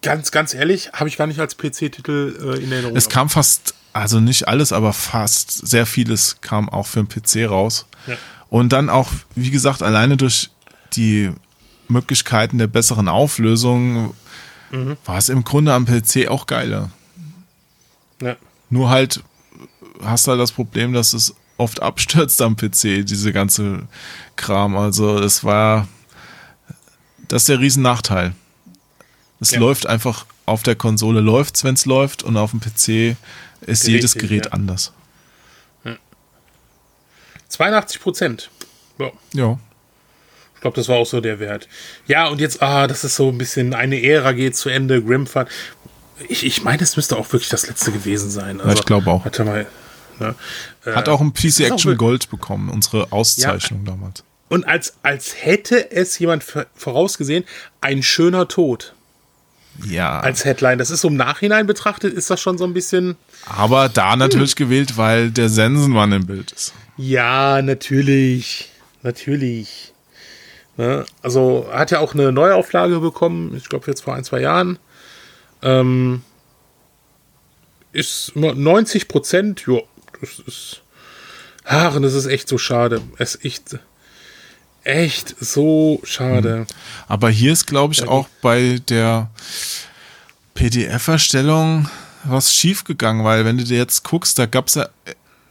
Ganz, ganz ehrlich, habe ich gar nicht als PC-Titel äh, in Erinnerung. Es kam fast, also nicht alles, aber fast sehr vieles kam auch für den PC raus. Ja. Und dann auch, wie gesagt, alleine durch die Möglichkeiten der besseren Auflösung war es im Grunde am PC auch geiler. Ja. Nur halt hast du halt das Problem, dass es oft abstürzt am PC, diese ganze Kram. Also das war, das ist der Riesennachteil. Es ja. läuft einfach auf der Konsole läuft's, wenn es läuft und auf dem PC ist Richtig, jedes Gerät ja. anders. 82 Prozent. Ja. ja. Ich glaube, das war auch so der Wert. Ja, und jetzt, ah, das ist so ein bisschen, eine Ära geht zu Ende, Grimfun. Ich, ich meine, es müsste auch wirklich das letzte gewesen sein. Also, ja, ich glaube auch. Warte mal. Ne? Hat auch ein PC Action Gold bekommen, unsere Auszeichnung ja. damals. Und als, als hätte es jemand vorausgesehen, ein schöner Tod. Ja. Als Headline. Das ist so im Nachhinein betrachtet, ist das schon so ein bisschen. Aber da natürlich hm. gewählt, weil der Sensenmann im Bild ist. Ja, natürlich. Natürlich. Ne? Also hat ja auch eine Neuauflage bekommen, ich glaube jetzt vor ein, zwei Jahren. Ähm, ist 90 Prozent, ja, das ist. Ach, das ist echt so schade. Es ist echt, echt so schade. Hm. Aber hier ist, glaube ich, auch bei der PDF-Erstellung was schiefgegangen, weil wenn du dir jetzt guckst, da gab es ja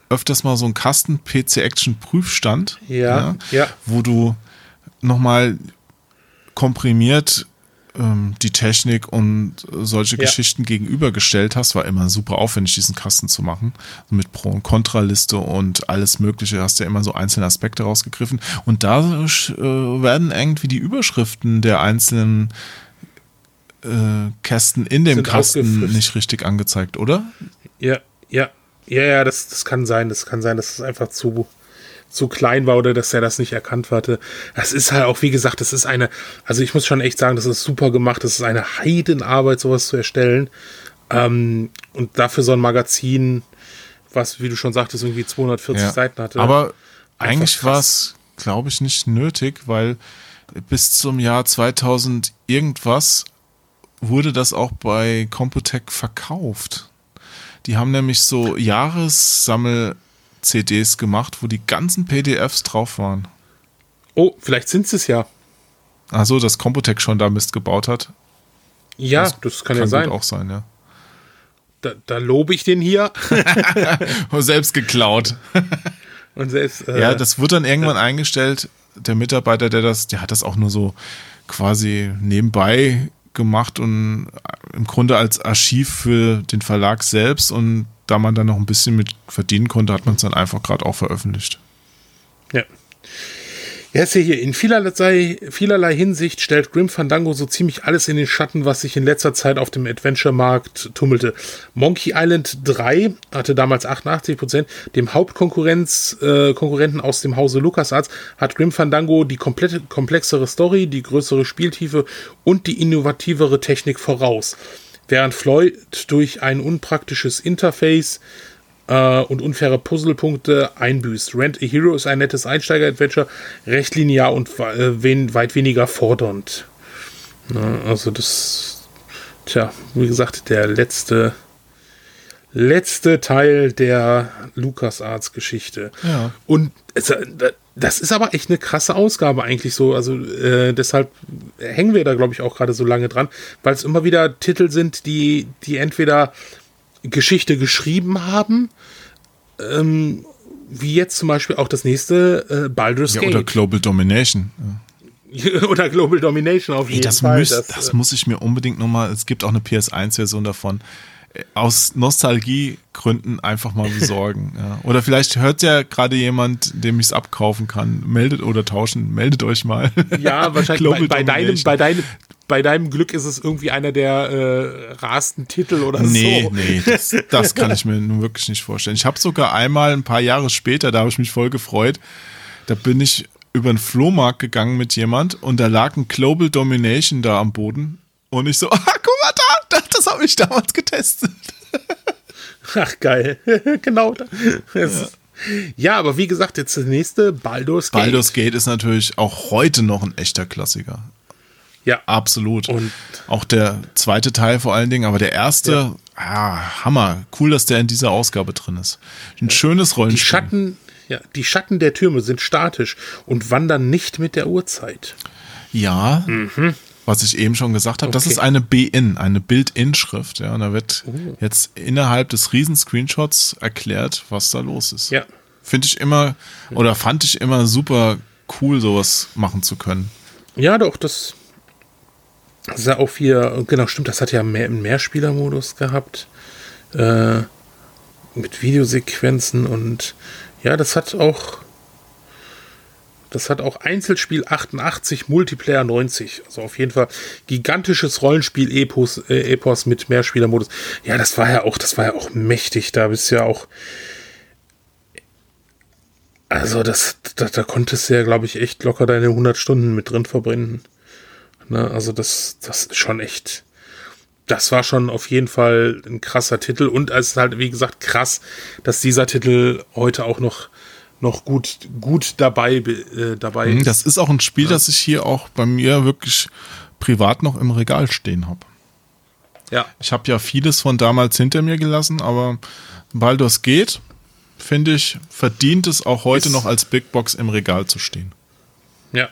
öfters mal so einen Kasten PC Action Prüfstand, ja, ja, ja. wo du nochmal komprimiert ähm, die Technik und solche ja. Geschichten gegenübergestellt hast, war immer super aufwendig, diesen Kasten zu machen. Mit Pro- und Kontraliste und alles Mögliche hast du ja immer so einzelne Aspekte rausgegriffen. Und da äh, werden irgendwie die Überschriften der einzelnen äh, Kästen in dem Sind Kasten nicht richtig angezeigt, oder? Ja, ja. Ja, ja, das, das kann sein. Das kann sein, dass es einfach zu, zu klein war oder dass er das nicht erkannt hatte. Das ist halt auch, wie gesagt, das ist eine, also ich muss schon echt sagen, das ist super gemacht. Das ist eine Heidenarbeit, sowas zu erstellen. Ähm, und dafür so ein Magazin, was, wie du schon sagtest, irgendwie 240 ja, Seiten hatte. Aber eigentlich war es, glaube ich, nicht nötig, weil bis zum Jahr 2000 irgendwas wurde das auch bei Computec verkauft. Die haben nämlich so Jahressammel-CDs gemacht, wo die ganzen PDFs drauf waren. Oh, vielleicht sind es ja. Achso, dass Computec schon da Mist gebaut hat. Ja, das, das kann, kann ja sein. auch sein, ja. Da, da lobe ich den hier. <laughs> selbst geklaut. <laughs> Und selbst, äh, ja, das wird dann irgendwann äh, eingestellt. Der Mitarbeiter, der das, der hat das auch nur so quasi nebenbei gemacht und im Grunde als Archiv für den Verlag selbst und da man dann noch ein bisschen mit verdienen konnte, hat man es dann einfach gerade auch veröffentlicht. Ja. Ja, ist hier, in vielerlei, vielerlei Hinsicht stellt Grim Fandango so ziemlich alles in den Schatten, was sich in letzter Zeit auf dem Adventure-Markt tummelte. Monkey Island 3 hatte damals 88%, dem Hauptkonkurrenten äh, aus dem Hause LucasArts hat Grim Fandango die komplette, komplexere Story, die größere Spieltiefe und die innovativere Technik voraus. Während Floyd durch ein unpraktisches Interface äh, und unfaire Puzzlepunkte einbüßt. Rent a Hero ist ein nettes Einsteiger-Adventure, recht linear und äh, wen, weit weniger fordernd. Ja, also das, tja, wie gesagt, der letzte letzte Teil der LucasArts-Geschichte. Ja. Und es, das ist aber echt eine krasse Ausgabe eigentlich so. Also äh, deshalb hängen wir da, glaube ich, auch gerade so lange dran, weil es immer wieder Titel sind, die, die entweder Geschichte geschrieben haben. Ähm, wie jetzt zum Beispiel auch das nächste äh, Baldur's ja, Gate. Oder Global Domination. Ja. <laughs> oder Global Domination auf jeden das Fall. Müsst, das, das äh, muss ich mir unbedingt nochmal, es gibt auch eine PS1-Version davon, aus Nostalgiegründen einfach mal besorgen. <laughs> ja. Oder vielleicht hört ja gerade jemand, dem ich es abkaufen kann. Meldet oder tauschen, meldet euch mal. Ja, <laughs> wahrscheinlich bei, bei, deinem, bei, deinem, bei deinem Glück ist es irgendwie einer der äh, rasten Titel oder nee, so. Nee, nee, das, das kann ich mir nun wirklich nicht vorstellen. Ich habe sogar einmal ein paar Jahre später, da habe ich mich voll gefreut, da bin ich über einen Flohmarkt gegangen mit jemand und da lag ein Global Domination da am Boden und ich so, <laughs> ah, guck mal das habe ich damals getestet. Ach geil, <laughs> genau. Ja. ja. aber wie gesagt, jetzt das nächste Baldur's Gate. Baldur's Gate ist natürlich auch heute noch ein echter Klassiker. Ja. Absolut. Und auch der zweite Teil vor allen Dingen, aber der erste, ja. ah, Hammer. Cool, dass der in dieser Ausgabe drin ist. Ein ja. schönes Rollenspiel. Die Schatten, ja, die Schatten der Türme sind statisch und wandern nicht mit der Uhrzeit. Ja. Mhm. Was ich eben schon gesagt habe, okay. das ist eine B-In, eine Bild-In-Schrift. Ja, und da wird oh. jetzt innerhalb des Riesen-Screenshots erklärt, was da los ist. Ja. Finde ich immer, oder fand ich immer super cool, sowas machen zu können. Ja, doch, das Das ist ja auch viel, genau, stimmt, das hat ja mehr, einen Mehrspielermodus gehabt. Äh, mit Videosequenzen und ja, das hat auch. Das hat auch Einzelspiel 88, Multiplayer 90. Also auf jeden Fall gigantisches Rollenspiel-Epos äh, Epos mit Mehrspielermodus. Ja, das war ja auch, das war ja auch mächtig. Da bist du ja auch. Also, das, da, da konntest du ja, glaube ich, echt locker deine 100 Stunden mit drin verbrennen. Ne? Also, das, das ist schon echt das war schon auf jeden Fall ein krasser Titel und es ist halt, wie gesagt, krass, dass dieser Titel heute auch noch, noch gut, gut dabei, äh, dabei mhm, ist. Das ist auch ein Spiel, ja. das ich hier auch bei mir wirklich privat noch im Regal stehen habe. Ja. Ich habe ja vieles von damals hinter mir gelassen, aber Baldur's geht, finde ich, verdient es auch heute ist noch als Big Box im Regal zu stehen. Ja,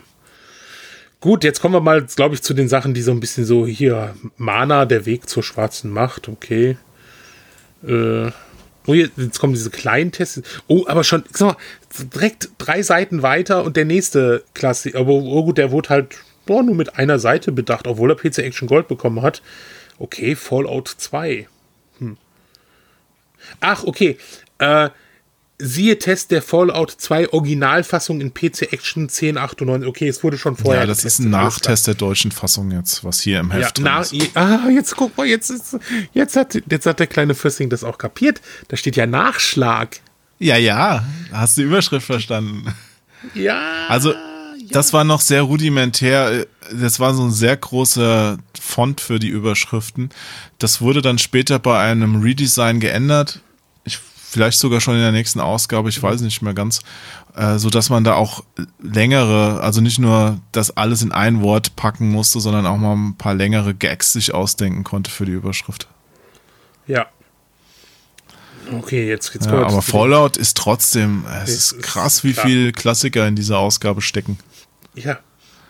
Gut, jetzt kommen wir mal, glaube ich, zu den Sachen, die so ein bisschen so hier Mana, der Weg zur schwarzen Macht, okay. Äh, oh, jetzt, kommen diese kleinen Tests. Oh, aber schon, sag mal, direkt drei Seiten weiter und der nächste Klasse. Aber oh gut, der wurde halt oh, nur mit einer Seite bedacht, obwohl er PC Action Gold bekommen hat. Okay, Fallout 2. Hm. Ach, okay. Äh, Siehe Test der Fallout 2 Originalfassung in PC Action 1098. Okay, es wurde schon vorher. Ja, das ist ein Nachtest der deutschen Fassung jetzt, was hier im Heft ja, drin ist. Ah, jetzt guck mal, jetzt, ist, jetzt, hat, jetzt hat der kleine Fürsting das auch kapiert. Da steht ja Nachschlag. Ja, ja, hast du die Überschrift verstanden. Ja. Also, das war noch sehr rudimentär. Das war so ein sehr großer Font für die Überschriften. Das wurde dann später bei einem Redesign geändert vielleicht sogar schon in der nächsten Ausgabe, ich weiß nicht mehr ganz, äh, so dass man da auch längere, also nicht nur das alles in ein Wort packen musste, sondern auch mal ein paar längere Gags sich ausdenken konnte für die Überschrift. Ja. Okay, jetzt geht's ja, Aber Fallout ist trotzdem, es ist krass, wie viel Klassiker in dieser Ausgabe stecken. Ja,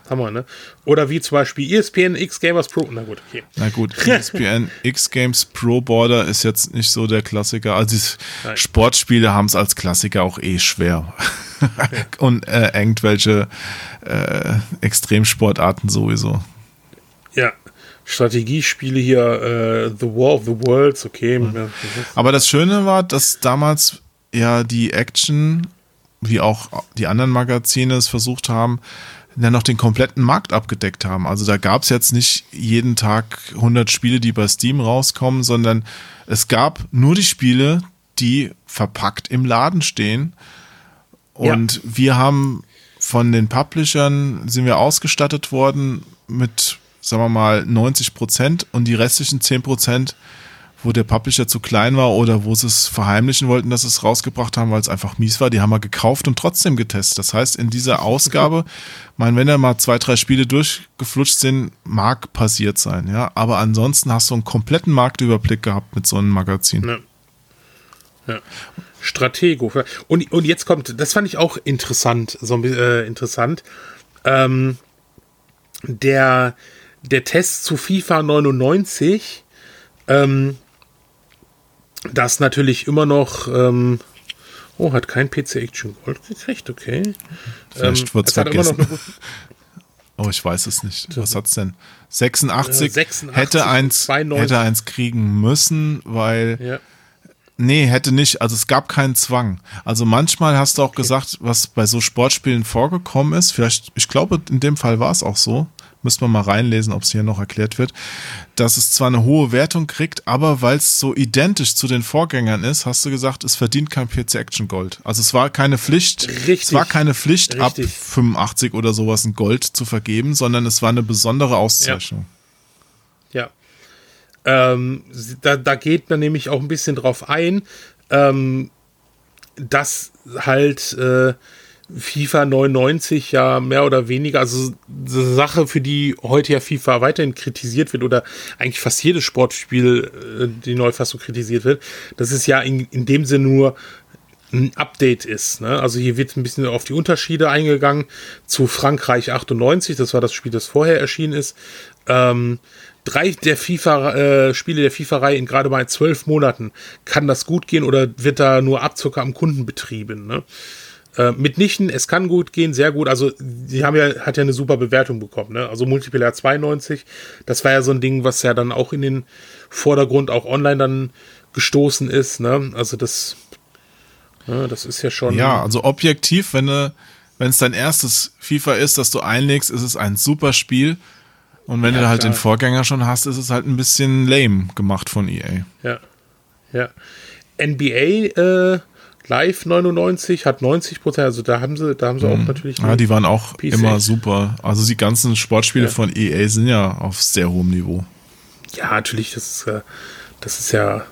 Hammer, ne? Oder wie zum Beispiel ESPN X Gamers Pro. Na gut, okay. Na gut, <laughs> ESPN X Games Pro Border ist jetzt nicht so der Klassiker. Also die Sportspiele haben es als Klassiker auch eh schwer. <laughs> Und äh, irgendwelche äh, Extremsportarten sowieso. Ja. Strategiespiele hier, äh, The War of the Worlds, okay. Mhm. Aber das Schöne war, dass damals ja die Action, wie auch die anderen Magazine es versucht haben, ja noch den kompletten Markt abgedeckt haben. Also da gab es jetzt nicht jeden Tag 100 Spiele, die bei Steam rauskommen, sondern es gab nur die Spiele, die verpackt im Laden stehen. Und ja. wir haben von den Publishern sind wir ausgestattet worden mit, sagen wir mal, 90 Prozent und die restlichen 10 Prozent wo der Publisher zu klein war oder wo sie es verheimlichen wollten, dass sie es rausgebracht haben, weil es einfach mies war. Die haben wir gekauft und trotzdem getestet. Das heißt, in dieser <laughs> Ausgabe, mein, wenn da mal zwei, drei Spiele durchgeflutscht sind, mag passiert sein, ja. Aber ansonsten hast du einen kompletten Marktüberblick gehabt mit so einem Magazin. Ja. ja. Stratego. Und, und jetzt kommt, das fand ich auch interessant, so äh, interessant. Ähm, der, der Test zu FIFA 99 ähm, das natürlich immer noch. Ähm, oh, hat kein PC Action Gold gekriegt, okay. Vielleicht ähm, wird es vergessen. <laughs> oh, ich weiß es nicht. Was hat es denn? 86, äh, 86 hätte, eins, hätte eins kriegen müssen, weil. Ja. Nee, hätte nicht. Also es gab keinen Zwang. Also manchmal hast du auch okay. gesagt, was bei so Sportspielen vorgekommen ist. Vielleicht, ich glaube, in dem Fall war es auch so müssen wir mal reinlesen, ob es hier noch erklärt wird, dass es zwar eine hohe Wertung kriegt, aber weil es so identisch zu den Vorgängern ist, hast du gesagt, es verdient kein PC Action Gold. Also es war keine Pflicht, Richtig. es war keine Pflicht Richtig. ab 85 oder sowas ein Gold zu vergeben, sondern es war eine besondere Auszeichnung. Ja. ja. Ähm, da, da geht man nämlich auch ein bisschen drauf ein, ähm, dass halt äh, FIFA 99 ja mehr oder weniger, also eine Sache, für die heute ja FIFA weiterhin kritisiert wird oder eigentlich fast jedes Sportspiel äh, die Neufassung kritisiert wird, das ist ja in, in dem Sinne nur ein Update ist. Ne? Also hier wird ein bisschen auf die Unterschiede eingegangen zu Frankreich 98, das war das Spiel, das vorher erschienen ist. Ähm, drei der FIFA, äh, Spiele der FIFA-Reihe in gerade mal zwölf Monaten. Kann das gut gehen oder wird da nur Abzucker am Kunden betrieben? Ne? Äh, mitnichten, es kann gut gehen, sehr gut. Also, die haben ja, hat ja eine super Bewertung bekommen, ne? Also Multiplayer 92, das war ja so ein Ding, was ja dann auch in den Vordergrund auch online dann gestoßen ist, ne? Also das, ja, das ist ja schon. Ja, also objektiv, wenn es dein erstes FIFA ist, das du einlegst, ist es ein super Spiel. Und wenn Ja, du halt klar. den Vorgänger schon hast, ist es halt ein bisschen lame gemacht von EA. Ja. Ja. NBA äh, Live 99 hat 90 Prozent, also da haben sie, da haben sie auch natürlich. Mhm. Ja, die waren auch PC. immer super. Also die ganzen Sportspiele Ja. von EA sind ja auf sehr hohem Niveau. Ja, natürlich, das ist, äh, das ist ja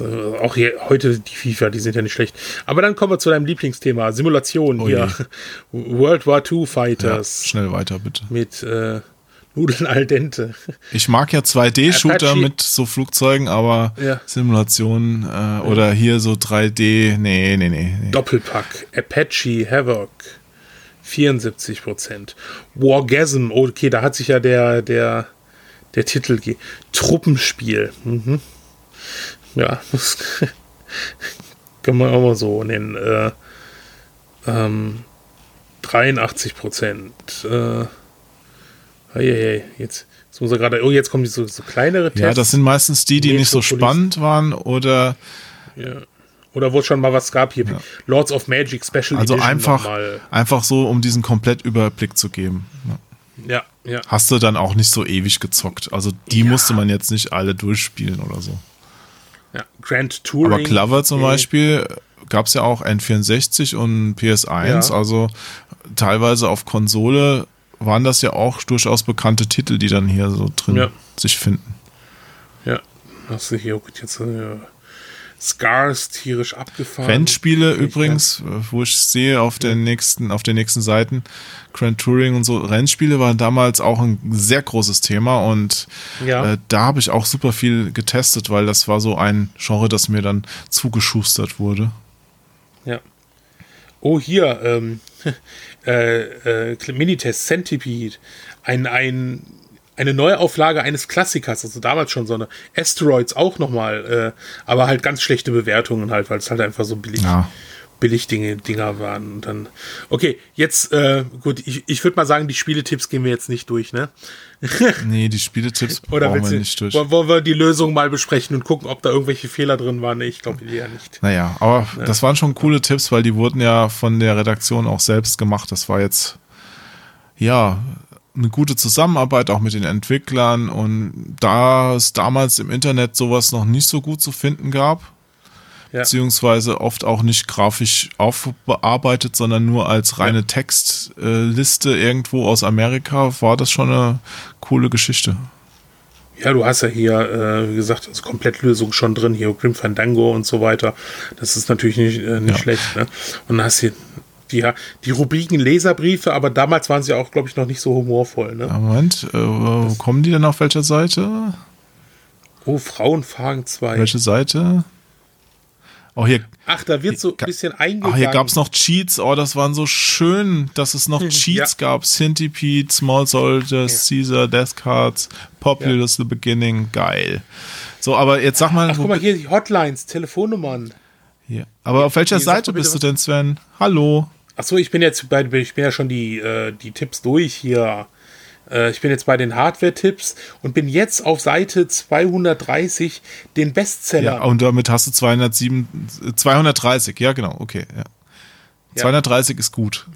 äh, auch hier, heute die FIFA, die sind ja nicht schlecht. Aber dann kommen wir zu deinem Lieblingsthema, Simulation Oh hier. <laughs> World War II Ja, Fighters schnell weiter, bitte. mit äh, Nudeln al dente. Ich mag ja 2D-Shooter Apache- mit so Flugzeugen, aber Ja. Simulationen äh, oder hier so 3D, nee, nee, nee. nee. Doppelpack, Apache Havoc 74 Prozent. Wargasm, okay, da hat sich ja der, der, der Titel ge Truppenspiel. Mhm. Ja, <laughs> das kann man auch mal so nennen. Äh, ähm, 83 Prozent. Äh, hey, jetzt, jetzt muss er gerade, oh, jetzt kommen die so, so kleinere Tests. Ja, das sind meistens die, die nicht so spannend waren oder Ja. Oder wo es schon mal was gab hier. Lords of Magic Special also Edition einfach, nochmal. einfach so, um diesen Komplettüberblick zu geben. Ja. Ja, ja. Hast du dann auch nicht so ewig gezockt. Also die Ja. musste man jetzt nicht alle durchspielen oder so. ja. Grand Touring. Aber Clover zum. Beispiel gab es ja auch N64 und PS1, Ja. also teilweise auf Konsole waren das ja auch durchaus bekannte Titel, die dann hier so drin Ja. sich finden. Ja, hast du hier gut jetzt äh, Scars tierisch abgefahren. Rennspiele übrigens, äh, wo ich sehe auf den nächsten, auf den nächsten Seiten, Grand Touring und so, Rennspiele waren damals auch ein sehr großes Thema und Ja. äh, da habe ich auch super viel getestet, weil das war so ein Genre, das mir dann zugeschustert wurde. Ja. Oh, hier, ähm, <laughs> äh, äh, Minitest Centipede. Ein, ein, eine Neuauflage eines Klassikers, also damals schon so eine Asteroids auch nochmal, äh, aber halt ganz schlechte Bewertungen halt, weil es halt einfach so billig, Ja. Billig Dinge, Dinger waren. Und dann, okay, jetzt, äh, gut, ich, ich würde mal sagen, die Spieletipps gehen wir jetzt nicht durch, ne? <laughs> Nee, die Spieletipps Oder brauchen wir nicht durch. wollen wir die Lösung mal besprechen und gucken, ob da irgendwelche Fehler drin waren? Nee, ich glaube eher nicht. Naja, aber das waren schon coole Tipps, weil die wurden ja von der Redaktion auch selbst gemacht. Das war jetzt, ja, eine gute Zusammenarbeit auch mit den Entwicklern und da es damals im Internet sowas noch nicht so gut zu finden gab, Ja. beziehungsweise oft auch nicht grafisch aufbearbeitet, sondern nur als reine Textliste irgendwo aus Amerika, war das schon eine coole Geschichte. Ja, du hast ja hier, äh, wie gesagt, also Komplettlösung schon drin, hier Grim Fandango und so weiter. Das ist natürlich nicht, äh, nicht Ja. schlecht. Ne? Und dann hast du die, die Rubriken Leserbriefe, aber damals waren sie auch, glaube ich, noch nicht so humorvoll. Ne? Ja, Moment, äh, wo kommen die denn auf welcher Seite? Oh, Frauenfragen 2. Welche Seite? Oh, hier, Ach, da wird so ein bisschen eingegangen. Ach, hier gab es noch Cheats. Oh, das waren so schön, dass es noch <laughs> Cheats ja. gab. Centipede, Small Soldiers, Caesar, Death Cards, Populous The Beginning. Geil. So, aber jetzt sag mal, Ach, guck mal hier, die Hotlines, Telefonnummern. hier. aber auf welcher sag Seite bist du denn, Sven? Hallo. Ach so, ich bin jetzt bei, ich bin ja schon die, äh, die Tipps durch hier. Äh, ich bin jetzt bei den Hardware-Tipps und bin jetzt auf Seite 230, den Bestseller. Ja, und damit hast du 207, äh, 230. Ja, genau, okay. Ja. 230 ist gut.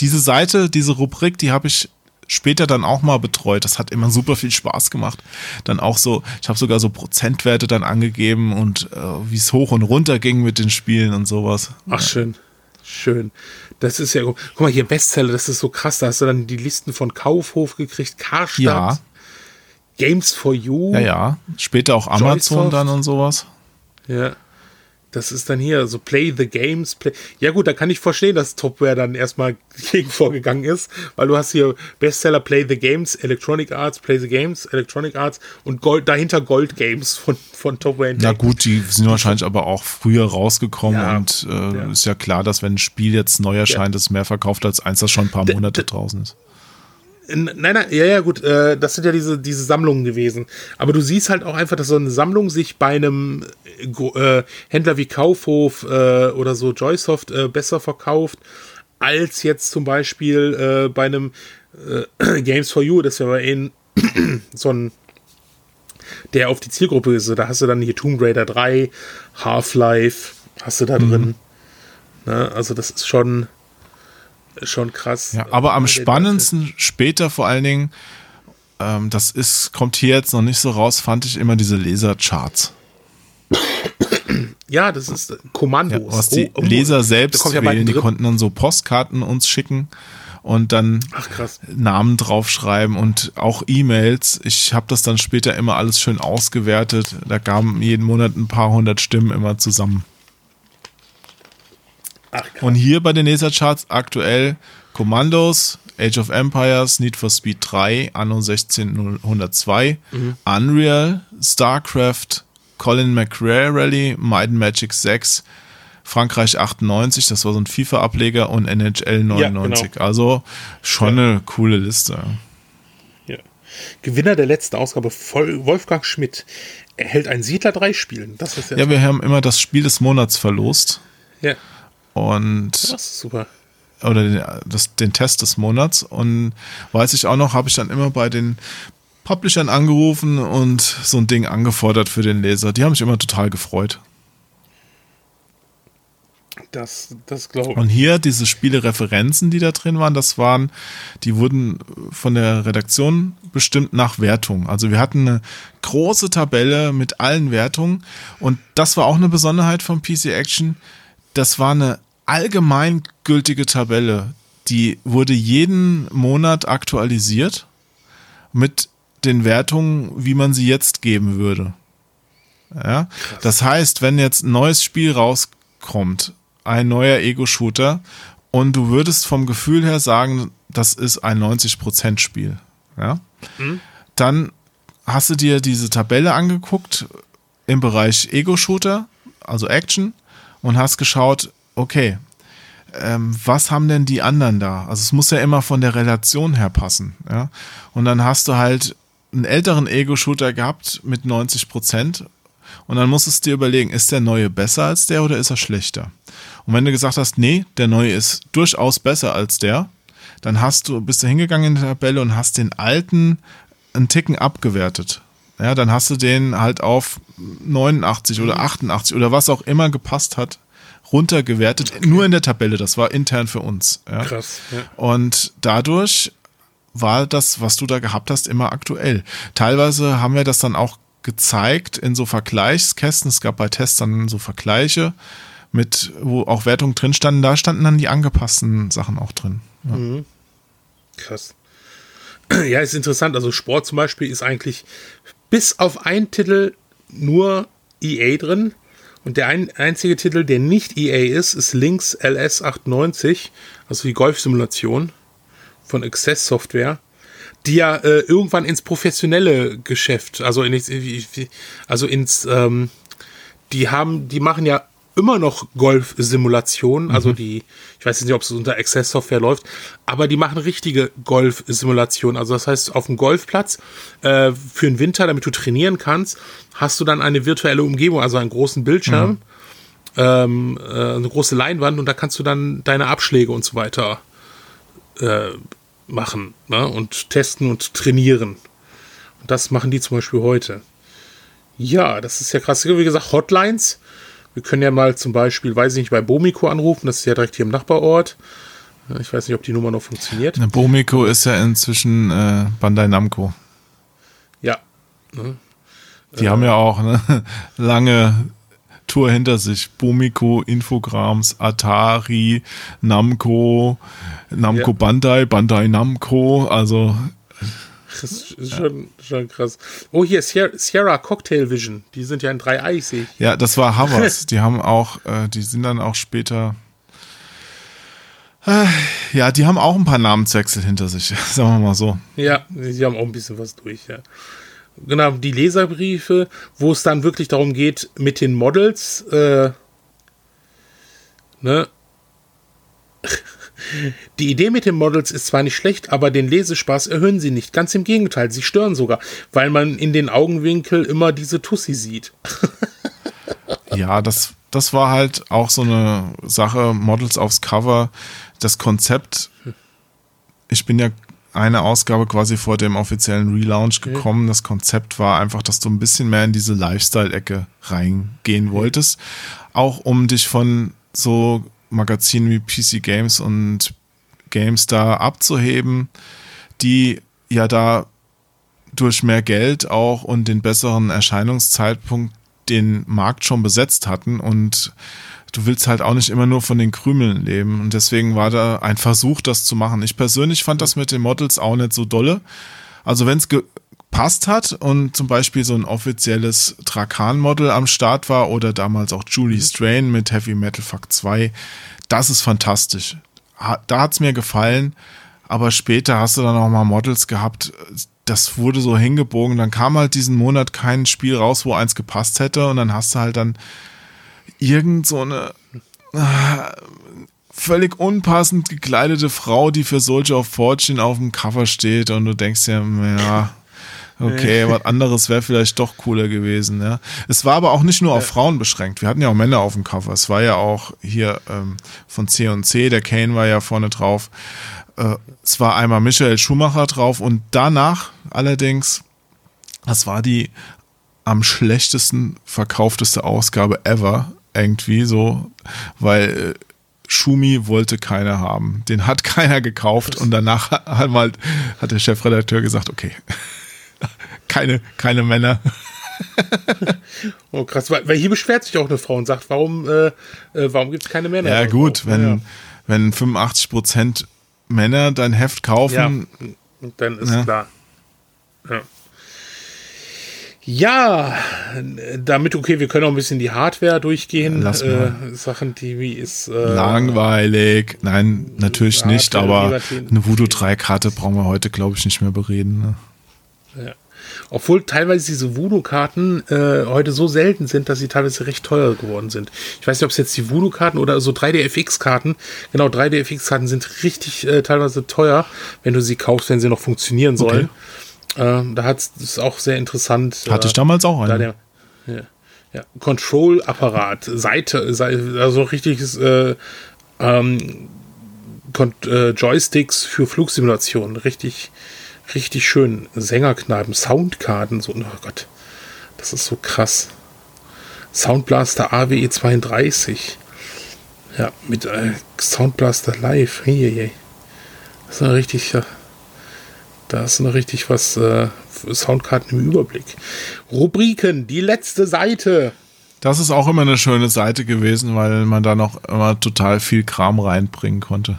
Diese Seite, diese Rubrik, die habe ich später dann auch mal betreut. Das hat immer super viel Spaß gemacht. Dann auch so, ich habe sogar so Prozentwerte dann angegeben und äh, wie es hoch und runter ging mit den Spielen und sowas. Ach, schön. Schön. Das ist ja, guck mal hier, Bestseller, das ist so krass. Da hast du dann die Listen von Kaufhof gekriegt, Karstadt, Ja. Games for You. Ja, ja. Später auch Amazon Joysoft. dann und sowas. Ja. Das ist dann hier, so Play the Games. Play. Ja, gut, da kann ich verstehen, dass Topware dann erstmal <laughs> gegen vorgegangen ist, weil du hast hier Bestseller Play the Games, Electronic Arts, Play the Games, Electronic Arts und Gold, dahinter Gold Games von, von Topware. Na gut, die sind wahrscheinlich aber auch früher rausgekommen Ja, und äh, ja. ist ja klar, dass wenn ein Spiel jetzt neu erscheint, es mehr verkauft als eins, das schon ein paar Monate d- draußen ist. Nein, nein, ja, ja, gut, äh, das sind ja diese, diese Sammlungen gewesen. Aber du siehst halt auch einfach, dass so eine Sammlung sich bei einem äh, Händler wie Kaufhof äh, oder so Joysoft äh, besser verkauft, als jetzt zum Beispiel äh, bei einem äh, <clears throat> Games for You, das ja bei ihnen <clears throat> so ein der auf die Zielgruppe ist. Da hast du dann hier Tomb Raider 3, Half-Life, hast du da mhm. drin. Ne? Also das ist schon, schon krass. Ja, aber am spannendsten später vor allen Dingen, ähm, das ist, kommt hier jetzt noch nicht so raus, fand ich immer diese Lasercharts. Ja, das ist Kommandos. Ja, was die oh, oh, Leser selbst ja wählen, die konnten dann so Postkarten uns schicken und dann Namen draufschreiben und auch E-Mails. Ich habe das dann später immer alles schön ausgewertet. Da kamen jeden Monat ein paar hundert Stimmen immer zusammen. Und hier bei den Lasercharts aktuell Commandos, Age of Empires, Need for Speed 3, Anno 1602, mhm. Unreal, StarCraft, Colin McRae Rally, Might Magic 6, Frankreich 98, das war so ein FIFA-Ableger und NHL 99. Ja, genau. Also schon ja. eine coole Liste. Ja. Gewinner der letzten Ausgabe, Wolfgang Schmidt, erhält ein Siedler 3 Spielen. Das ist ja, ja wir haben immer das Spiel des Monats verlost. Ja. Und. Das ist super. Oder den, das, den Test des Monats. Und weiß ich auch noch, habe ich dann immer bei den Publishern angerufen und so ein Ding angefordert für den Leser. Die haben sich immer total gefreut. Das, das glaube ich. Und hier diese Spielereferenzen, die da drin waren, das waren, die wurden von der Redaktion bestimmt nach Wertung. Also wir hatten eine große Tabelle mit allen Wertungen und das war auch eine Besonderheit von PC Action. Das war eine allgemeingültige Tabelle. Die wurde jeden Monat aktualisiert mit den Wertungen, wie man sie jetzt geben würde. Ja, das heißt, wenn jetzt ein neues Spiel rauskommt, ein neuer Ego-Shooter und du würdest vom Gefühl her sagen, das ist ein 90% Spiel. Ja? Mhm. Dann hast du dir diese Tabelle angeguckt im Bereich Ego-Shooter, also Action, und hast geschaut, okay, ähm, was haben denn die anderen da? Also es muss ja immer von der Relation her passen. Ja? Und dann hast du halt einen älteren Ego-Shooter gehabt mit 90 Prozent und dann musst du dir überlegen, ist der neue besser als der oder ist er schlechter? Und wenn du gesagt hast, nee, der neue ist durchaus besser als der, dann hast du, bist du hingegangen in die Tabelle und hast den alten einen Ticken abgewertet. Ja, dann hast du den halt auf 89 oder 88 oder was auch immer gepasst hat, runtergewertet. Okay. Nur in der Tabelle, das war intern für uns. Ja. Krass. Ja. Und dadurch war das, was du da gehabt hast, immer aktuell. Teilweise haben wir das dann auch gezeigt in so Vergleichskästen. Es gab bei Tests dann so Vergleiche mit, wo auch Wertungen drin standen. Da standen dann die angepassten Sachen auch drin. Ja. Mhm. Krass. <clears throat> Ja, ist interessant. Also Sport zum Beispiel ist eigentlich bis auf einen Titel nur EA drin. Und der ein, einzige Titel, der nicht EA ist, ist Lynx LS98, also die Golfsimulation von Access Software, die ja äh, irgendwann ins professionelle Geschäft, also, in, also ins, ähm, die haben, die machen ja immer noch Golf-Simulationen, also mhm. die, ich weiß nicht, ob es unter Access Software läuft, aber die machen richtige Golf-Simulationen. Also das heißt, auf dem Golfplatz äh, für den Winter, damit du trainieren kannst, hast du dann eine virtuelle Umgebung, also einen großen Bildschirm, mhm. ähm, äh, eine große Leinwand und da kannst du dann deine Abschläge und so weiter äh, machen ne? und testen und trainieren. Und das machen die zum Beispiel heute. Ja, das ist ja krass. Wie gesagt, Hotlines wir können ja mal zum Beispiel, weiß ich nicht, bei Bomiko anrufen, das ist ja direkt hier im Nachbarort. Ich weiß nicht, ob die Nummer noch funktioniert. Ne, Bomiko ist ja inzwischen äh, Bandai Namco. Ja. Ne? Die äh, haben ja auch eine <laughs> lange Tour hinter sich. Bomiko, Infogrames, Atari, Namco, Namco ja. Bandai, Bandai Namco, also das ist schon, schon krass. Oh, hier, Sierra, Sierra, Cocktail Vision. Die sind ja in 3 i sehe ich. Ja, das war Havas. <laughs> die haben auch, äh, die sind dann auch später. Äh, ja, die haben auch ein paar Namenswechsel hinter sich, <laughs> sagen wir mal so. Ja, die haben auch ein bisschen was durch, ja. Genau, die Leserbriefe, wo es dann wirklich darum geht, mit den Models, äh, ne, Die Idee mit den Models ist zwar nicht schlecht, aber den Lesespaß erhöhen sie nicht. Ganz im Gegenteil, sie stören sogar, weil man in den Augenwinkel immer diese Tussi sieht. <laughs> <laughs> ja, das, das war halt auch so eine Sache, Models aufs Cover. Das Konzept, ich bin ja eine Ausgabe quasi vor dem offiziellen Relaunch gekommen. Das Konzept war einfach, dass du ein bisschen mehr in diese Lifestyle-Ecke reingehen wolltest. Auch um dich von so Magazinen wie PC Games und GameStar abzuheben, die ja da durch mehr Geld auch und den besseren Erscheinungszeitpunkt den Markt schon besetzt hatten und du willst halt auch nicht immer nur von den Krümeln leben. Und deswegen war da ein Versuch, das zu machen. Ich persönlich fand das mit den Models auch nicht so dolle. Also wenn es gepasst hat und zum Beispiel so ein offizielles Trakan-Model am Start war oder damals auch Julie mhm. Strain mit Heavy Metal Fuck 2, das ist fantastisch. Da hat es mir gefallen. Aber später hast du dann auch mal Models gehabt, das wurde so hingebogen. Dann kam halt diesen Monat kein Spiel raus, wo eins gepasst hätte. Und dann hast du halt dann irgend so eine äh, völlig unpassend gekleidete Frau, die für Soldier of Fortune auf dem Cover steht und du denkst ja, ja, okay, was anderes wäre vielleicht doch cooler gewesen. Ja. Es war aber auch nicht nur auf Frauen beschränkt. Wir hatten ja auch Männer auf dem Cover. Es war ja auch hier ähm, von C&C, der Kane war ja vorne drauf. Äh, es war einmal Michael Schumacher drauf und danach allerdings, das war die am schlechtesten verkaufteste Ausgabe ever irgendwie so, weil äh, Schumi wollte keiner haben. Den hat <laughs> keiner gekauft und danach hat, mal, hat der Chefredakteur gesagt, okay, keine, keine Männer. <laughs> oh krass, weil, weil, hier beschwert sich auch eine Frau und sagt, warum, äh, äh warum gibt es keine Männer? Ja gut, wenn, ja. wenn 85 Prozent Männer dein Heft kaufen. Ja, dann ist ja. klar. Ja. Ja, damit, okay, wir können auch ein bisschen die Hardware durchgehen. Lass mal. Äh, Sachen, die wie ist. Äh, Langweilig. Nein, natürlich nicht, aber eine Voodoo 3-Karte brauchen wir heute, glaube ich, nicht mehr bereden. Ne? Obwohl teilweise diese Voodoo-Karten äh, heute so selten sind, dass sie teilweise recht teuer geworden sind. Ich weiß nicht, ob es jetzt die Voodoo-Karten oder so 3DFX-Karten, genau, 3DFX-Karten sind richtig äh, teilweise teuer, wenn du sie kaufst, wenn sie noch funktionieren sollen. Okay. Äh, da hat es auch sehr interessant. Hatte ich damals auch einen. Da der, ja, ja, Control-Apparat, Seite, Seite, also richtiges äh, ähm, äh, Joysticks für Flugsimulationen, richtig, richtig schön. Sängerkneipen, Soundkarten, so, oh Gott, das ist so krass. Soundblaster AWE 32. Ja, mit äh, Soundblaster Live. Hey. Das ist ein richtig, da ist noch richtig was äh, Soundkarten im Überblick. Rubriken, die letzte Seite. Das ist auch immer eine schöne Seite gewesen, weil man da noch immer total viel Kram reinbringen konnte.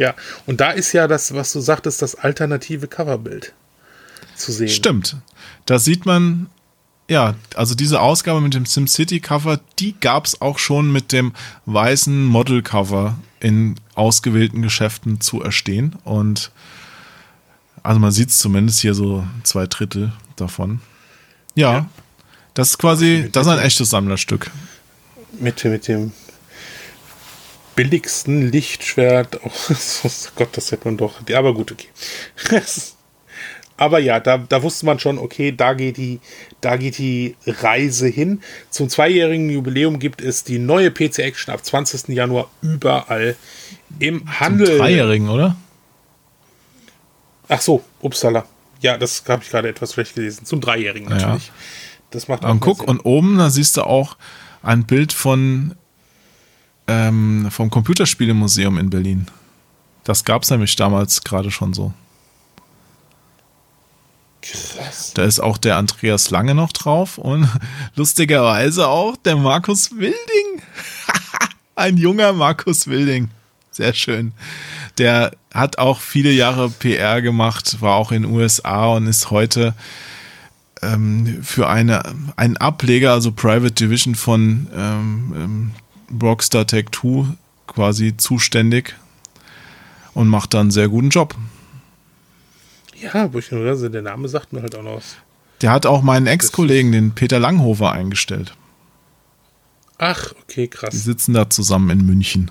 Ja, und da ist ja das, was du sagtest, das alternative Coverbild zu sehen. Stimmt. Da sieht man, ja, also diese Ausgabe mit dem SimCity-Cover, die gab es auch schon mit dem weißen Model-Cover in ausgewählten Geschäften zu erstehen. Und also man sieht es zumindest hier so zwei Drittel davon. Ja, ja. das ist quasi, das ist ein echtes Sammlerstück. Mit, mit dem billigsten Lichtschwert. Oh, <laughs> Gott, das hätte man doch. Aber gut, okay. <laughs> aber ja, da, da wusste man schon, okay, da geht, die, da geht die Reise hin. Zum zweijährigen Jubiläum gibt es die neue PC Action ab 20. Januar überall im Handel. Zum dreijährigen, oder? Ach so, Upsala. Ja, das habe ich gerade etwas schlecht gelesen. Zum Dreijährigen natürlich. Ja. Das macht auch Und guck, Sinn. und oben, da siehst du auch ein Bild von ähm, vom Computerspielemuseum in Berlin. Das gab es nämlich damals gerade schon so. Krass. Da ist auch der Andreas Lange noch drauf und <laughs> lustigerweise auch der Markus Wilding. <laughs> ein junger Markus Wilding. Sehr schön. Der hat auch viele Jahre PR gemacht, war auch in den USA und ist heute ähm, für eine, einen Ableger, also Private Division von ähm, ähm Rockstar Tech 2 quasi zuständig und macht da einen sehr guten Job. Ja, also der Name sagt mir halt auch noch. Der hat auch meinen Ex-Kollegen, den Peter Langhofer, eingestellt. Ach, okay, krass. Die sitzen da zusammen in München.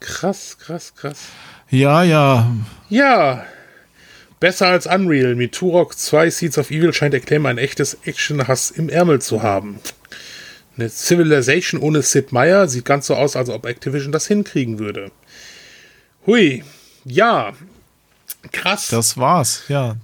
Krass, krass, krass. Ja, ja. Ja. Besser als Unreal. Mit Turok 2 Seeds of Evil scheint Acclaim ein echtes Action-Hass im Ärmel zu haben. Eine Civilization ohne Sid Meier sieht ganz so aus, als ob Activision das hinkriegen würde. Hui. Ja. Krass. Das war's, ja.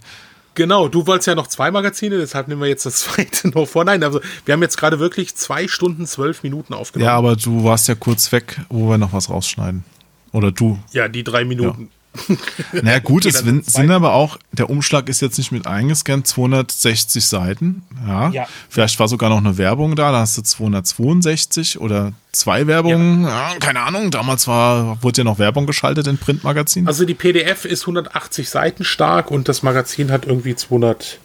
Genau, du wolltest ja noch zwei Magazine, deshalb nehmen wir jetzt das <laughs> zweite noch vor. Nein, also wir haben jetzt gerade wirklich zwei Stunden, zwölf Minuten aufgenommen. Ja, aber du warst ja kurz weg, wo wir noch was rausschneiden. Oder du. Ja, die drei Minuten. Ja. <laughs> Naja, gut, es sind, sind aber auch, der Umschlag ist jetzt nicht mit eingescannt, 260 Seiten. Ja. ja. Vielleicht war sogar noch eine Werbung da, da hast du 262 oder zwei Werbungen. Ja. ja keine Ahnung, damals war, wurde ja noch Werbung geschaltet in Printmagazinen. Also die PDF ist 180 Seiten stark und das Magazin hat irgendwie 200,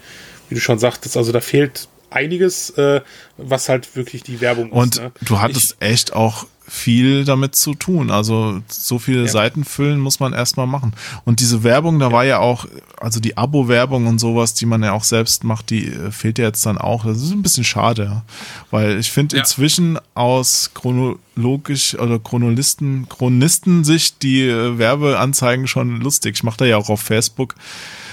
wie du schon sagtest, also da fehlt einiges, äh, was halt wirklich die Werbung und ist. Und ne? du hattest ich, echt auch viel damit zu tun. Also so viele ja. Seiten füllen muss man erstmal machen. Und diese Werbung, da ja. war ja auch, also die Abo-Werbung und sowas, die man ja auch selbst macht, die äh, fehlt ja jetzt dann auch. Das ist ein bisschen schade, weil ich finde ja. inzwischen aus chronologisch oder Chronolisten, Chronisten-Sicht die äh, Werbeanzeigen schon lustig. Ich mache da ja auch auf Facebook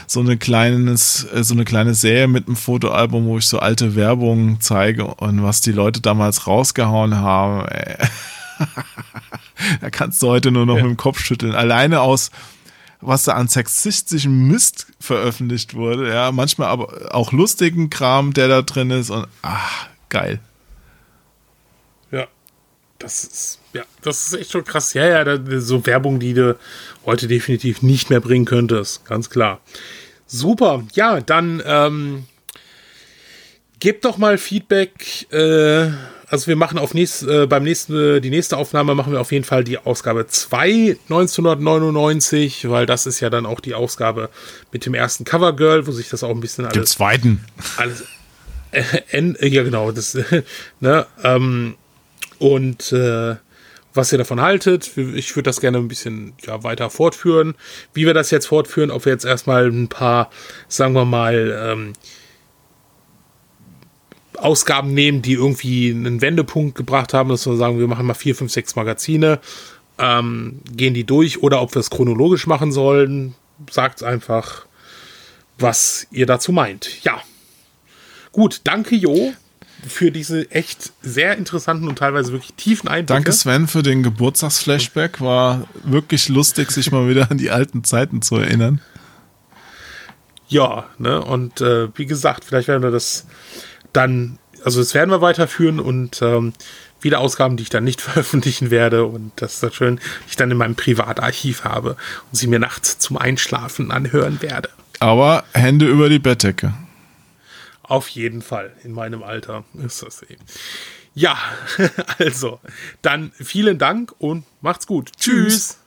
so eine kleines, äh, so eine kleine Serie mit einem Fotoalbum, wo ich so alte Werbung zeige und was die Leute damals rausgehauen haben. <laughs> da kannst du heute nur noch ja. mit dem Kopf schütteln. Alleine aus, was da an sexistischem Mist veröffentlicht wurde. Ja, manchmal aber auch lustigen Kram, der da drin ist und ach, geil. Ja, das ist, ja, das ist echt schon krass. Ja, ja, da, so Werbung, die du heute definitiv nicht mehr bringen könntest, ganz klar. Super, ja, dann ähm, gebt doch mal Feedback. Äh, also wir machen auf nächst, äh, beim nächsten, die nächste Aufnahme machen wir auf jeden Fall die Ausgabe 2 1999, weil das ist ja dann auch die Ausgabe mit dem ersten Covergirl, wo sich das auch ein bisschen alles. Dem zweiten. Alles. <laughs> Äh, äh, ja, genau. Das, <laughs> ne, ähm, und äh, was ihr davon haltet. Ich würde das gerne ein bisschen ja, weiter fortführen. Wie wir das jetzt fortführen, ob wir jetzt erstmal ein paar, sagen wir mal, ähm, Ausgaben nehmen, die irgendwie einen Wendepunkt gebracht haben, dass wir sagen, wir machen mal vier, fünf, sechs Magazine, ähm, gehen die durch oder ob wir es chronologisch machen sollen, sagt einfach, was ihr dazu meint. Ja. Gut, danke Jo für diese echt sehr interessanten und teilweise wirklich tiefen Einblicke. Danke Sven für den Geburtstagsflashback. War wirklich lustig, sich mal wieder an die alten Zeiten zu erinnern. Ja, ne, und äh, wie gesagt, vielleicht werden wir das dann, also das werden wir weiterführen und ähm, wieder Ausgaben, die ich dann nicht <laughs> veröffentlichen werde und das ist dann schön, die ich dann in meinem Privatarchiv habe und sie mir nachts zum Einschlafen anhören werde. Aber Hände über die Bettdecke. Auf jeden Fall, in meinem Alter ist das eben. Ja, <laughs> also, dann vielen Dank und macht's gut. Tschüss. Tschüss.